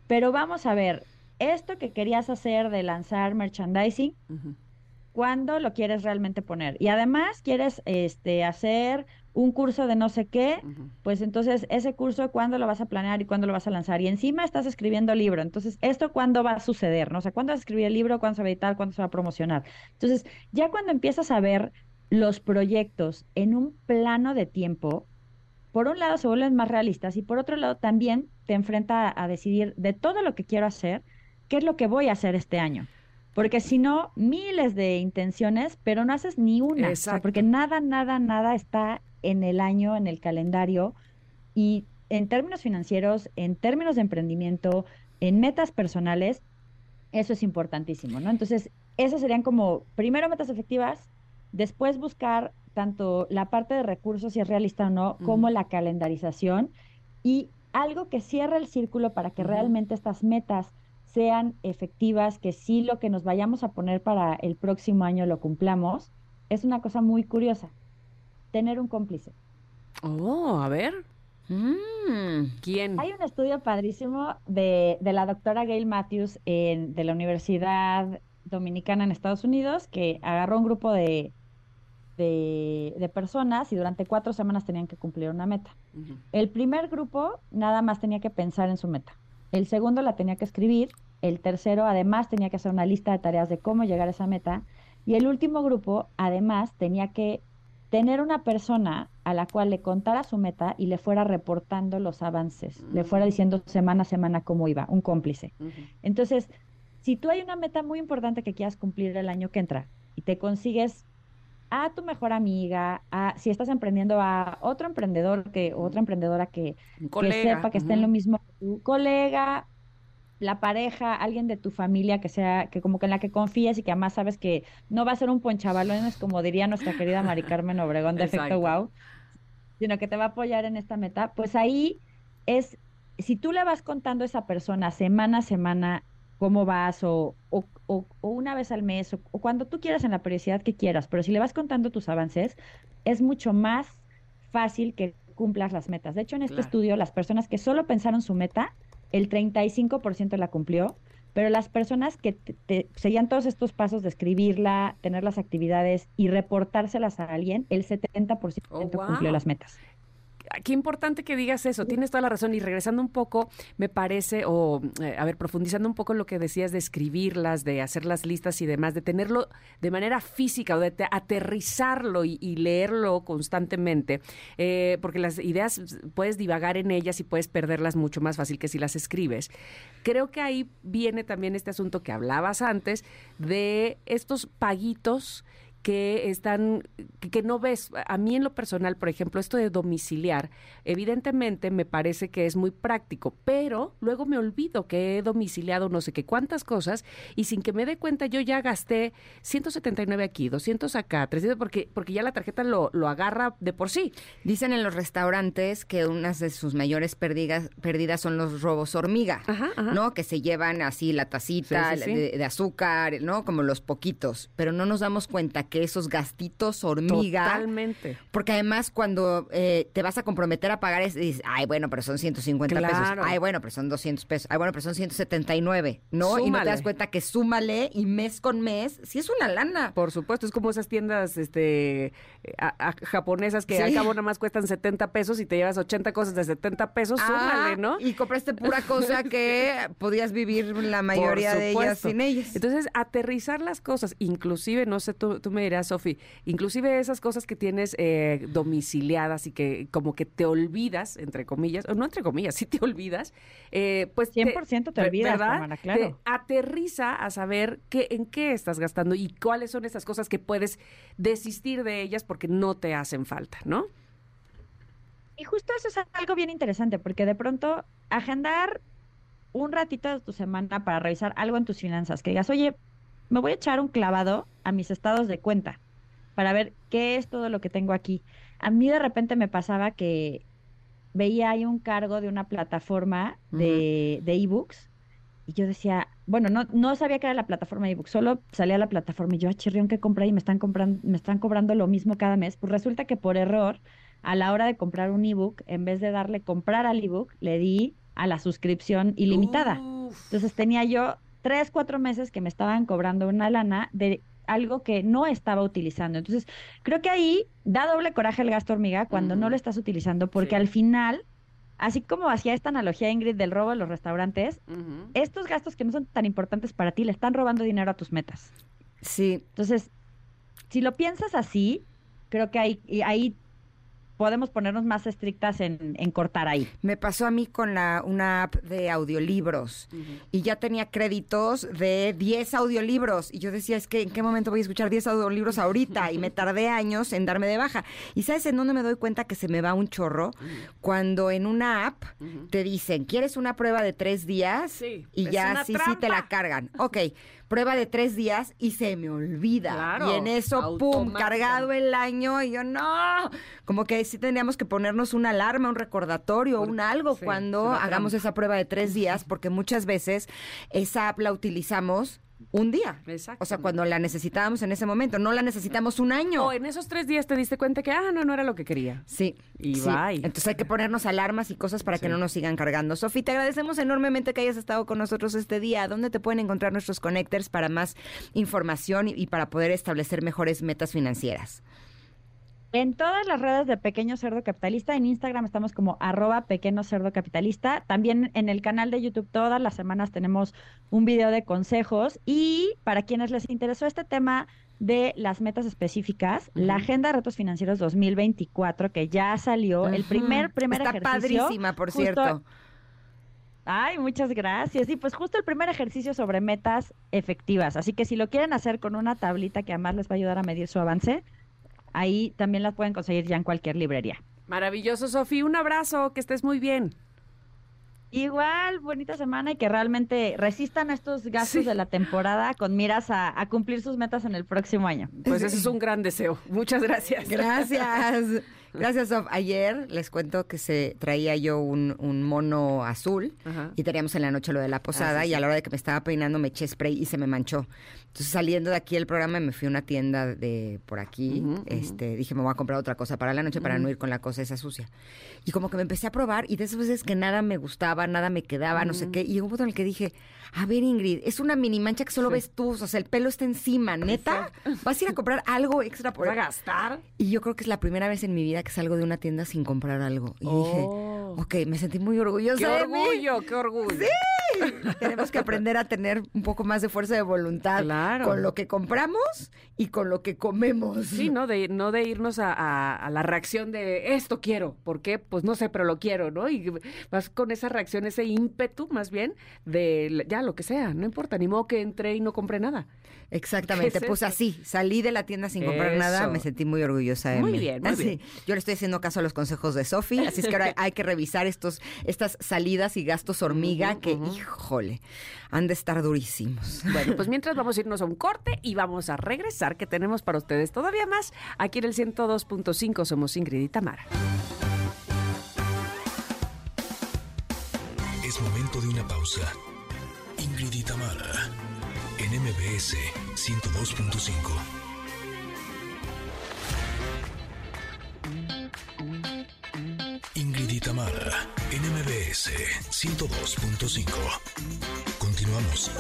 pero vamos a ver, esto que querías hacer de lanzar merchandising, Ujú. ¿cuándo lo quieres realmente poner? Y además quieres este, hacer un curso de no sé qué, pues entonces ese curso, ¿cuándo lo vas a planear y cuándo lo vas a lanzar? Y encima estás escribiendo libro, entonces, ¿esto cuándo va a suceder? ¿no? O sea, ¿cuándo vas a escribir el libro? ¿Cuándo se va a editar? ¿Cuándo se va a promocionar? Entonces, ya cuando empiezas a ver los proyectos en un plano de tiempo, por un lado se vuelven más realistas y por otro lado también te enfrenta a, a decidir de todo lo que quiero hacer, qué es lo que voy a hacer este año. Porque si no, miles de intenciones, pero no haces ni una. O sea, porque nada, nada, nada está en el año, en el calendario. Y en términos financieros, en términos de emprendimiento, en metas personales, eso es importantísimo, ¿no? Entonces, esas serían como, primero metas efectivas, después buscar tanto la parte de recursos, si es realista o no, como la calendarización y algo que cierre el círculo para que realmente estas metas sean efectivas, que sí lo que nos vayamos a poner para el próximo año lo cumplamos, es una cosa muy curiosa, tener un cómplice. Oh, a ver. Mm. ¿Quién? Hay un estudio padrísimo de, de la doctora Gail Matthews en- de la Universidad Dominicana en Estados Unidos que agarró un grupo de, de, de personas y durante cuatro semanas tenían que cumplir una meta. El primer grupo nada más tenía que pensar en su meta. El segundo la tenía que escribir. El tercero además tenía que hacer una lista de tareas de cómo llegar a esa meta. Y el último grupo además tenía que tener una persona a la cual le contara su meta y le fuera reportando los avances, le fuera diciendo semana a semana cómo iba, un cómplice. Entonces, si tú hay una meta muy importante que quieras cumplir el año que entra y te consigues a tu mejor amiga, a, si estás emprendiendo a otro emprendedor que, otra emprendedora que, sepa que esté en lo mismo que tu colega, la pareja, alguien de tu familia que sea, que como que en la que confíes y que además sabes que no va a ser un ponchabalones, como diría nuestra querida Mari [laughs] Carmen Obregón de Efecto. Wow, sino que te va a apoyar en esta meta, pues ahí es si tú le vas contando a esa persona semana a semana cómo vas o, o- o- o una vez al mes o, o cuando tú quieras en la periodicidad que quieras, pero si le vas contando tus avances, es mucho más fácil que cumplas las metas. De hecho, en este Claro. estudio, las personas que solo pensaron su meta, el 35% la cumplió, pero las personas que te- te- seguían todos estos pasos de escribirla, tener las actividades y reportárselas a alguien, el 70% Oh, cumplió las metas. Qué importante que digas eso, tienes toda la razón. Y regresando un poco, me parece, o eh, a ver, profundizando un poco en lo que decías de escribirlas, de hacer las listas y demás, de tenerlo de manera física o de te- aterrizarlo y, y leerlo constantemente, eh, porque las ideas puedes divagar en ellas y puedes perderlas mucho más fácil que si las escribes. Creo que ahí viene también este asunto que hablabas antes de estos paguitos que están, que- que no ves. A mí en lo personal, por ejemplo, esto de domiciliar, evidentemente me parece que es muy práctico, pero luego me olvido que he domiciliado no sé qué cuántas cosas y sin que me dé cuenta yo ya gasté 179 aquí, 200 acá, 300 porque, porque ya la tarjeta lo, lo agarra de por sí. Dicen en los restaurantes que unas de sus mayores pérdidas, pérdidas son los robos hormiga, Ajá, ajá. ¿no? Que se llevan así la tacita Sí, sí, sí. De, de azúcar, ¿no? Como los poquitos, pero no nos damos cuenta que esos gastitos hormiga... Totalmente. Porque además cuando eh, te vas a comprometer a pagar, es, dices, ay, bueno, pero son 150 pesos. Claro. Ay, bueno, pero son 200 pesos. Ay, bueno, pero son 179, ¿no? Y no te Súmale. das cuenta que súmale y mes con mes, sí es una lana. Por supuesto, es como esas tiendas este, a- a- japonesas que Sí. al cabo nada más cuestan 70 pesos y te llevas 80 cosas de 70 pesos, Ah, súmale, ¿no? Y compraste pura cosa [laughs] que podías vivir la mayoría de ellas sin ellas. Entonces, aterrizar las cosas, inclusive, no sé, tú, tú me dirás, Sofi, inclusive esas cosas que tienes eh, domiciliadas y que como que te olvidas, entre comillas, o no entre comillas, [laughs] sí te olvidas, eh, pues... 100% te olvidas, ¿verdad? Tamara, claro. Te aterriza a saber qué, en qué estás gastando y cuáles son esas cosas que puedes desistir de ellas porque no te hacen falta, ¿no? Y justo eso es algo bien interesante, porque de pronto agendar un ratito de tu semana para revisar algo en tus finanzas, que digas, oye, me voy a echar un clavado a mis estados de cuenta para ver qué es todo lo que tengo aquí. A mí de repente me pasaba que veía ahí un cargo de una plataforma de, de ebooks y yo decía, bueno, no, no sabía que era la plataforma de ebooks, solo salía la plataforma y yo, ah, chirrión, que compré y me están comprando, me están cobrando lo mismo cada mes. Pues resulta que por error, a la hora de comprar un ebook, en vez de darle comprar al ebook, le di a la suscripción ilimitada. Entonces tenía yo tres, cuatro meses que me estaban cobrando una lana de algo que no estaba utilizando. Entonces, creo que ahí da doble coraje el gasto hormiga cuando no lo estás utilizando, porque al final, así como hacía esta analogía Ingrid del robo de los restaurantes, estos gastos que no son tan importantes para ti le están robando dinero a tus metas. Sí. Entonces, si lo piensas así, creo que ahí, ahí podemos ponernos más estrictas en, en cortar ahí. Me pasó a mí con la, una app de audiolibros y ya tenía créditos de 10 audiolibros y yo decía, es que en qué momento voy a escuchar 10 audiolibros ahorita y me [laughs] tardé años en darme de baja. ¿Y sabes en dónde me doy cuenta que se me va un chorro? Cuando en una app te dicen, ¿quieres una prueba de tres días? Sí, y ya sí, sí te la cargan. Ok, prueba de tres días y se me olvida. Claro, y en eso, pum, cargado el año y yo, no. Como que sí tendríamos que ponernos una alarma, un recordatorio, un algo sí, cuando hagamos esa prueba de tres días, porque muchas veces esa app la utilizamos un día. O sea, cuando la necesitábamos en ese momento, no la necesitamos un año. O en esos tres días te diste cuenta que, ah, no, no era lo que quería. Sí. Y sí. bye. Entonces hay que ponernos alarmas y cosas para que no nos sigan cargando. Sofi, te agradecemos enormemente que hayas estado con nosotros este día. ¿Dónde te pueden encontrar nuestros connectors para más información y, y para poder establecer mejores metas financieras? En todas las redes de Pequeño Cerdo Capitalista, en Instagram estamos como arroba Pequeño Cerdo Capitalista. También en el canal de YouTube todas las semanas tenemos un video de consejos. Y para quienes les interesó este tema de las metas específicas, la Agenda de Retos Financieros 2024, que ya salió, el primer, primer Está ejercicio. padrísima, por cierto. Ay, muchas gracias. Y pues justo el primer ejercicio sobre metas efectivas. Así que si lo quieren hacer con una tablita que además les va a ayudar a medir su avance, ahí también las pueden conseguir ya en cualquier librería. Maravilloso, Sofi. Un abrazo, que estés muy bien. Igual, bonita semana y que realmente resistan a estos gastos de la temporada con miras a, a cumplir sus metas en el próximo año. Pues ese es un gran deseo. Muchas gracias. Gracias. [laughs] Gracias, Sof. Ayer les cuento que se traía yo un, un mono azul Ajá. y teníamos en la noche lo de la posada Ah, sí, y a sí. la hora de que me estaba peinando me eché spray y se me manchó. Entonces saliendo de aquí el programa me fui a una tienda de por aquí, Ujú, ujú. este, dije me voy a comprar otra cosa para la noche para no ir con la cosa esa sucia. Y como que me empecé a probar y de esas veces que nada me gustaba, nada me quedaba, no sé qué, y llegó un punto en el que dije, a ver Ingrid, es una mini mancha que solo ves tú, o sea, el pelo está encima, neta, [laughs] vas a ir a comprar algo extra por ¿Vas a gastar? y yo creo que es la primera vez en mi vida que salgo de una tienda sin comprar algo. Y dije, Oh. ok, me sentí muy orgullosa. ¡Qué de mí. orgullo, qué orgullo! Sí, tenemos que aprender a tener un poco más de fuerza de voluntad Claro. con lo que compramos y con lo que comemos. Sí, ¿no? De, no de irnos a, a- a la reacción de esto quiero. ¿Por qué? Pues no sé, pero lo quiero, ¿no? Y vas con esa reacción, ese ímpetu más bien de ya lo que sea, no importa, ni modo que entré y no compré nada. Exactamente, [laughs] ¿Qué es pues eso? así, salí de la tienda sin comprar nada, me sentí muy orgullosa de Muy mí. bien, muy [laughs] Así, bien. Yo le estoy haciendo caso a los consejos de Sofi, así es que ahora [laughs] hay que revisar estos, estas salidas y gastos hormiga que, híjole, han de estar durísimos. Bueno, pues [laughs] mientras vamos a irnos a un corte y vamos a regresar, que tenemos para ustedes todavía más. Aquí en el 102.5 somos Ingrid y Tamara. Es momento de una pausa. Ingrid y Tamara, en MBS 102.5. Ingrid y Tamara, en MBS 102.5. Continuamos.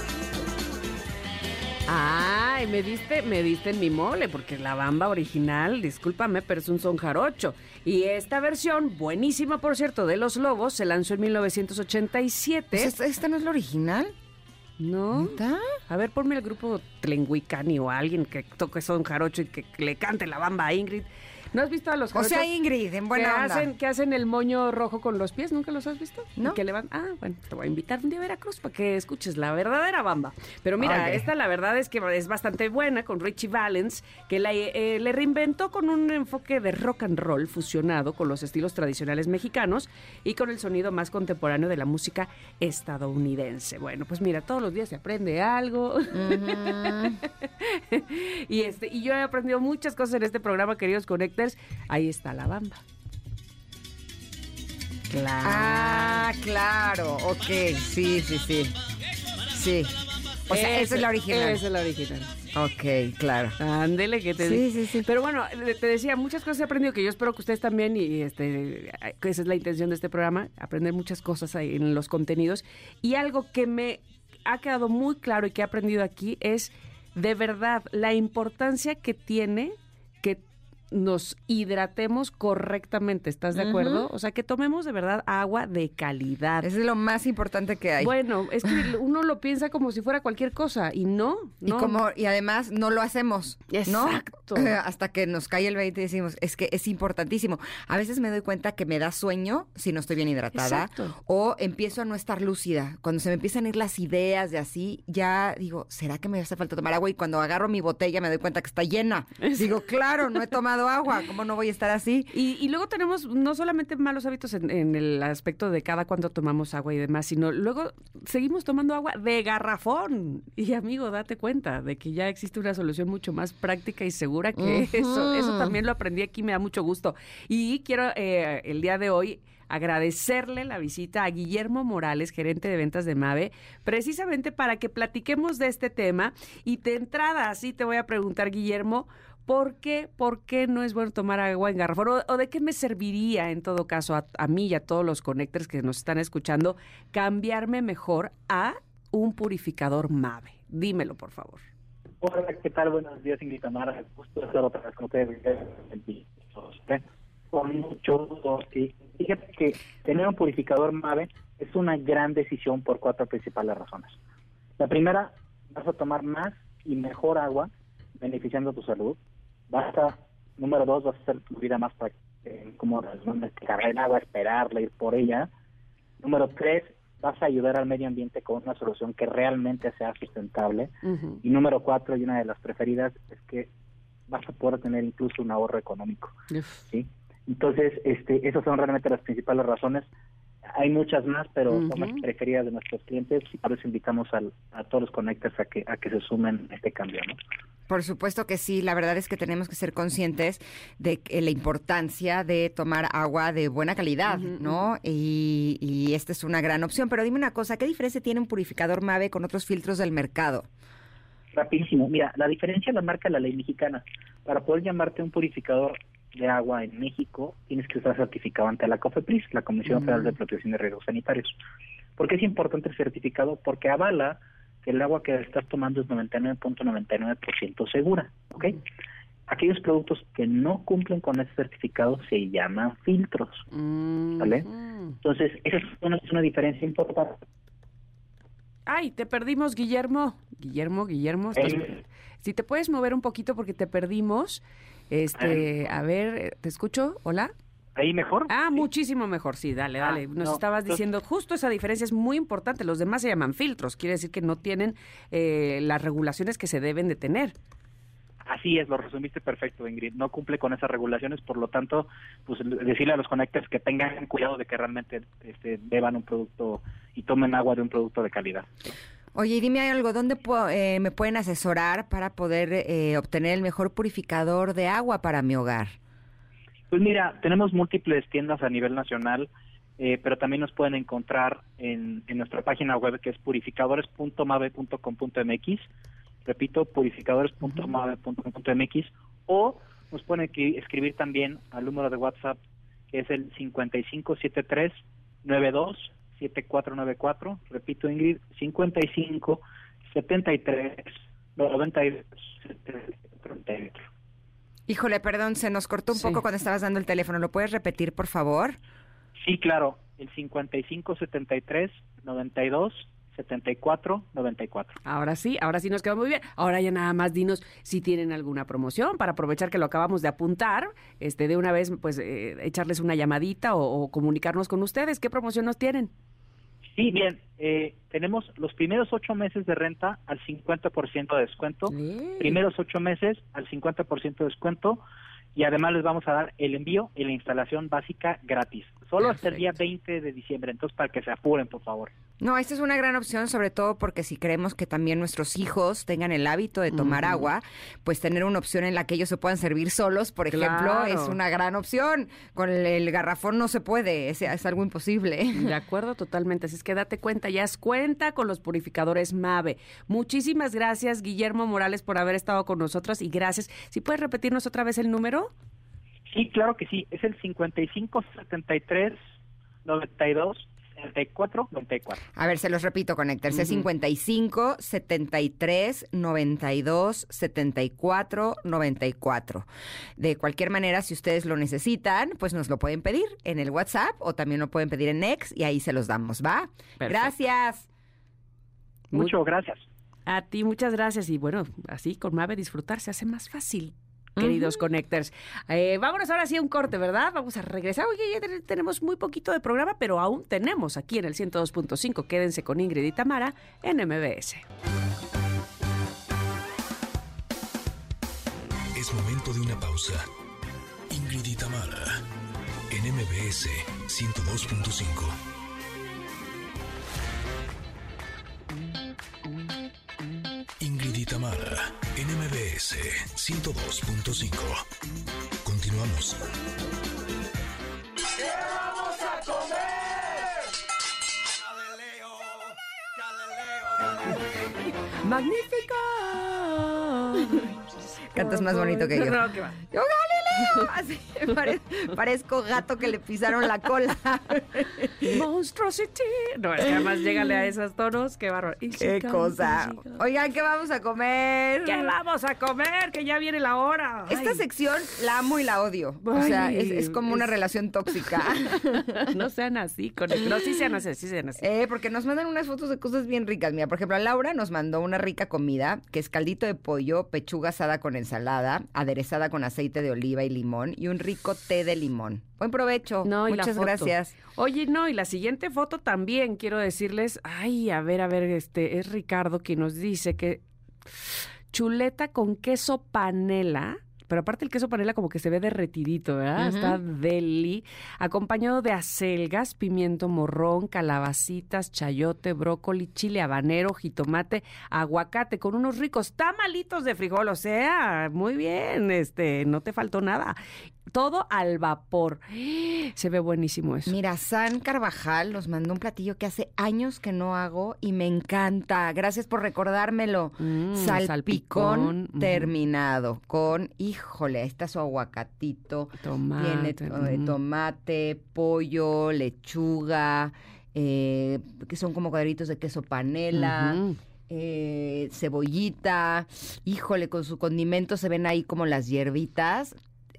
Ay, me diste, me diste en mi mole, porque la bamba original, discúlpame, pero es un son jarocho. Y esta versión, buenísima por cierto, de Los Lobos, se lanzó en 1987. Pues ¿Esta, esta no es la original? ¿No? ¿Neta? A ver, ponme el grupo Tlenguicani o alguien que toque son jarocho y que le cante la bamba a Ingrid. ¿No has visto a los O jarochos? sea, Ingrid, en buena que onda. hacen, que hacen el moño rojo con los pies, ¿nunca los has visto? No. Y que le van, ah, bueno, te voy a invitar un día a Veracruz para que escuches la verdadera bamba. Pero mira, esta la verdad es que es bastante buena con Richie Valens, que la, eh, le reinventó con un enfoque de rock and roll fusionado con los estilos tradicionales mexicanos y con el sonido más contemporáneo de la música estadounidense. Bueno, pues mira, todos los días se aprende algo. [laughs] y este y yo he aprendido muchas cosas en este programa, queridos Ahí está la bamba. Claro. Ah, claro, ok, sí, sí, sí. Sí. O sea, esa es la original. Esa es la original. Ok, claro. Ándele, que te Sí, sí, sí. Pero bueno, te decía, muchas cosas he aprendido que yo espero que ustedes también, y este, esa es la intención de este programa, aprender muchas cosas ahí en los contenidos. Y algo que me ha quedado muy claro y que he aprendido aquí es de verdad la importancia que tiene nos hidratemos correctamente, ¿estás de acuerdo? O sea, que tomemos de verdad agua de calidad. Es lo más importante que hay. Bueno, es que [laughs] uno lo piensa como si fuera cualquier cosa y no, Y no. como y además no lo hacemos, ¿no? Exacto. [laughs] Hasta que nos cae el 20 y decimos, es que es importantísimo. A veces me doy cuenta que me da sueño si no estoy bien hidratada Exacto. o empiezo a no estar lúcida. Cuando se me empiezan a ir las ideas de así, ya digo, ¿será que me hace falta tomar agua? Y cuando agarro mi botella me doy cuenta que está llena. [laughs] Digo, claro, no he tomado agua, ¿cómo no voy a estar así? Y, y luego tenemos no solamente malos hábitos en, en el aspecto de cada cuando tomamos agua y demás, sino luego seguimos tomando agua de garrafón. Y amigo, date cuenta de que ya existe una solución mucho más práctica y segura que eso. Eso también lo aprendí aquí, me da mucho gusto. Y quiero eh, el día de hoy agradecerle la visita a Guillermo Morales, gerente de ventas de Mave, precisamente para que platiquemos de este tema. Y de entrada, así te voy a preguntar, Guillermo, ¿por qué, por qué no es bueno tomar agua en garrafón? ¿O, de qué me serviría, en todo caso, a, a mí y a todos los connectors que nos están escuchando, cambiarme mejor a un purificador Mave? Dímelo, por favor. Hola, ¿qué tal? Buenos días, Ingrid Tamara. Gusto estar otra vez con ustedes. Con mucho gusto. Y fíjate que tener un purificador MAVE es una gran decisión por cuatro principales razones. La primera, vas a tomar más y mejor agua, beneficiando tu salud. Vas a, número dos, vas a hacer tu vida más eh, como cargar el agua, esperarla, ir por ella. Número tres, vas a ayudar al medio ambiente con una solución que realmente sea sustentable. Y número cuatro, y una de las preferidas, es que vas a poder tener incluso un ahorro económico. ¿sí? Entonces, este, esas son realmente las principales razones. Hay muchas más, pero son las preferidas de nuestros clientes y por eso invitamos al- a todos los connectors a que, a que se sumen a este cambio. ¿no? Por supuesto que sí, la verdad es que tenemos que ser conscientes de que la importancia de tomar agua de buena calidad, ¿no? Y, y esta es una gran opción. Pero dime una cosa, ¿qué diferencia tiene un purificador MAVE con otros filtros del mercado? Rapidísimo. Mira, la diferencia la marca la ley mexicana. Para poder llamarte un purificador de agua en México, tienes que estar certificado ante la COFEPRIS, la Comisión Mm. Federal de Protección de Riesgos Sanitarios. ¿Por qué es importante el certificado? Porque avala que el agua que estás tomando es 99.99% segura, ¿ok? Aquellos productos que no cumplen con ese certificado se llaman filtros, ¿vale? Entonces, esa es una, es una diferencia importante. Ay, te perdimos, Guillermo. Guillermo, Guillermo. estás- Eh. Si te puedes mover un poquito porque te perdimos. Este, a ver, eh, ¿te escucho? Hola. ¿Ahí mejor? Ah, muchísimo mejor, sí, dale, Ah, dale. Nos no, estabas entonces- diciendo, justo esa diferencia es muy importante. Los demás se llaman filtros, quiere decir que no tienen eh, las regulaciones que se deben de tener. Así es, lo resumiste perfecto, Ingrid. No cumple con esas regulaciones, por lo tanto, pues decirle a los conectores que tengan cuidado de que realmente este, beban un producto y tomen agua de un producto de calidad. Oye, y dime algo, ¿dónde pu- eh, me pueden asesorar para poder eh, obtener el mejor purificador de agua para mi hogar? Pues mira, tenemos múltiples tiendas a nivel nacional, eh, pero también nos pueden encontrar en, nuestra página web que es purificadores.mave.com.mx. Repito, purificadores.mave.com.mx o nos pueden escri- escribir también al número de WhatsApp que es el 5573 92 7494. Repito, Ingrid, 55 73 92 7494. Híjole, perdón, se nos cortó un Sí. poco cuando estabas dando el teléfono. ¿Lo puedes repetir, por favor? Sí, claro, el 55 73 92 74 94. Ahora sí, ahora sí nos quedó muy bien. Ahora ya nada más dinos si tienen alguna promoción para aprovechar que lo acabamos de apuntar, este de una vez pues eh, echarles una llamadita o, o comunicarnos con ustedes. ¿Qué promoción nos tienen? Sí, bien, eh, tenemos los primeros ocho meses de renta al 50% de descuento, primeros ocho meses al 50% de descuento y además les vamos a dar el envío y la instalación básica gratis, solo hasta el día 20 de diciembre, entonces para que se apuren, por favor. No, esta es una gran opción, sobre todo porque si queremos que también nuestros hijos tengan el hábito de tomar agua, pues tener una opción en la que ellos se puedan servir solos, por ejemplo, es una gran opción. Con el, el garrafón no se puede, es, es algo imposible. [laughs] De acuerdo, totalmente. Así es que date cuenta, ya es cuenta con los purificadores MAVE. Muchísimas gracias, Guillermo Morales, por haber estado con nosotros y gracias. Si puedes repetirnos otra vez el número. Sí, claro que sí, es el 55 73 92 74 94. A ver, se los repito, Connector. C55 73 92 74 94. De cualquier manera, si ustedes lo necesitan, pues nos lo pueden pedir en el WhatsApp o también lo pueden pedir en Next y ahí se los damos, ¿va? Gracias. Mucho gracias. A ti, muchas gracias. Y bueno, así con MAVE disfrutar se hace más fácil. Queridos Connectors, Eh, vámonos ahora sí a un corte, ¿verdad? Vamos a regresar. Oye, ya te- tenemos muy poquito de programa, pero aún tenemos aquí en el 102.5. Quédense con Ingrid y Tamara en MBS. Es momento de una pausa. Ingrid y Tamara, en MBS 102.5. y Tamara, en MBS 102.5. Continuamos. ¡Magnífico! [laughs] Cantas más bonito que yo. No, qué va. Yo, Galileo. [laughs] Así, pare- parezco gato que le pisaron la cola. [laughs] Monstrosity. No, es que además llégale a esos tonos. Qué bárbaro. Qué cosa. Oigan, ¿qué vamos a comer? ¿Qué vamos a comer? Que ya viene la hora. Esta Ay. sección la amo y la odio. o sea, es, es como una es- relación tóxica. [laughs] no sean así. Con el... No, sí sean así, sí sean así. Eh, porque nos mandan unas fotos de cosas bien ricas. Mira, por ejemplo, Laura nos mandó una rica comida, que es caldito de pollo, pechuga asada con ensalada, aderezada con aceite de oliva y limón, y un rico té de limón. Buen provecho. No, y la Muchas foto. gracias. Oye, no, y la siguiente foto también quiero decirles, ay, a ver, a ver, este es Ricardo quien nos dice que chuleta con queso panela, pero aparte el queso panela como que se ve derretidito, ¿verdad? Está deli, acompañado de acelgas, pimiento morrón, calabacitas, chayote, brócoli, chile habanero, jitomate, aguacate, con unos ricos tamalitos de frijol, o sea, muy bien, este, no te faltó nada. Todo al vapor. [gasps] Se ve buenísimo eso. Mira, San Carvajal nos mandó un platillo que hace años que no hago y me encanta. Gracias por recordármelo. Mm, salpicón, terminado con, híjole, ahí está su aguacatito. Tomate, Tiene eh, tomate, pollo, lechuga, eh, que son como cuadritos de queso panela. Eh, cebollita, híjole, con su condimento se ven ahí como las hierbitas.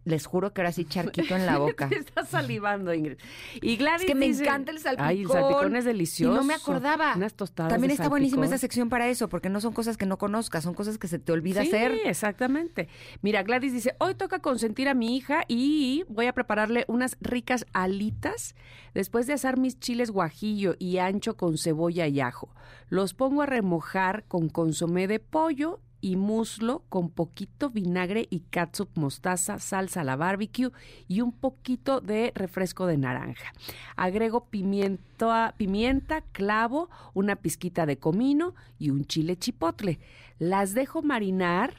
Les juro que ahora sí charquito en la [laughs] boca. Te estás salivando, Ingrid. Y Gladys Es que me dice- encanta el salpicón. Ay, el salpicón es delicioso. Y no me acordaba. Unas tostadas También de está buenísima esa sección para eso, porque no son cosas que no conozcas, son cosas que se te olvida sí, hacer. exactamente. Mira, Gladys dice, hoy toca consentir a mi hija y voy a prepararle unas ricas alitas después de asar mis chiles guajillo y ancho con cebolla y ajo. Los pongo a remojar con consomé de pollo y muslo con poquito vinagre y catsup mostaza, salsa a la barbecue y un poquito de refresco de naranja. Agrego pimienta, pimienta, clavo, una pizquita de comino y un chile chipotle. Las dejo marinar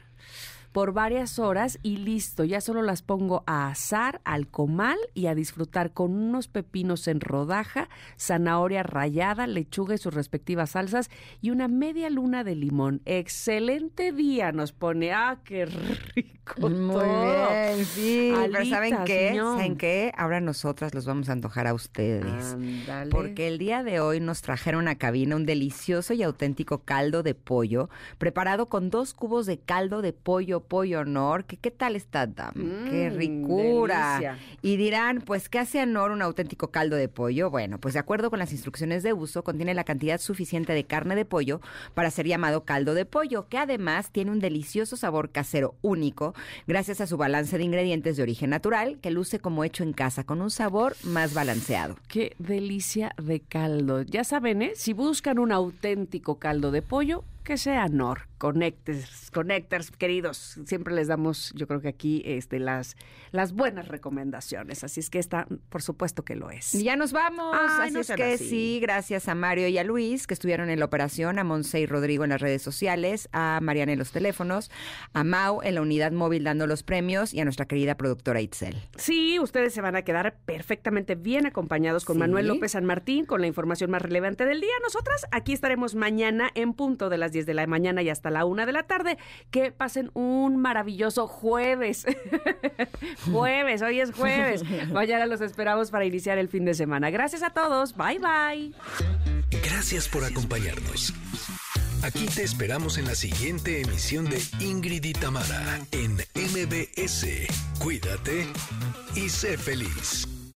por varias horas y listo, ya solo las pongo a asar al comal y a disfrutar con unos pepinos en rodaja, zanahoria rallada, lechuga y sus respectivas salsas y una media luna de limón. Excelente día, nos pone. Ah, qué [laughs] rico. Muy todo. bien, sí. Pero ¿saben qué? ¿Saben qué? Ahora nosotras los vamos a antojar a ustedes. Porque el día de hoy nos trajeron a cabina un delicioso y auténtico caldo de pollo, preparado con dos cubos de caldo de pollo, pollo honor. ¿Qué, qué tal está, Dam? ¡Qué Mm, ricura! delicia. Y dirán, pues, ¿qué hace honor un auténtico caldo de pollo? Bueno, pues de acuerdo con las instrucciones de uso, contiene la cantidad suficiente de carne de pollo para ser llamado caldo de pollo, que además tiene un delicioso sabor casero único, gracias a su balance de ingredientes de origen natural, que luce como hecho en casa, con un sabor más balanceado. Qué delicia de caldo. Ya saben, ¿eh? Si buscan un auténtico caldo de pollo, que sea Nor. Connectors, connectors, queridos. Siempre les damos, yo creo que aquí, este, las, las buenas recomendaciones. Así es que esta, por supuesto que lo es. Y ya nos vamos. Ay, así no es que así. sí, gracias a Mario y a Luis que estuvieron en la operación, a Monse y Rodrigo en las redes sociales, a Mariana en los teléfonos, a Mau en la unidad móvil dando los premios y a nuestra querida productora Itzel. Sí, ustedes se van a quedar perfectamente bien acompañados con Sí. Manuel López San Martín con la información más relevante del día. Nosotras aquí estaremos mañana en punto de las 10 de la mañana y hasta la 1 de la tarde. Que pasen un maravilloso jueves. [laughs] jueves, hoy es jueves. [laughs] Mañana los esperamos para iniciar el fin de semana. Gracias a todos. Bye bye. Gracias por acompañarnos. Aquí te esperamos en la siguiente emisión de Ingrid y Tamara en MBS. Cuídate y sé feliz.